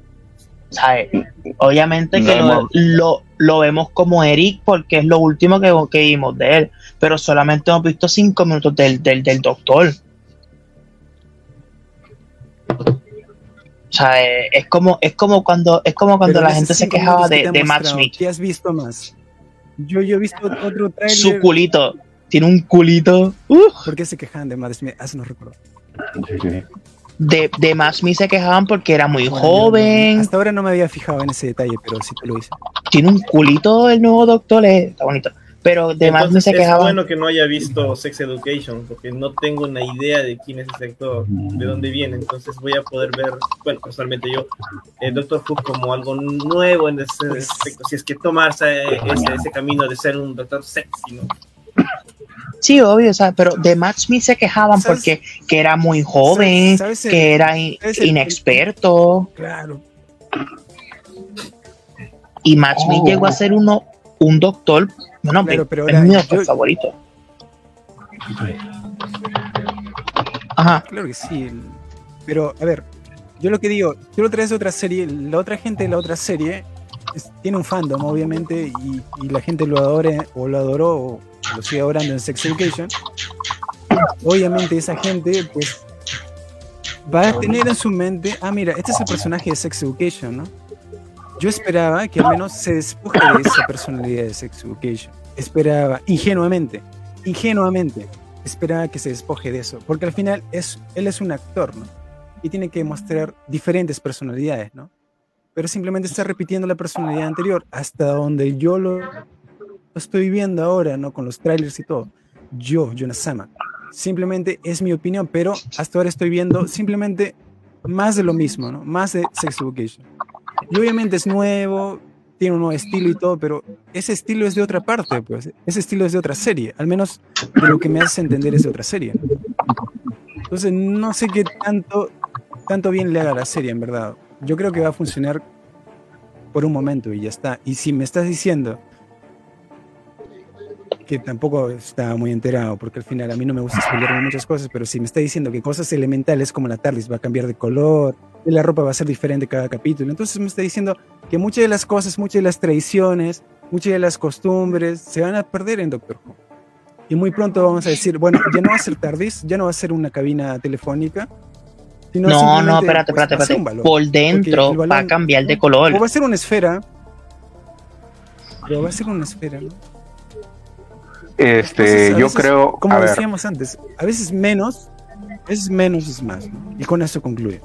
O sea, eh, obviamente No que lo, hemos- lo, lo vemos como Eric porque es lo último que, que vimos de él, pero solamente hemos visto 5 minutos del, del, del doctor. O sea, eh, es como, es como cuando, es como cuando Pero la en gente se quejaba que de, de Smith. ¿Qué has visto más? Yo, yo he visto otro Su trailer. culito. Tiene un culito. Uh. ¿Por qué se quejan de Matt Smith? Haznos recordar. Sí, sí. de, de Matt Smith se quejaban porque era muy Bueno, no- joven. hasta ahora no me había fijado en ese detalle, pero sí te lo hice. Tiene un culito el nuevo doctor, eh, está bonito. Pero de Matt Smith Entonces se es quejaban. bueno que no haya visto Sex Education, porque no tengo una idea de quién es ese actor, de dónde viene. Entonces voy a poder ver, bueno, personalmente yo, el Doctor Who como algo nuevo en ese aspecto. Si es que tomarse ese, ese camino de ser un doctor sexy, ¿no? Sí, obvio, o sea, pero de Matt Smith se quejaban ¿Sabes? porque que era muy joven, ¿Sabes- sabes el- que era in- sabes el- inexperto. Claro. Y Matt Smith Oh. llegó a ser uno, un doctor. Bueno, Claro, pero es mi yo- doctor favorito. Ajá. Claro que sí. Pero, a ver, yo lo que digo, tú lo traes de otra serie, la otra gente de la otra serie es- tiene un fandom, obviamente, y, la gente lo adore o lo adoró o lo sigue adorando en Sex Education. Obviamente esa gente, pues, va a tener en su mente, ah, mira, este es el personaje de Sex Education, ¿no? Yo esperaba que al menos se despoje de esa personalidad de Sex Education. Esperaba, ingenuamente, ingenuamente, esperaba que se despoje de eso, porque al final es, él es un actor, ¿no? Y tiene que mostrar diferentes personalidades, ¿no? Pero simplemente está repitiendo la personalidad anterior, hasta donde yo lo, estoy viendo ahora, ¿no? Con los trailers y todo. Yo, Jonas Sama. Simplemente es mi opinión, pero hasta ahora estoy viendo simplemente más de lo mismo, ¿no? Más de Sex Education. Y obviamente es nuevo, tiene un nuevo estilo y todo, pero ese estilo es de otra parte, pues. Ese estilo es de otra serie. Al menos de lo que me hace entender es de otra serie. Entonces, no sé qué tanto, tanto bien le haga la serie, en verdad. Yo creo que va a funcionar por un momento y ya está. Y si me estás diciendo que tampoco estaba muy enterado, porque al final a mí no me gusta spoilerme muchas cosas, pero si me está diciendo que cosas elementales como la TARDIS va a cambiar de color, la ropa va a ser diferente cada capítulo, entonces me está diciendo que muchas de las cosas, muchas de las tradiciones, muchas de las costumbres se van a perder en Doctor Who. Y muy pronto vamos a decir, bueno, ya no va a ser TARDIS, ya no va a ser una cabina telefónica. Sino No, no, espérate, pues, espérate, espérate. balón. Por dentro balón- va a cambiar de color. O va a ser una esfera. Pero va a ser una esfera, ¿no? Este, Entonces, yo veces, creo, Como a ver, decíamos antes, a veces menos, a veces menos es más. ¿no? Y con eso concluye.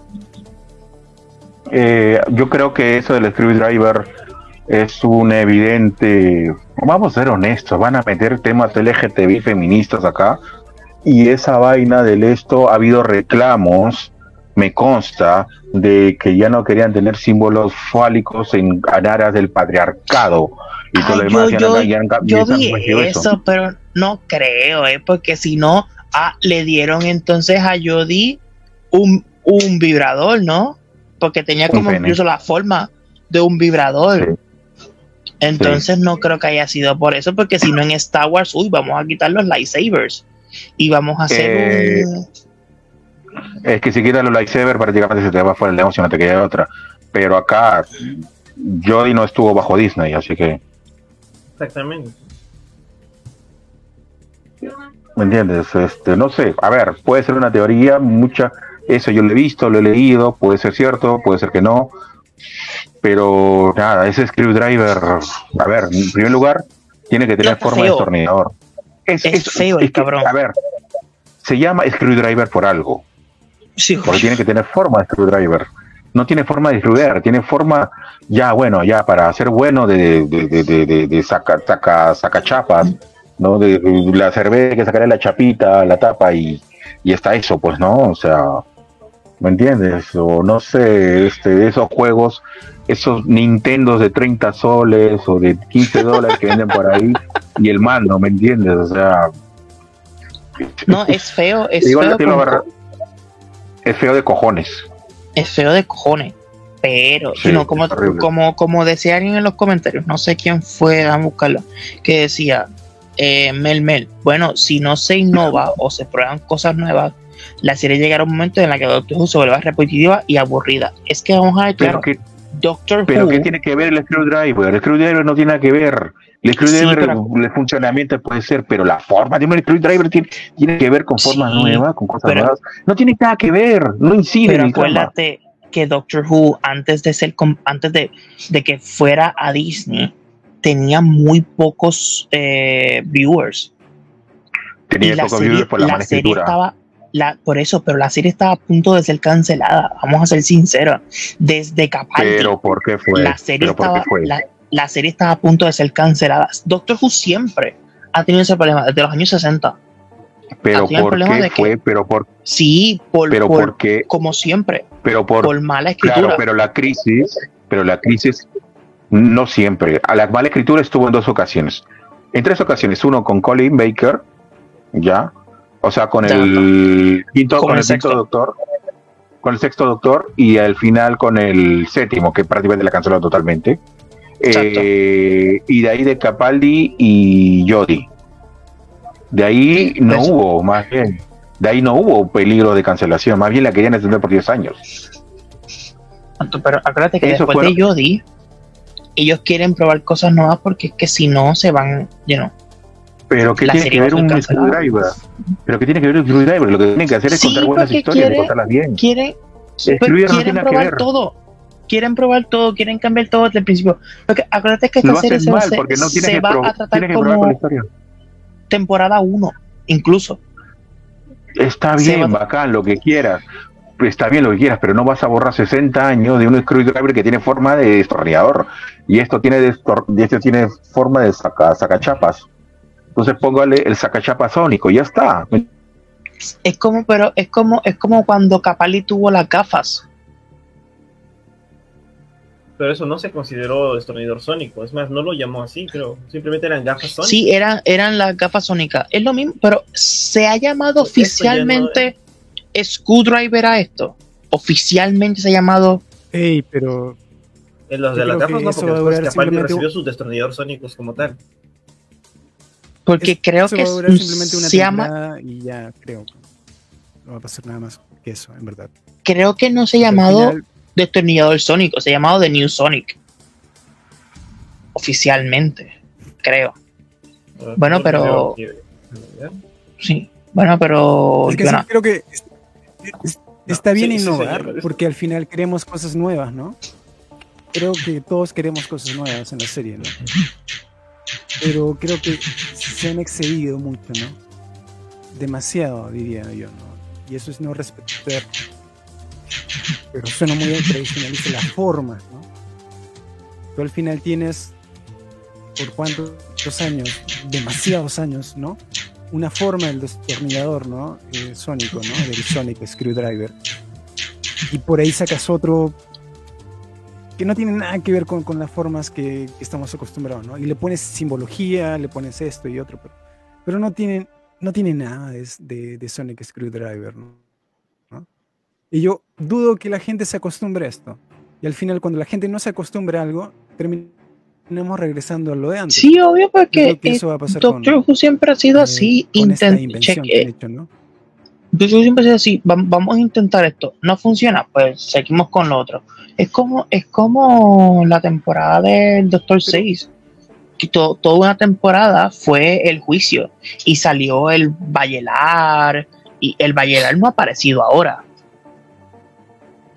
eh, yo creo que eso del screwdriver es un evidente, vamos a ser honestos, van a meter temas LGTB feministas acá y esa vaina del esto ha habido reclamos, me consta, de que ya no querían tener símbolos fálicos en aras del patriarcado y todo lo demás. yo- ya no- yo- ya Yo ya han vi eso, pero no creo, ¿eh? Porque si no, ah, le dieron entonces a Jody un, un vibrador, ¿no? Porque tenía como incluso la forma de un vibrador. Entonces no creo que haya sido por eso, porque si no en Star Wars, uy, vamos a quitar los lightsabers y vamos a hacer Eh, un... Es que si quitas los lightsaber prácticamente se te va fuera el negocio, no te queda otra. Pero acá Jody no estuvo bajo Disney, así que, Exactamente. ¿me entiendes? Este, no sé, a ver, puede ser una teoría, mucha, eso yo lo he visto, lo he leído, puede ser cierto, puede ser que no, pero nada, ese screwdriver, a ver, en primer lugar, tiene que tener forma de destornillador. Es, Es feo el que, cabrón. A ver, se llama screwdriver por algo. Sí, porque tiene que tener forma de screwdriver. No tiene forma de screwdriver, tiene forma, ya bueno, ya para ser bueno de, de, de, de, de saca, saca, sacachapas, ¿no? De, de la cerveza que sacaré la chapita, la tapa y, y está eso, pues, ¿no? O sea, ¿me entiendes? O no sé, este, esos juegos, esos Nintendos de 30 soles o de 15 dólares que venden por ahí y el mando, ¿me entiendes? O sea, No, es feo, es Igual feo, es feo de cojones. es feo de cojones. Pero, Sí, no, como, como, como decía alguien en los comentarios, no sé quién fue a buscarlo, que decía, eh, Mel Mel, bueno, si no se innova o se prueban cosas nuevas, la serie llegará a un momento en la que Doctor Who se vuelva repetitiva y aburrida. Es que vamos a ver, Pero claro, que Doctor Pero Who, ¿qué tiene que ver el screwdriver? El screwdriver no tiene nada que ver. El screwdriver, pero- el funcionamiento puede ser, pero la forma de un screwdriver tiene, tiene que ver con formas Sí, nuevas, con cosas pero- nuevas. No tiene nada que ver, no incide pero en el acuérdate que Doctor Who, antes de ser antes de, de que fuera a Disney, tenía muy pocos eh, viewers. Tenía pocos viewers por la, la serie estaba la, por eso, pero la serie estaba a punto de ser cancelada. Vamos a ser sinceros. Desde Capaldi, Pero ¿por qué fue? la serie pero ¿por estaba, fue? la, la serie estaba a punto de ser cancelada. Doctor Who siempre ha tenido ese problema desde los años 60. pero ¿por qué que- fue? Pero por, Sí, por, pero por- por qué? como siempre, Pero por, por mala escritura. claro, pero la crisis, pero la crisis no siempre. A la mala escritura estuvo en dos ocasiones. En tres ocasiones, uno con Colin Baker, ya, o sea, con el quinto, con el sexto. doctor, con el sexto doctor y al final con el séptimo, que prácticamente la canceló totalmente. Eh, y de ahí de Capaldi y Jody. De ahí no Eso. hubo, más bien. De ahí no hubo peligro de cancelación, más bien la querían extender por 10 años. Pero acuérdate que Eso después fueron- de Jodie, ellos quieren probar cosas nuevas porque es que si no se van, you know. Pero ¿qué tiene que ver un screwdriver? Pero ¿qué tiene que ver un screwdriver? Lo que tienen que hacer es Sí, contar buenas historias y contarlas bien. quieren, no quieren tiene nada que probar ver. todo. Quieren probar todo, quieren cambiar todo desde el principio. Porque acuérdate que esta Lo serie se, va a mal hacer- porque no tiene se que, va pro- a tratar probar con como la historia. temporada 1, incluso. Está bien, bacán, lo que quieras. Está bien lo que quieras, pero no vas a borrar 60 años de un screwdriver que tiene forma de destornillador. Y esto tiene, esto tiene forma de saca, sacachapas. Entonces póngale el sacachapas sónico, y ya está. Es como, pero es como, es como cuando Capaldi tuvo las gafas. Pero eso no se consideró destornillador sónico. Es más, no lo llamó así, creo. Simplemente eran gafas sónicas. Sí, eran, eran las gafas sónicas. Es lo mismo, pero se ha llamado Pues ya no oficialmente Screwdriver a esto. Oficialmente se ha llamado. Ey, pero En los de las gafas no, porque después Capaldi recibió sus destornilladores sónicos como tal. Porque es- creo eso que va a durar es- simplemente una se llama, y ya creo. No va a pasar nada más que eso, en verdad. creo que no se ha llamado final, destornillador sónico, se ha llamado The New Sonic. Oficialmente, creo. Bueno, pero- Sí. Bueno, pero es que yo sí, no- creo que es- es- está bien sí, sí, innovar porque al final queremos cosas nuevas, ¿no? Creo que todos queremos cosas nuevas en la serie, ¿no? pero creo que se han excedido mucho, ¿no? Demasiado, diría yo, ¿no? Y eso es no respetar. Pero suena muy tradicionalista la forma, ¿no? Tú al final tienes, por cuántos años, demasiados años, ¿no? Una forma del destornillador, ¿no? Eh, sónico, ¿no? Del Sonic Screwdriver. Y por ahí sacas otro que no tiene nada que ver con, con las formas que, que, estamos acostumbrados, ¿no? Y le pones simbología, le pones esto y otro, pero, pero no, tiene, no tiene nada de, de, de Sonic Screwdriver, ¿no? Y yo dudo que la gente se acostumbre a esto. Y al final, cuando la gente no se acostumbra a algo, terminamos regresando a lo de antes. Sí, obvio, porque eso va a pasar Doctor Who siempre ha sido eh, así. Intent check, ¿no? Doctor Who siempre sido así. Vamos a intentar esto. No funciona, pues seguimos con lo otro. Es como, es como la temporada del Doctor 6. Que toda una temporada fue el juicio y salió el Vallelar y el Vallelar no ha aparecido ahora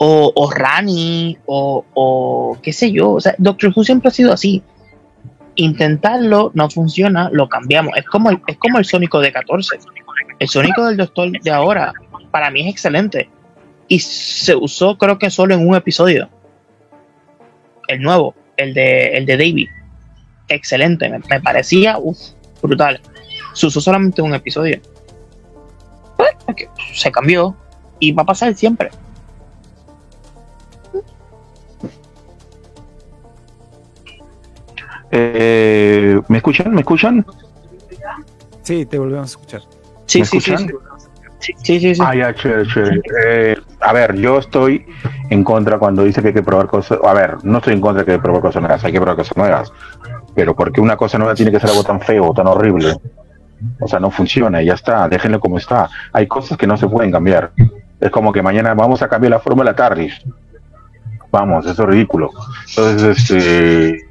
o, o Rani, o, o, qué sé yo. O sea, Doctor Who siempre ha sido así. Intentarlo, no funciona, lo cambiamos. Es como el, es como el Sónico de 14. El Sónico del Doctor de ahora, para mí es excelente. Y se usó, creo que solo en un episodio. El nuevo, el de, el de David. Excelente, me, parecía brutal. Se usó solamente en un episodio. Pues, se cambió y va a pasar siempre. Eh, ¿Me escuchan? ¿Me escuchan? Sí, te volvemos a escuchar. Sí, sí, sí, sí, sí, Ah, ya, chévere, chévere. Eh, a ver, yo estoy en contra cuando dice que hay que probar cosas. A ver, no estoy en contra de que hay que probar cosas nuevas, hay que probar cosas nuevas. Pero porque una cosa nueva tiene que ser algo tan feo, tan horrible. O sea, no funciona y ya está, déjenlo como está. Hay cosas que no se pueden cambiar. Es como que mañana vamos a cambiar la forma de la TARDIS. Vamos, eso es ridículo. Entonces, este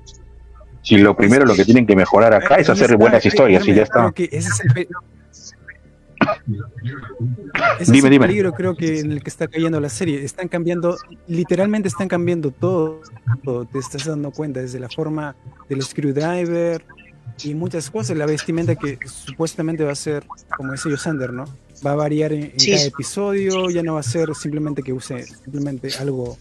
si lo primero lo que tienen que mejorar acá es hacer buenas historias y ya está. Ese es el, ese dime, es el peligro creo que en el que está cayendo la serie. Están cambiando, literalmente están cambiando todo. Te estás dando cuenta desde la forma del screwdriver y muchas cosas. La vestimenta que supuestamente va a ser, como dice Yosander, ¿no? Va a variar en, cada episodio. Ya no va a ser simplemente que use simplemente algo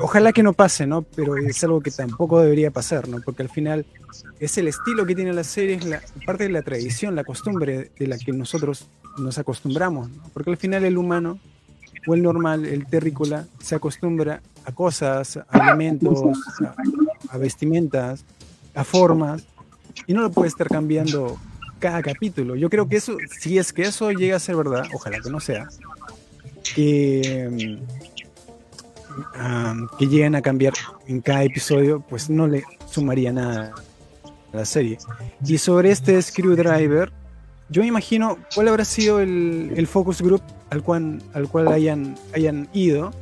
ojalá que no pase, ¿no? Pero es algo que tampoco debería pasar, ¿no? Porque al final es el estilo que tiene la serie, es la parte de la tradición, la costumbre de la que nosotros nos acostumbramos, ¿no? Porque al final el humano o el normal, el terrícola, se acostumbra a cosas, a elementos, a, a vestimentas, a formas, y no lo puede estar cambiando cada capítulo. Yo creo que eso, si es que eso llega a ser verdad, ojalá que no sea, que que lleguen a cambiar en cada episodio, pues no le sumaría nada a la serie. Y sobre este Screwdriver, yo me imagino cuál habrá sido el, focus group al cual, al cual hayan, hayan ido,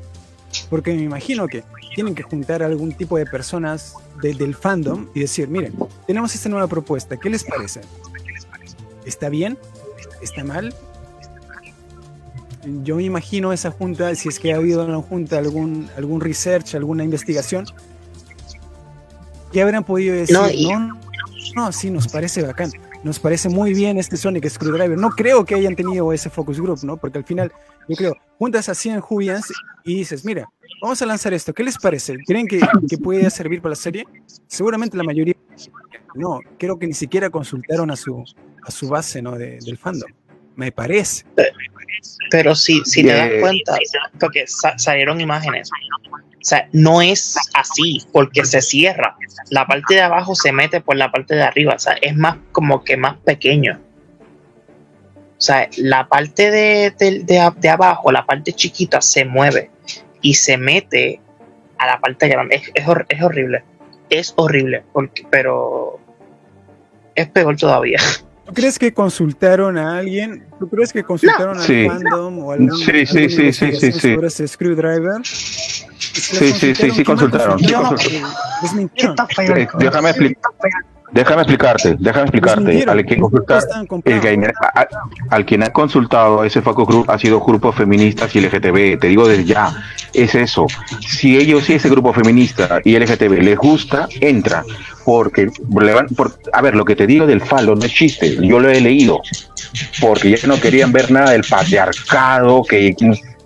porque me imagino que tienen que juntar algún tipo de personas del fandom y decir, miren, tenemos esta nueva propuesta, ¿qué les parece? ¿Está bien? ¿Está mal? Yo me imagino esa junta, si es que ha habido en la junta algún, algún research, alguna investigación, ¿qué habrán podido decir? No, no, sí, nos parece bacán. Nos parece muy bien este Sonic Screwdriver. No creo que hayan tenido ese focus group, ¿no? Porque al final, yo creo, juntas a 100 Jubians y dices, mira, vamos a lanzar esto. ¿Qué les parece? ¿Creen que, que puede servir para la serie? Seguramente la mayoría no. Creo que ni siquiera consultaron a su, a su base, ¿no? del fandom. Me parece. Pero si, si te das cuenta, porque salieron imágenes, o sea, no es así, porque se cierra. La parte de abajo se mete por la parte de arriba, o sea, es más como que más pequeño. O sea, la parte de, de, abajo, la parte chiquita, se mueve y se mete a la parte grande. Es, es, horrible. Es horrible, porque, pero es peor todavía. ¿Tú crees que consultaron a alguien? ¿Tú crees que consultaron al fandom o algún, sí, sí, sí, sí, sí, sí. sobre ese screwdriver? Sí, sí, sí, sí, consultaron. Desmintieron. Déjame explicar. Déjame explicarte, déjame explicarte. Al quien, el al quien ha consultado ese Faco Group ha sido grupos feministas y LGTB. Te digo desde ya, es eso. Si ellos, si ese grupo feminista y LGTB les gusta, entra. Porque, por, a ver, lo que te digo del falo no es chiste, yo lo he leído. Porque ya no querían ver nada del patriarcado, que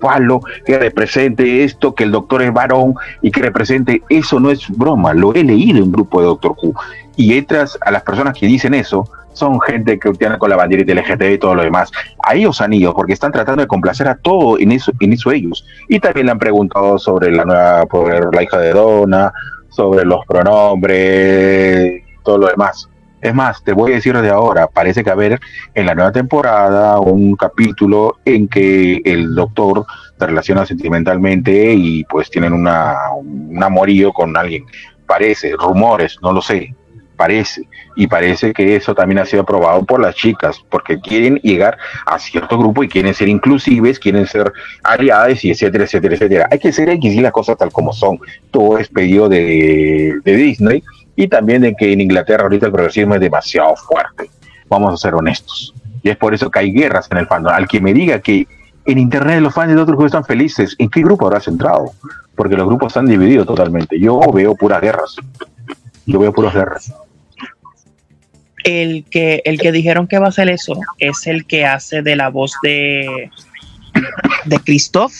falo, que represente esto, que el doctor es varón y que represente, eso no es broma, lo he leído en un grupo de Doctor Who. Y entras a las personas que dicen eso, son gente que tiene con la bandera LGTB y todo lo demás. A ellos han ido porque están tratando de complacer a todo en eso, en eso ellos. Y también le han preguntado sobre la nueva, por la hija de Donna, sobre los pronombres, todo lo demás. Es más, te voy a decir de ahora, parece que haber en la nueva temporada un capítulo en que el doctor se relaciona sentimentalmente y pues tienen una, un amorío con alguien. Parece, rumores, no lo sé, parece. Y parece que eso también ha sido aprobado por las chicas, porque quieren llegar a cierto grupo y quieren ser inclusives, quieren ser aliadas y etcétera, etcétera, etcétera. Hay que ser, hay que decir las cosas tal como son. Todo es pedido de, de Disney y también de que en Inglaterra ahorita el progresismo es demasiado fuerte. Vamos a ser honestos. Y es por eso que hay guerras en el fandom. Al que me diga que en internet los fans de otros grupos están felices, ¿en qué grupo habrás entrado? Porque los grupos están divididos totalmente. Yo veo puras guerras. Yo veo puras guerras. El que, el que dijeron que va a hacer eso es el que hace de la voz de, de Christoph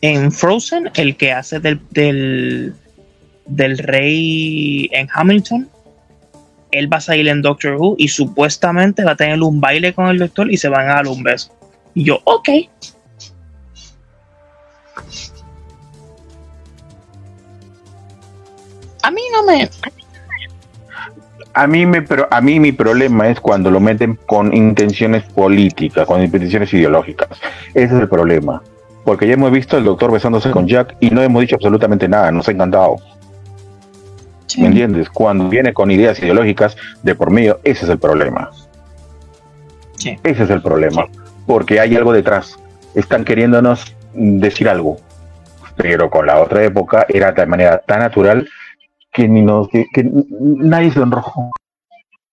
en Frozen, el que hace del, del del rey en Hamilton, él va a salir en Doctor Who y supuestamente va a tener un baile con el doctor y se van a dar un beso. Y yo, ok. A mí no me. A mí, me, pero a mí mi problema es cuando lo meten con intenciones políticas, con intenciones ideológicas. Ese es el problema. Porque ya hemos visto al doctor besándose con Jack y no hemos dicho absolutamente nada, nos ha encantado. ¿Me entiendes? Cuando viene con ideas ideológicas de por medio, ese es el problema. Ese es el problema. Porque hay algo detrás. Están queriéndonos decir algo. Pero con la otra época era de manera tan natural que, ni nos, que, nadie se enrojó.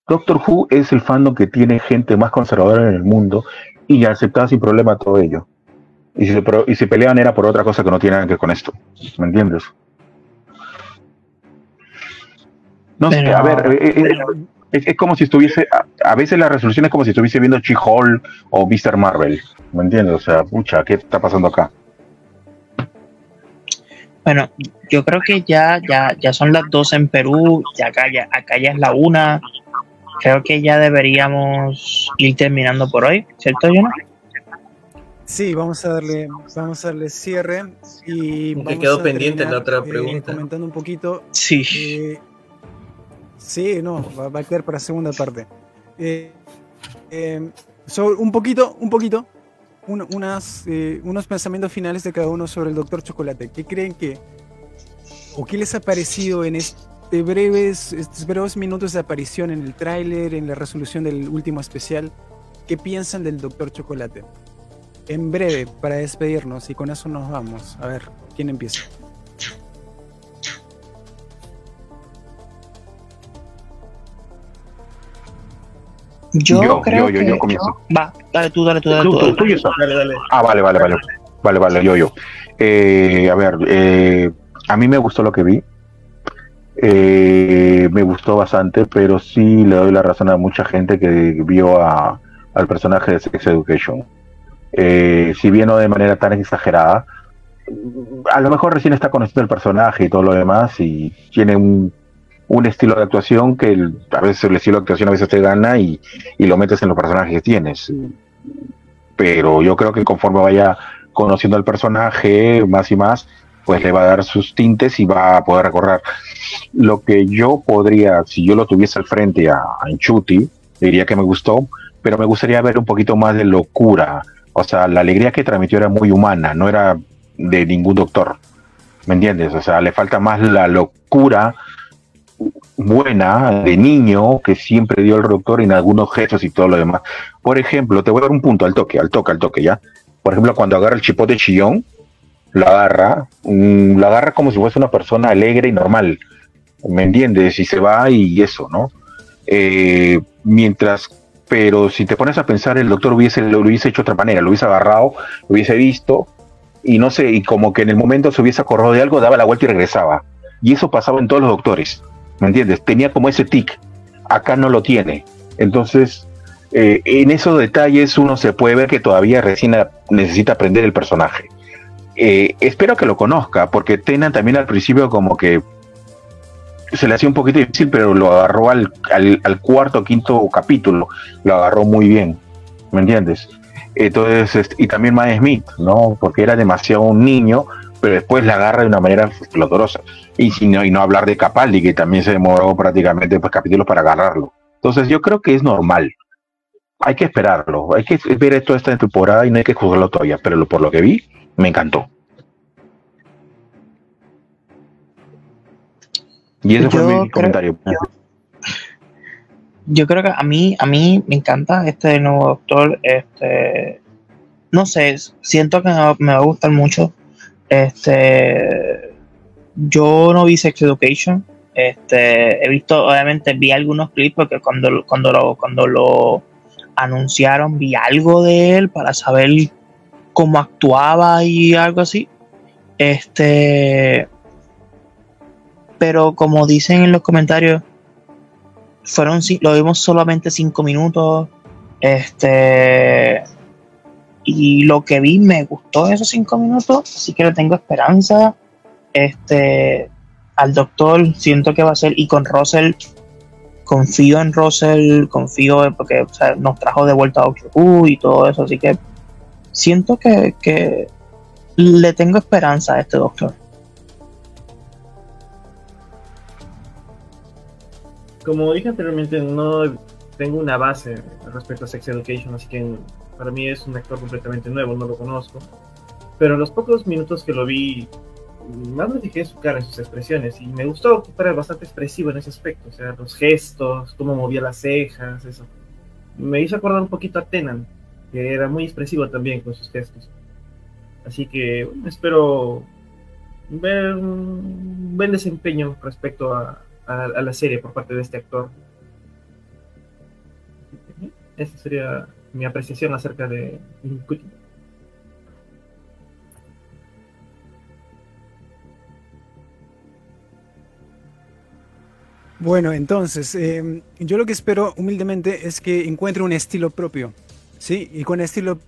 Doctor Who es el fandom que tiene gente más conservadora en el mundo y aceptaba sin problema todo ello. Y si, se, y si peleaban era por otra cosa que no tiene nada que ver con esto. ¿Me entiendes? No sé, a ver, eh, eh, es, como si estuviese, a, veces la resolución es como si estuviese viendo She-Hulk o Mr. Marvel, ¿me entiendes? O sea, pucha, ¿qué está pasando acá? Bueno, yo creo que ya, ya, ya son las dos en Perú, ya acá, ya acá ya es la una. Creo que ya deberíamos ir terminando por hoy, ¿cierto, Jonah? Sí, vamos a darle, vamos a darle cierre y me quedó pendiente la otra eh, pregunta. comentando un poquito. Sí. Sí, no, va, a quedar para segunda parte. Eh, eh, un poquito, un poquito, unas, eh, unos pensamientos finales de cada uno sobre el Doctor Chocolate. ¿Qué creen que, o qué les ha parecido en este breves, estos breves minutos de aparición en el tráiler, en la resolución del último especial? ¿Qué piensan del Doctor Chocolate? En breve, para despedirnos y con eso nos vamos. A ver, ¿quién empieza? Yo, creo yo, yo, comienzo. Va, dale tú, dale tú, dale tú. dale, dale. Ah, vale, vale, vale. Vale, vale, yo, yo. Eh, a ver, eh, a mí me gustó lo que vi. Eh, me gustó bastante, pero sí le doy la razón a mucha gente que vio a, al personaje de Sex Education. si bien no de manera tan exagerada, a lo mejor recién está conociendo el personaje y todo lo demás y tiene un un estilo de actuación que a veces el estilo de actuación a veces te gana y, lo metes en los personajes que tienes. Pero yo creo que conforme vaya conociendo al personaje más y más, pues le va a dar sus tintes y va a poder recorrer. Lo que yo podría, si yo lo tuviese al frente a, a Enchuti, diría que me gustó, pero me gustaría ver un poquito más de locura. O sea, la alegría que transmitió era muy humana, no era de ningún doctor. ¿Me entiendes? O sea, le falta más la locura buena de niño que siempre dio el doctor en algunos gestos y todo lo demás. Por ejemplo, te voy a dar un punto al toque, al toque, al toque, ¿ya? Por ejemplo, cuando agarra el chipote chillón, lo agarra, mm, lo agarra como si fuese una persona alegre y normal, ¿me entiendes? Y se va y eso, ¿no? Eh, mientras, pero si te pones a pensar, el doctor hubiese, lo hubiese hecho otra manera, lo hubiese agarrado, lo hubiese visto, y no sé, y como que en el momento se hubiese acordado de algo, daba la vuelta y regresaba. Y eso pasaba en todos los doctores, ¿me entiendes? Tenía como ese tic, acá no lo tiene. Entonces, eh, en esos detalles uno se puede ver que todavía recién necesita aprender el personaje. Eh, espero que lo conozca, porque Tenan también al principio como que se le hacía un poquito difícil, pero lo agarró al, cuarto o quinto capítulo, lo agarró muy bien, ¿me entiendes? Entonces, y también Matt Smith, ¿no? Porque era demasiado un niño, pero después la agarra de una manera flotorosa. Y, si no, y no hablar de Capaldi, que también se demoró prácticamente pues, capítulos para agarrarlo. Entonces, yo creo que es normal. Hay que esperarlo, hay que ver esto esta temporada y no hay que juzgarlo todavía, pero por lo que vi, me encantó. Y ese fue mi comentario. Yo, creo que a mí, a mí me encanta este nuevo doctor. Este, no sé, siento que me va a gustar mucho. Este, yo no vi Sex Education. Este, he visto, obviamente, vi algunos clips porque cuando, cuando lo, cuando lo anunciaron vi algo de él para saber cómo actuaba y algo así. Este, pero como dicen en los comentarios, fueron lo vimos solamente cinco minutos. Este, y lo que vi me gustó esos cinco minutos, así que le tengo esperanza. Este, al doctor siento que va a ser, y con Russell, confío en Russell, confío en, porque nos trajo de vuelta a Doctor y todo eso, así que siento que, le tengo esperanza a este doctor. Como dije anteriormente, no tengo una base respecto a Sex Education, así que para mí es un actor completamente nuevo, no lo conozco. Pero en los pocos minutos que lo vi, más me fijé en su cara, en sus expresiones, y me gustó que fuera bastante expresivo en ese aspecto, o sea, los gestos, cómo movía las cejas, eso. Me hizo acordar un poquito a Tenan, que era muy expresivo también con sus gestos. Así que espero ver un buen desempeño respecto a, la serie por parte de este actor. Esta sería mi apreciación acerca de Bueno, entonces, em, yo lo que espero humildemente es que encuentre un estilo propio. Sí, y con estilo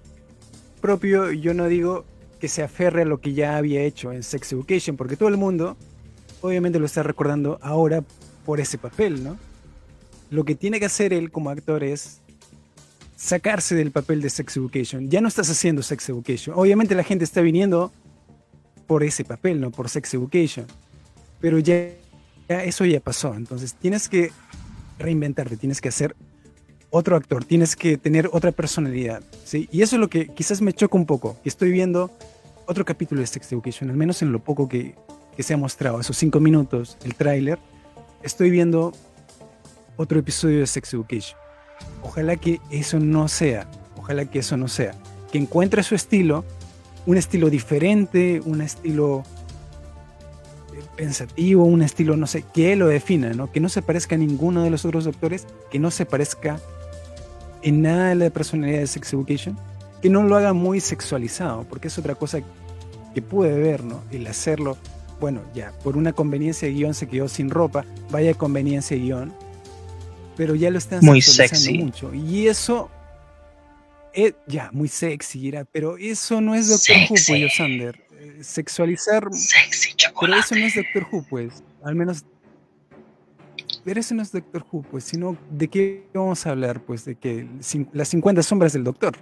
propio yo no digo que se aferre a lo que ya había hecho en Sex Education, porque todo el mundo obviamente lo está recordando ahora por ese papel, ¿no? Lo que tiene que hacer él como actor es sacarse del papel de Sex Education. Ya no estás haciendo Sex Education. Obviamente la gente está viniendo por ese papel, no por Sex Education. Pero ya, eso ya pasó. Entonces tienes que reinventarte, tienes que hacer otro actor, tienes que tener otra personalidad, ¿sí? Y eso es lo que quizás me choca un poco, estoy viendo otro capítulo de Sex Education, al menos en lo poco que, que se ha mostrado, esos cinco minutos, el tráiler, estoy viendo otro episodio de Sex Education. Ojalá que eso no sea, ojalá que eso no sea, que encuentre su estilo, un estilo diferente, un estilo pensativo, un estilo, no sé, que lo defina, ¿no? Que no se parezca a ninguno de los otros doctores, que no se parezca en nada de la personalidad de Sex Education, que no lo haga muy sexualizado, porque es otra cosa que pude ver, ¿no? El hacerlo, bueno, ya, por una conveniencia de guion se quedó sin ropa, vaya conveniencia de guion, pero ya lo están muy sexy mucho. Y eso, es, ya, muy sexy, era, pero eso no es Doctor Who, pues, Sander. Eh, sexualizar. Sexy Pero eso no es Doctor Who, pues. Al menos pero eso no es Doctor Who, pues, sino de qué vamos a hablar, pues, de que las 50 sombras del Doctor.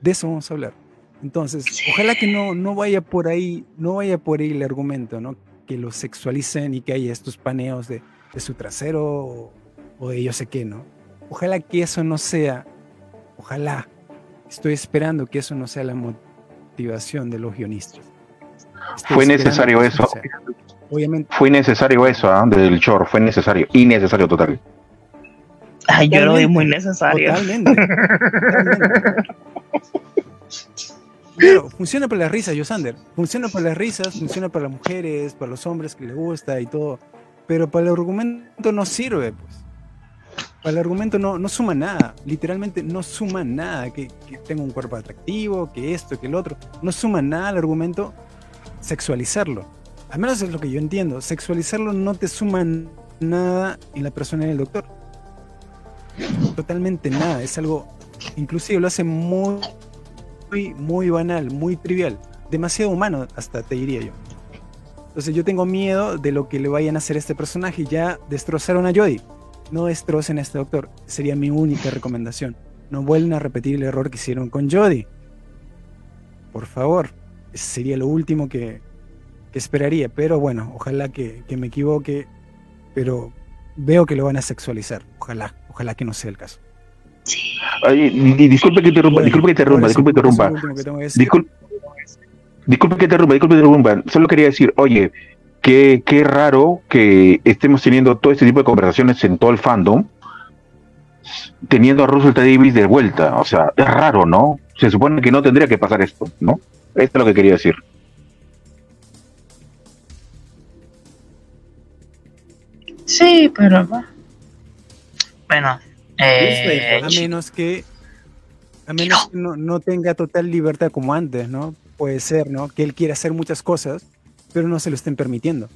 De eso vamos a hablar. Entonces, ojalá que no, no vaya por ahí, no vaya por ahí el argumento, ¿no? Que lo sexualicen y que haya estos paneos de, su trasero o, de yo sé qué, ¿no? Ojalá que eso no sea, ojalá, estoy esperando que eso no sea la motivación de los guionistas. Fue necesario eso. Obviamente. Fue necesario eso, ¿eh? del short, fue necesario, innecesario total. Ay, yo lo vi muy necesario. Totalmente. funciona para las risas, Yosander. Funciona para las risas, funciona para las mujeres, para los hombres que les gusta y todo. Pero para el argumento no sirve, pues. Para el argumento no, no suma nada, literalmente no suma nada, que, que tenga un cuerpo atractivo, que esto, que el otro, no suma nada al argumento sexualizarlo. Al menos es lo que yo entiendo, sexualizarlo no te suma nada en la persona del doctor. Totalmente nada, es algo, inclusive lo hace muy, muy, muy banal, muy trivial, demasiado humano hasta te diría yo. Entonces yo tengo miedo de lo que le vayan a hacer a este personaje. Ya destrozaron a Jodie. No destrocen a este doctor. Sería mi única recomendación. No vuelven a repetir el error que hicieron con Jodie. Por favor. Ese sería lo último que, que esperaría. Pero bueno, ojalá que, que, me equivoque. Pero veo que lo van a sexualizar. Ojalá, ojalá que no sea el caso. Ay, disculpe que interrumpa, bueno, disculpe que interrumpa, disculpe que interrumpa. Disculpe, disculpe que interrumpa, disculpe que interrumpa. Solo quería decir, oye, qué, qué raro que estemos teniendo todo este tipo de conversaciones en todo el fandom, teniendo a Russell T. Davis de vuelta. O sea, es raro, ¿no? Se supone que no tendría que pasar esto, ¿no? Esto es lo que quería decir. Sí, pero bueno, eh, a menos que a menos que no, no tenga total libertad como antes, ¿no? puede ser, ¿no? Que él quiera hacer muchas cosas, pero no se lo estén permitiendo.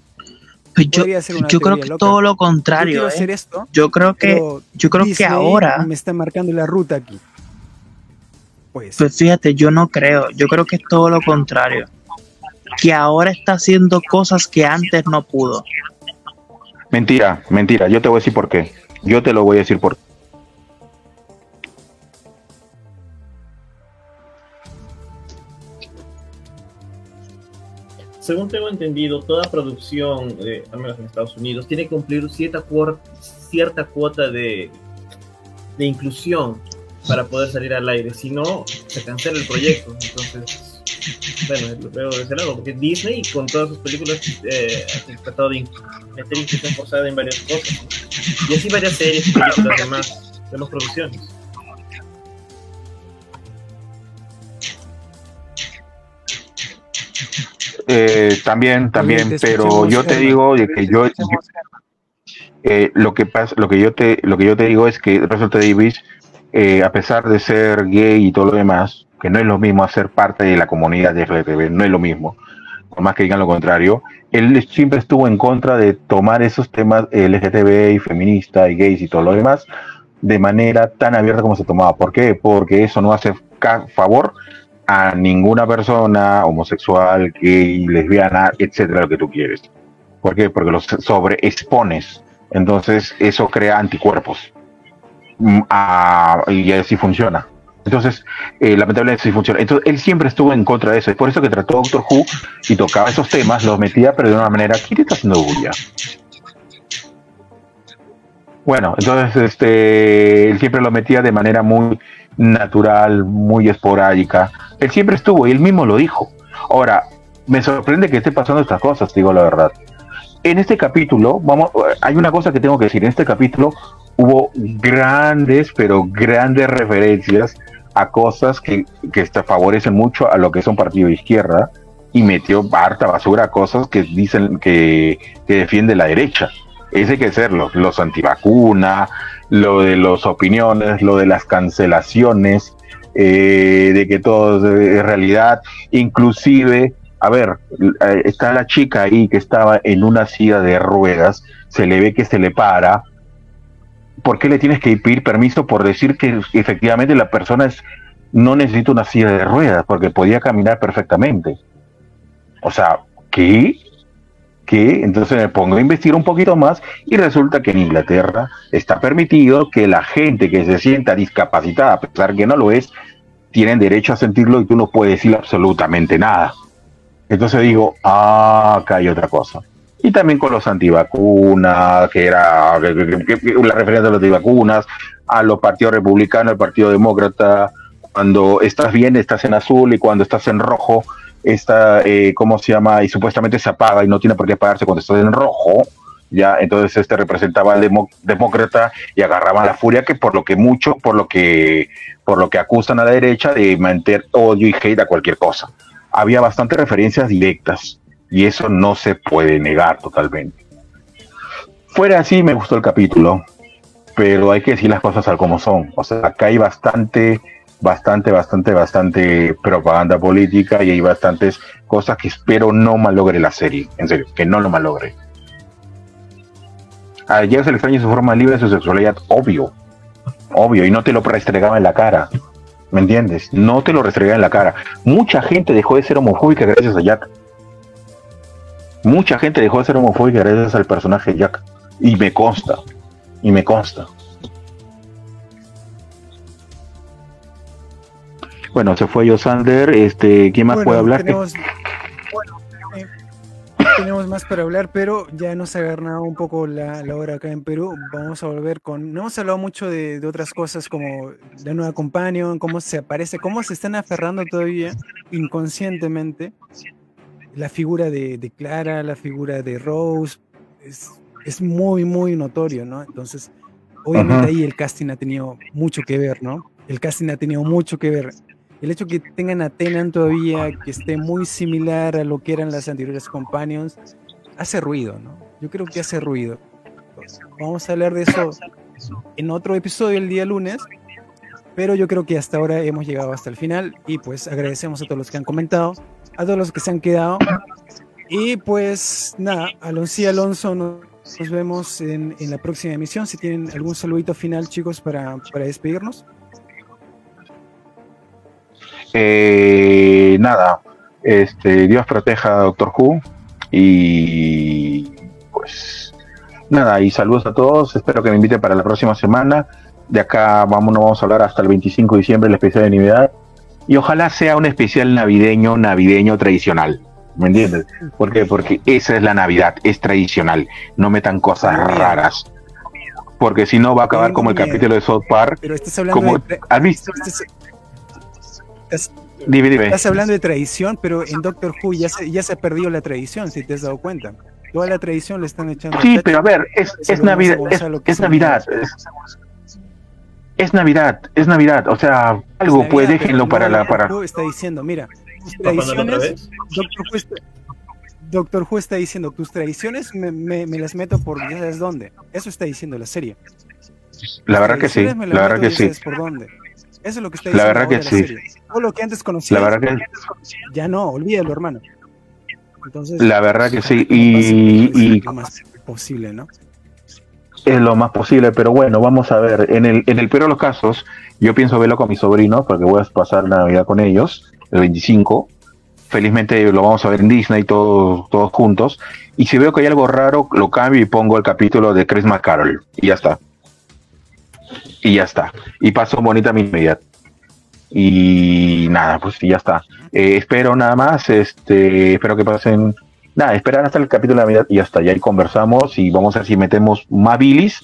Pues yo, yo creo que todo lo contrario. Yo, ¿eh? hacer esto, yo creo que, yo creo que ahora me está marcando la ruta aquí. Pues. pues fíjate, yo no creo. Yo creo que es todo lo contrario. Que ahora está haciendo cosas que antes no pudo. Mentira, mentira. Yo te voy a decir por qué. Yo te lo voy a decir por qué. Según tengo entendido, toda producción, eh, al menos en Estados Unidos, tiene que cumplir cierta, cierta cuota de, de inclusión para poder salir al aire. Si no, se cancela el proyecto. Entonces, bueno, lo veo de ese lado, porque Disney con todas sus películas eh, ha tratado de meter inclusión forzada en varias cosas. Y así varias series películas demás, demás producciones. Eh, también, también, pero yo te digo que yo, eh, lo que pasa, lo que yo te, lo que yo te digo es que Russell Davis, eh, a pesar de ser gay y todo lo demás, que no es lo mismo hacer parte de la comunidad de LGTB, no es lo mismo, por más que digan lo contrario, él siempre estuvo en contra de tomar esos temas LGTB y feminista y gays y todo lo demás de manera tan abierta como se tomaba. ¿Por qué? Porque eso no hace favor a ninguna persona homosexual, gay, lesbiana, etcétera, lo que tú quieres. ¿Por qué? Porque los sobreexpones. Entonces, eso crea anticuerpos. Mm, y así funciona. Entonces, eh, lamentablemente sí funciona. Entonces, él siempre estuvo en contra de eso. Es por eso que trató Doctor Who y tocaba esos temas, los metía, pero de una manera, ¿quién está haciendo bulla? Bueno, entonces este, él siempre lo metía de manera muy natural, muy esporádica. Él siempre estuvo y él mismo lo dijo. Ahora, me sorprende que esté pasando estas cosas, digo la verdad. En este capítulo, vamos, hay una cosa que tengo que decir. En este capítulo hubo grandes, pero grandes referencias a cosas que, que favorecen mucho a lo que es un partido de izquierda y metió harta basura a cosas que dicen que, que defiende la derecha. Ese hay que serlo, los antivacunas, lo de las opiniones, lo de las cancelaciones, eh, de que todo es realidad, inclusive, a ver, eh, está la chica ahí que estaba en una silla de ruedas, se le ve que se le para, ¿por qué le tienes que pedir permiso por decir que efectivamente la persona es, no necesita una silla de ruedas, porque podía caminar perfectamente? O sea, ¿qué? Que entonces me pongo a investigar un poquito más y resulta que en Inglaterra está permitido que la gente que se sienta discapacitada, a pesar que no lo es, tienen derecho a sentirlo y tú no puedes decir absolutamente nada. Entonces digo, ah, acá hay otra cosa. Y también con los antivacunas, que era la referencia a los antivacunas, a los partidos republicanos, al Partido Demócrata, cuando estás bien estás en azul y cuando estás en rojo esta, eh, ¿cómo se llama? Y supuestamente se apaga y no tiene por qué apagarse cuando está en rojo, ya, entonces este representaba al demócrata y agarraba la furia que por lo que mucho, por lo que, por lo que acusan a la derecha de mantener odio y hate a cualquier cosa. Había bastantes referencias directas y eso no se puede negar totalmente. Fuera así, me gustó el capítulo. pero hay que decir las cosas al como son. O sea, acá hay bastante, bastante, bastante, bastante propaganda política y hay bastantes cosas que espero no malogre la serie. En serio, que no lo malogre. A Jack se le extraña su forma libre de su sexualidad, obvio. Obvio, y no te lo restregaba en la cara. ¿Me entiendes? No te lo restregaba en la cara. Mucha gente dejó de ser homofóbica gracias a Jack. Mucha gente dejó de ser homofóbica gracias al personaje Jack. Y me consta. Y me consta. Bueno, se fue Yosander. Este, ¿quién más Bueno, puede hablar? Tenemos, bueno, eh, tenemos más para hablar, pero ya nos ha ganado un poco la, la hora acá en Perú. Vamos a volver con. No hemos hablado mucho de, de otras cosas como la nueva companion, cómo se aparece, cómo se están aferrando todavía inconscientemente la figura de, de Clara, la figura de Rose. Es, es muy, muy notorio, ¿no? Entonces, obviamente Ajá. ahí el casting ha tenido mucho que ver, ¿no? El casting ha tenido mucho que ver. El hecho que tengan a Tenan todavía, que esté muy similar a lo que eran las anteriores Companions, hace ruido, ¿no? Yo creo que hace ruido. Vamos a hablar de eso en otro episodio el día lunes, pero yo creo que hasta ahora hemos llegado hasta el final y pues agradecemos a todos los que han comentado, a todos los que se han quedado y pues nada, Alonso y Alonso nos, vemos en, en la próxima emisión. Si tienen algún saludito final, chicos, para, para despedirnos. Eh, nada, este, Dios proteja a Doctor Who y pues nada, y saludos a todos, espero que me inviten para la próxima semana. De acá vamos, no vamos a hablar hasta el 25 de diciembre, el especial de Navidad. Y ojalá sea un especial navideño, navideño tradicional. ¿Me entiendes? ¿Por qué? Porque esa es la Navidad, es tradicional. No metan cosas raras. Porque si no va a acabar como el capítulo de South Park. Pero estás hablando Como, de... ¿Has visto? estás- estás- Dime, dime. Estás hablando de tradición, pero en Doctor Who ya se, ya se ha perdido la tradición, si te has dado cuenta. Toda la tradición le están echando. Sí, pero a ver, es, Navidad, es, Navidad, es, es Navidad, es Navidad, o sea, algo Navidad, pues déjenlo para la Doctor para Who está diciendo, mira, tus ¿Papándolo otra tradiciones? Doctor Who, está, Doctor Who está diciendo, tus tradiciones me, me- me las meto por ya sabes dónde. Eso está diciendo la serie. la verdad que sí, la verdad que sí, sabes por dónde. Eso es lo que está La diciendo verdad que la sí. serie. Todo lo que antes conocía, la verdad que ya no, olvídalo, hermano. Entonces, la verdad que sí y, y lo más posible, ¿no? es lo más posible, pero bueno, vamos a ver, en el en el peor de los casos, yo pienso verlo con mis sobrinos porque voy a pasar la Navidad con ellos el 25. Felizmente lo vamos a ver en Disney todos todos juntos y si veo que hay algo raro lo cambio y pongo el capítulo de Christmas Carol y ya está. Y ya está. Y paso bonita mi Navidad. Y nada, pues ya está. Eh, espero nada más, este, espero que pasen, nada, esperar hasta el capítulo de Navidad y. Y ahí conversamos y vamos a ver si metemos más bilis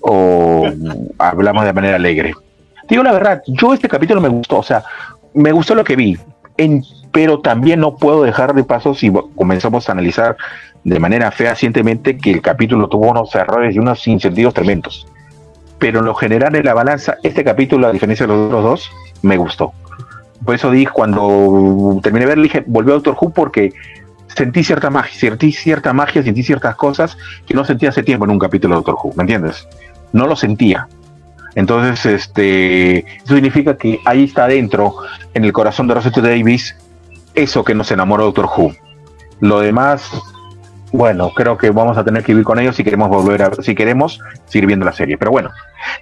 o hablamos de manera alegre. Digo la verdad, yo este capítulo me gustó, o sea, me gustó lo que vi, en, pero también no puedo dejar de paso si comenzamos a analizar de manera fehacientemente que el capítulo tuvo unos errores y unos sinsentidos tremendos pero en lo general en la balanza, este capítulo, a diferencia de los otros dos, me gustó. Por eso dije, cuando terminé de ver, dije, volvió a Doctor Who porque sentí cierta magia, sentí cierta magia, sentí ciertas cosas que no sentía hace tiempo en un capítulo de Doctor Who, ¿me entiendes? No lo sentía. Entonces, este, eso significa que ahí está dentro, en el corazón de Rosetta Davis, eso que nos enamoró de Doctor Who. Lo demás, bueno, creo que vamos a tener que vivir con ellos si queremos volver a, si queremos seguir viendo la serie. Pero bueno,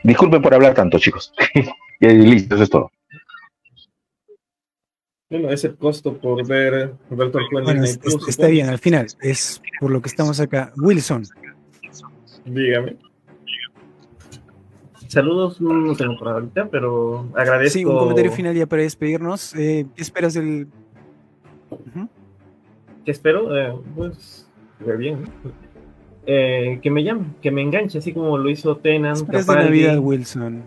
disculpen por hablar tanto, chicos. y listo, eso es todo. Bueno, es el costo por ver Bueno, es- Plus, es- está supongo. bien, al final, es por lo que estamos acá. Wilson, Dígame. Saludos, no tengo por ahorita, pero agradezco. sí, un comentario final ya para despedirnos. Eh, ¿Qué esperas del...? ¿Qué espero? Eh, pues, bien. Eh, que me llame, que me enganche, así como lo hizo ¿Qué Tenan, esperas de. Navidad, Wilson?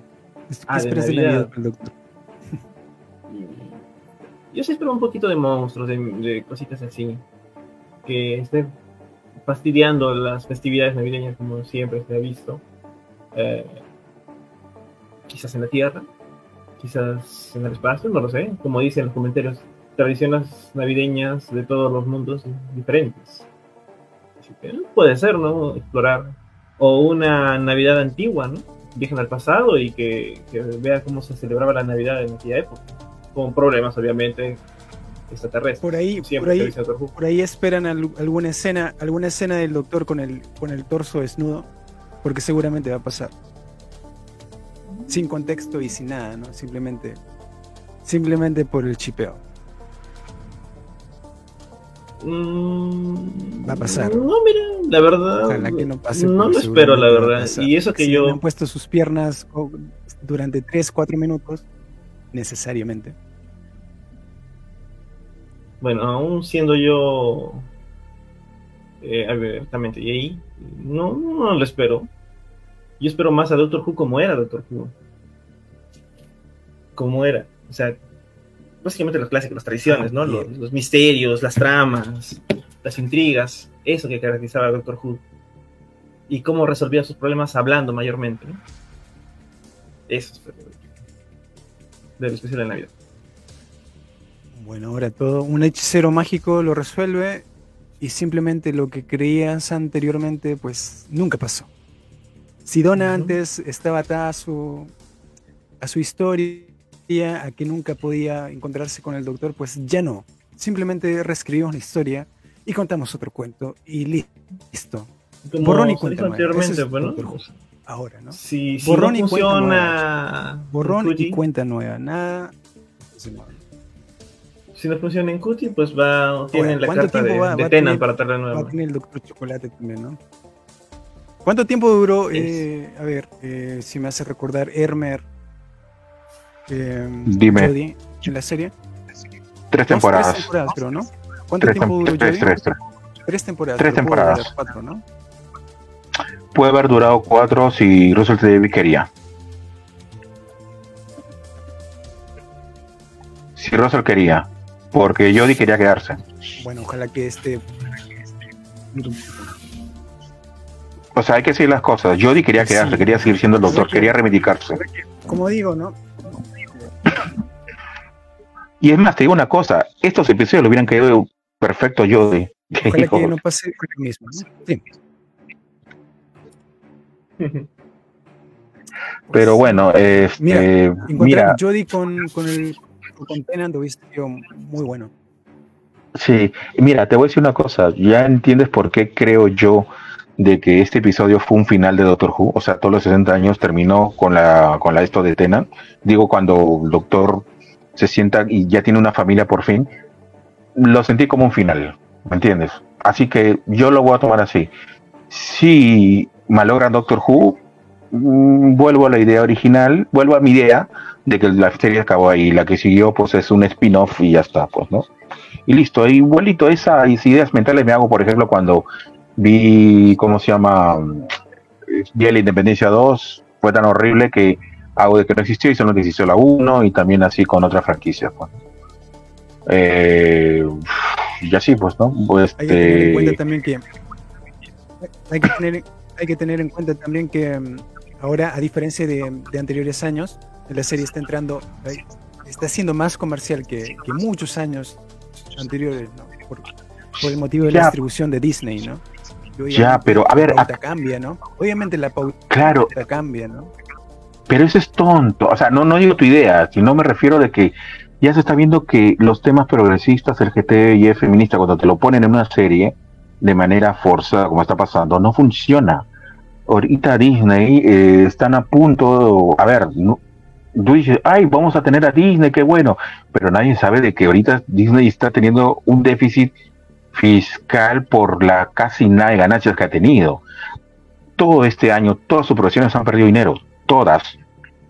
¿Qué Ah, de Navidad. Navidad del doctor? Yo sí espero un poquito de monstruos, de, de cositas así. Que estén fastidiando las festividades navideñas como siempre se ha visto. Eh, quizás en la Tierra, quizás en el espacio, no lo sé. Como dicen los comentarios, tradiciones navideñas de todos los mundos diferentes. Que puede ser, ¿no? Explorar. O una Navidad antigua, ¿no? viajen al pasado y que, que vea cómo se celebraba la Navidad en aquella época. Con problemas, obviamente, extraterrestres. Por ahí, por ahí, por ahí esperan al- alguna escena, alguna escena del doctor con el, con el torso desnudo, porque seguramente va a pasar. Sin contexto y sin nada, ¿no? Simplemente, simplemente por el chipeo. Mm, Va a pasar. No, mira, la verdad. Ojalá que no pase. no lo espero, la verdad. Y eso que Si yo. han puesto sus piernas o- durante 3, 4 minutos, necesariamente. Bueno, aún siendo yo eh, abiertamente gay, no, no lo espero. Yo espero más a Doctor Who como era Doctor Who. Como era. O sea, básicamente los clásicos, las tradiciones, ¿no? Los, los misterios, las tramas, las intrigas, eso que caracterizaba a Doctor Who. Y cómo resolvía sus problemas hablando mayormente. ¿no? Eso espero. Del especial de Navidad. Bueno, ahora todo, un hechicero mágico lo resuelve y simplemente lo que creías anteriormente, pues nunca pasó. Si Donna antes estaba atada a su, a su historia, a que nunca podía encontrarse con el doctor, pues ya no. Simplemente reescribimos la historia y contamos otro cuento y li- listo. Como Borrón y cuenta nueva. anteriormente, Ese es bueno, Doctor Who. Ahora, ¿no? Si, si Borrón no y cuenta funciona Borrón y cuenta nueva, nada. si no funciona en Qt, pues va, tienen la ¿cuánto carta de, va- de va Tenan tener- para traerla Va a nueva. tener el doctor Chocolate también, ¿no? ¿Cuánto tiempo duró, eh, a ver, eh, si me hace recordar, Hermer, eh, Dime. Jodie, en la serie? Tres Dos, Tres temporadas. temporadas, creo, ¿no? ¿Cuánto Tres, tiempo duró tres, tres, tres. Tres temporadas. Tres temporadas. Cuatro, ¿no? Puede haber durado cuatro si Russell T. Davies quería. Si Russell quería. Porque Jodie quería quedarse. Bueno, ojalá que este... O sea, hay que decir las cosas. Jodie quería Sí. quedarse, quería seguir siendo el doctor, quería reivindicarse. Como digo, ¿no? Y es más, te digo una cosa, estos episodios le hubieran caído perfecto a Jodie. Ojalá que no pase lo mismo, ¿no? Sí. Pero bueno, este, Mira, mira, Encontrar Jodie con, con el con Tennant hubiese sido muy bueno. sí, mira, te voy a decir una cosa, ya entiendes por qué creo yo de que este episodio fue un final de Doctor Who, o sea, todos los 60 años terminó con la con la esto de Tennant. Digo, cuando el doctor se sienta y ya tiene una familia por fin, lo sentí como un final, ¿me entiendes? Así que yo lo voy a tomar así. Si malogran Doctor Who, mm, vuelvo a la idea original, vuelvo a mi idea de que la serie acabó ahí, la que siguió pues es un spin-off y ya está, pues, ¿no? Y listo, igualito esas ideas mentales me hago, por ejemplo, cuando vi, ¿cómo se llama? Vi la Independencia 2, fue tan horrible que hago de que no existió y solo que existió la 1 y también así con otras franquicias, pues. Eh, y así, pues, ¿no? Pues, Hay que tener en cuenta este, también que hay que tener, hay que tener en cuenta también que mm, ahora, a diferencia de, de anteriores años, la serie está entrando, eh, está siendo más comercial que, que muchos años anteriores, ¿no? Por, por el motivo de la distribución de Disney, ¿no? Ya, pero, a ver, la pauta cambia, ¿no? Obviamente la pauta claro, cambia, ¿no? Pero eso es tonto. O sea, no, digo tu idea, sino me refiero de que ya se está viendo que los temas progresistas, el GT y el feminista, cuando te lo ponen en una serie de manera forzada, como está pasando, no funciona. Ahorita Disney eh, están a punto, a ver, no- tú dices, ay, vamos a tener a Disney, qué bueno, pero nadie sabe de que ahorita Disney está teniendo un déficit fiscal por la casi nada de ganancias que ha tenido. Todo este año, todas sus producciones han perdido dinero, todas.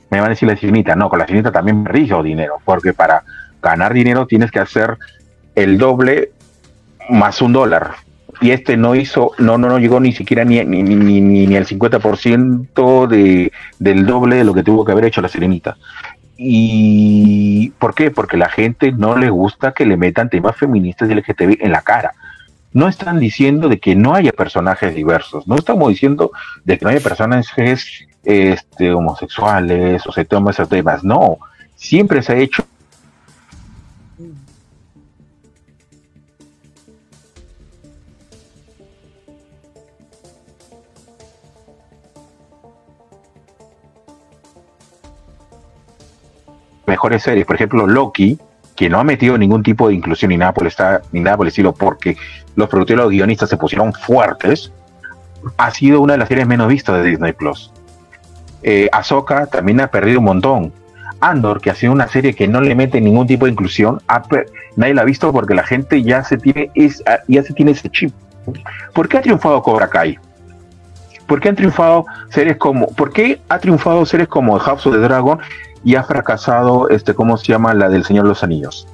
Me van a decir la sirenita, no, con la sirenita también perdió dinero, porque para ganar dinero tienes que hacer el doble más un dólar. Y este no hizo, no, no, no llegó ni siquiera ni, ni, ni, ni, ni al 50% de, del doble de lo que tuvo que haber hecho la sirenita. ¿Y por qué? Porque la gente no le gusta que le metan temas feministas y LGTB en la cara. No están diciendo de que no haya personajes diversos, no estamos diciendo de que no haya personajes este, homosexuales o se toman esos temas, no, siempre se ha hecho mejores series. Por ejemplo, Loki, que no ha metido ningún tipo de inclusión ni nada por, ni nada por el estilo, porque los productores los guionistas se pusieron fuertes, ha sido una de las series menos vistas de Disney Plus. Eh, Ahsoka también ha perdido un montón. Andor, que ha sido una serie que no le mete ningún tipo de inclusión, nadie la ha visto porque la gente ya se tiene, es, ya se tiene ese chip. ¿Por qué ha triunfado Cobra Kai? ¿Por qué han triunfado series como, por qué ha triunfado series como House of the Dragon y ha fracasado, este, ¿cómo se llama? La del Señor de los Anillos.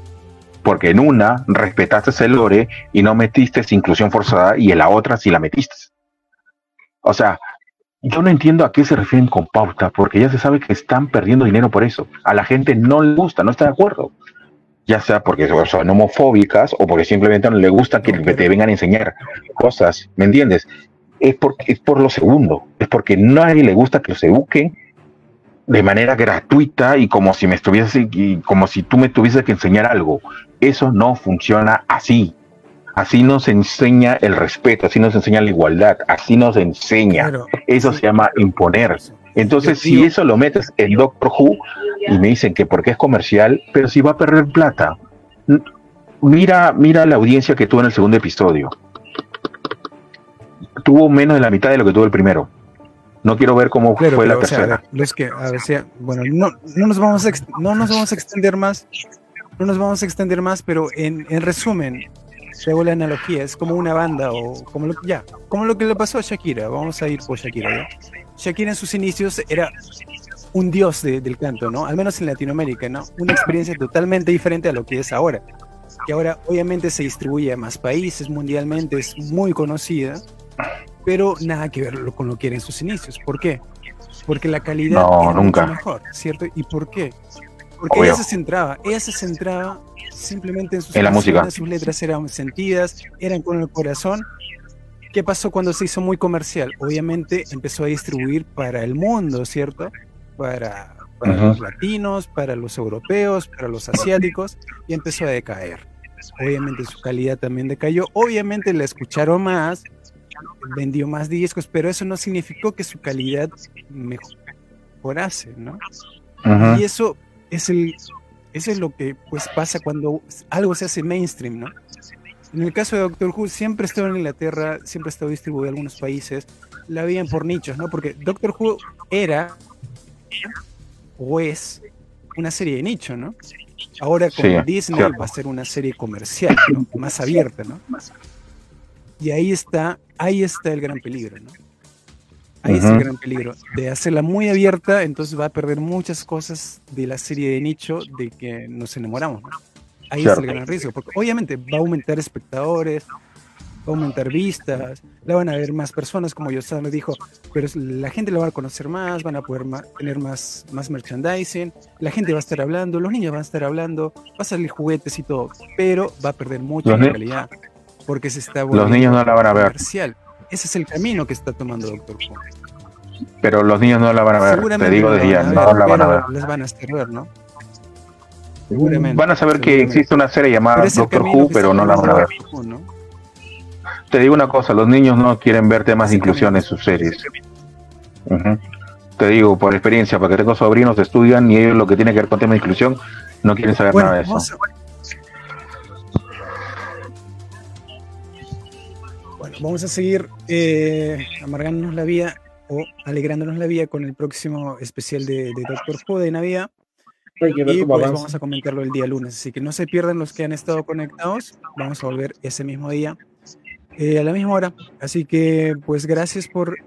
Porque en una respetaste ese lore y no metiste inclusión forzada y en la otra sí la metiste. O sea, yo no entiendo a qué se refieren con pauta, porque ya se sabe que están perdiendo dinero por eso. A la gente no le gusta, no está de acuerdo. Ya sea porque son homofóbicas o porque simplemente no le gusta que te vengan a enseñar cosas, ¿me entiendes? Es por, es por lo segundo, es porque nadie le gusta que los eduquen de manera gratuita y como si me estuviese, como si tú me tuvieses que enseñar algo. Eso no funciona así. Así nos enseña el respeto, así nos enseña la igualdad, así nos enseña. eso se llama imponer. Entonces, si eso lo metes en Doctor Who y me dicen que porque es comercial, pero si va a perder plata. Mira, mira la audiencia que tuvo en el segundo episodio. Tuvo menos de la mitad de lo que tuvo el primero. No quiero ver cómo fue la tercera. que, bueno, no, no, nos vamos a no nos vamos a extender más, no nos vamos a extender más, pero en, en resumen, hago la analogía, es como una banda o como lo, ya, como lo que le pasó a Shakira, vamos a ir por Shakira, Shakira en sus inicios era un dios del canto, ¿no? Al menos en Latinoamérica, ¿no? Una experiencia totalmente diferente a lo que es ahora. Que ahora obviamente se distribuye a más países mundialmente, es muy conocida, pero nada que ver con lo que era en sus inicios. ¿Por qué? Porque la calidad no, nunca. mejor, ¿cierto? ¿Y por qué? Porque ella se centraba, ella se centraba simplemente en sus, la música. sus letras eran sentidas, eran con el corazón. ¿Qué pasó cuando se hizo muy comercial? Obviamente empezó a distribuir para el mundo, ¿cierto? Para, los latinos, para los europeos, para los asiáticos, y empezó a decaer. Obviamente su calidad también decayó. Obviamente la escucharon más, vendió más discos, pero eso no significó que su calidad mejorase, ¿no? Y eso es el eso es lo que pues pasa cuando algo se hace mainstream, ¿no? En el caso de Doctor Who siempre estado en Inglaterra, siempre ha estado distribuido en algunos países, la veían por nichos, ¿no? Porque Doctor Who era o es una serie de nicho, ¿no? Ahora como Disney va a ser una serie comercial, más abierta, ¿no? Y ahí está, ahí está el gran peligro, ¿no? Ahí está el gran peligro. De hacerla muy abierta, entonces va a perder muchas cosas de la serie de nicho de que nos enamoramos. ¿no? Ahí está el gran riesgo, porque obviamente va a aumentar espectadores, va a aumentar vistas, la van a ver más personas, como Yosano dijo, pero la gente la va a conocer más, van a poder tener más, más merchandising, la gente va a estar hablando, los niños van a estar hablando, va a salir juguetes y todo, pero va a perder mucho en calidad, porque se está Los niños no la van a ver. Comercial. Ese es el camino que está tomando Doctor Who. Pero los niños no la van a ver, te digo de día, no la van a ver. Les van a ver, ¿no? Seguramente. Van a saber que existe una serie llamada Doctor Who, pero no la van a ver. Te digo una cosa, los niños no quieren ver temas de inclusión en sus series. Te digo por experiencia, porque tengo sobrinos que estudian y ellos lo que tiene que ver con temas de inclusión no quieren saber nada de eso. vamos a seguir eh, amargándonos la vida o alegrándonos la vida con el próximo especial de, Doctor Who de Navidad. y pues vamos a comentarlo el día lunes, así que no se pierdan los que han estado conectados. Vamos a volver ese mismo día eh, a la misma hora. Así que pues gracias por,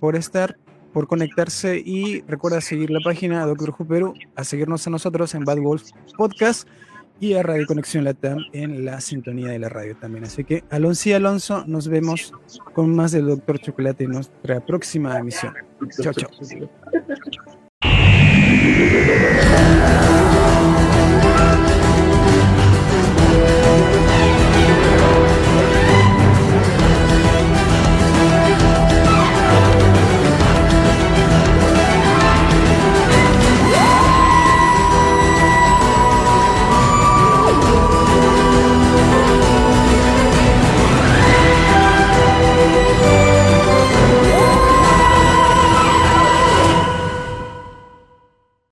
por estar, por conectarse y recuerda seguir la página Doctor Who Perú, a seguirnos a nosotros en Bad Wolf Podcast y a Radio Conexión Latam en la sintonía de la radio también. Así que Alonso y Alonso, nos vemos con más del Doctor Chocolate en nuestra próxima emisión. Chao, chao.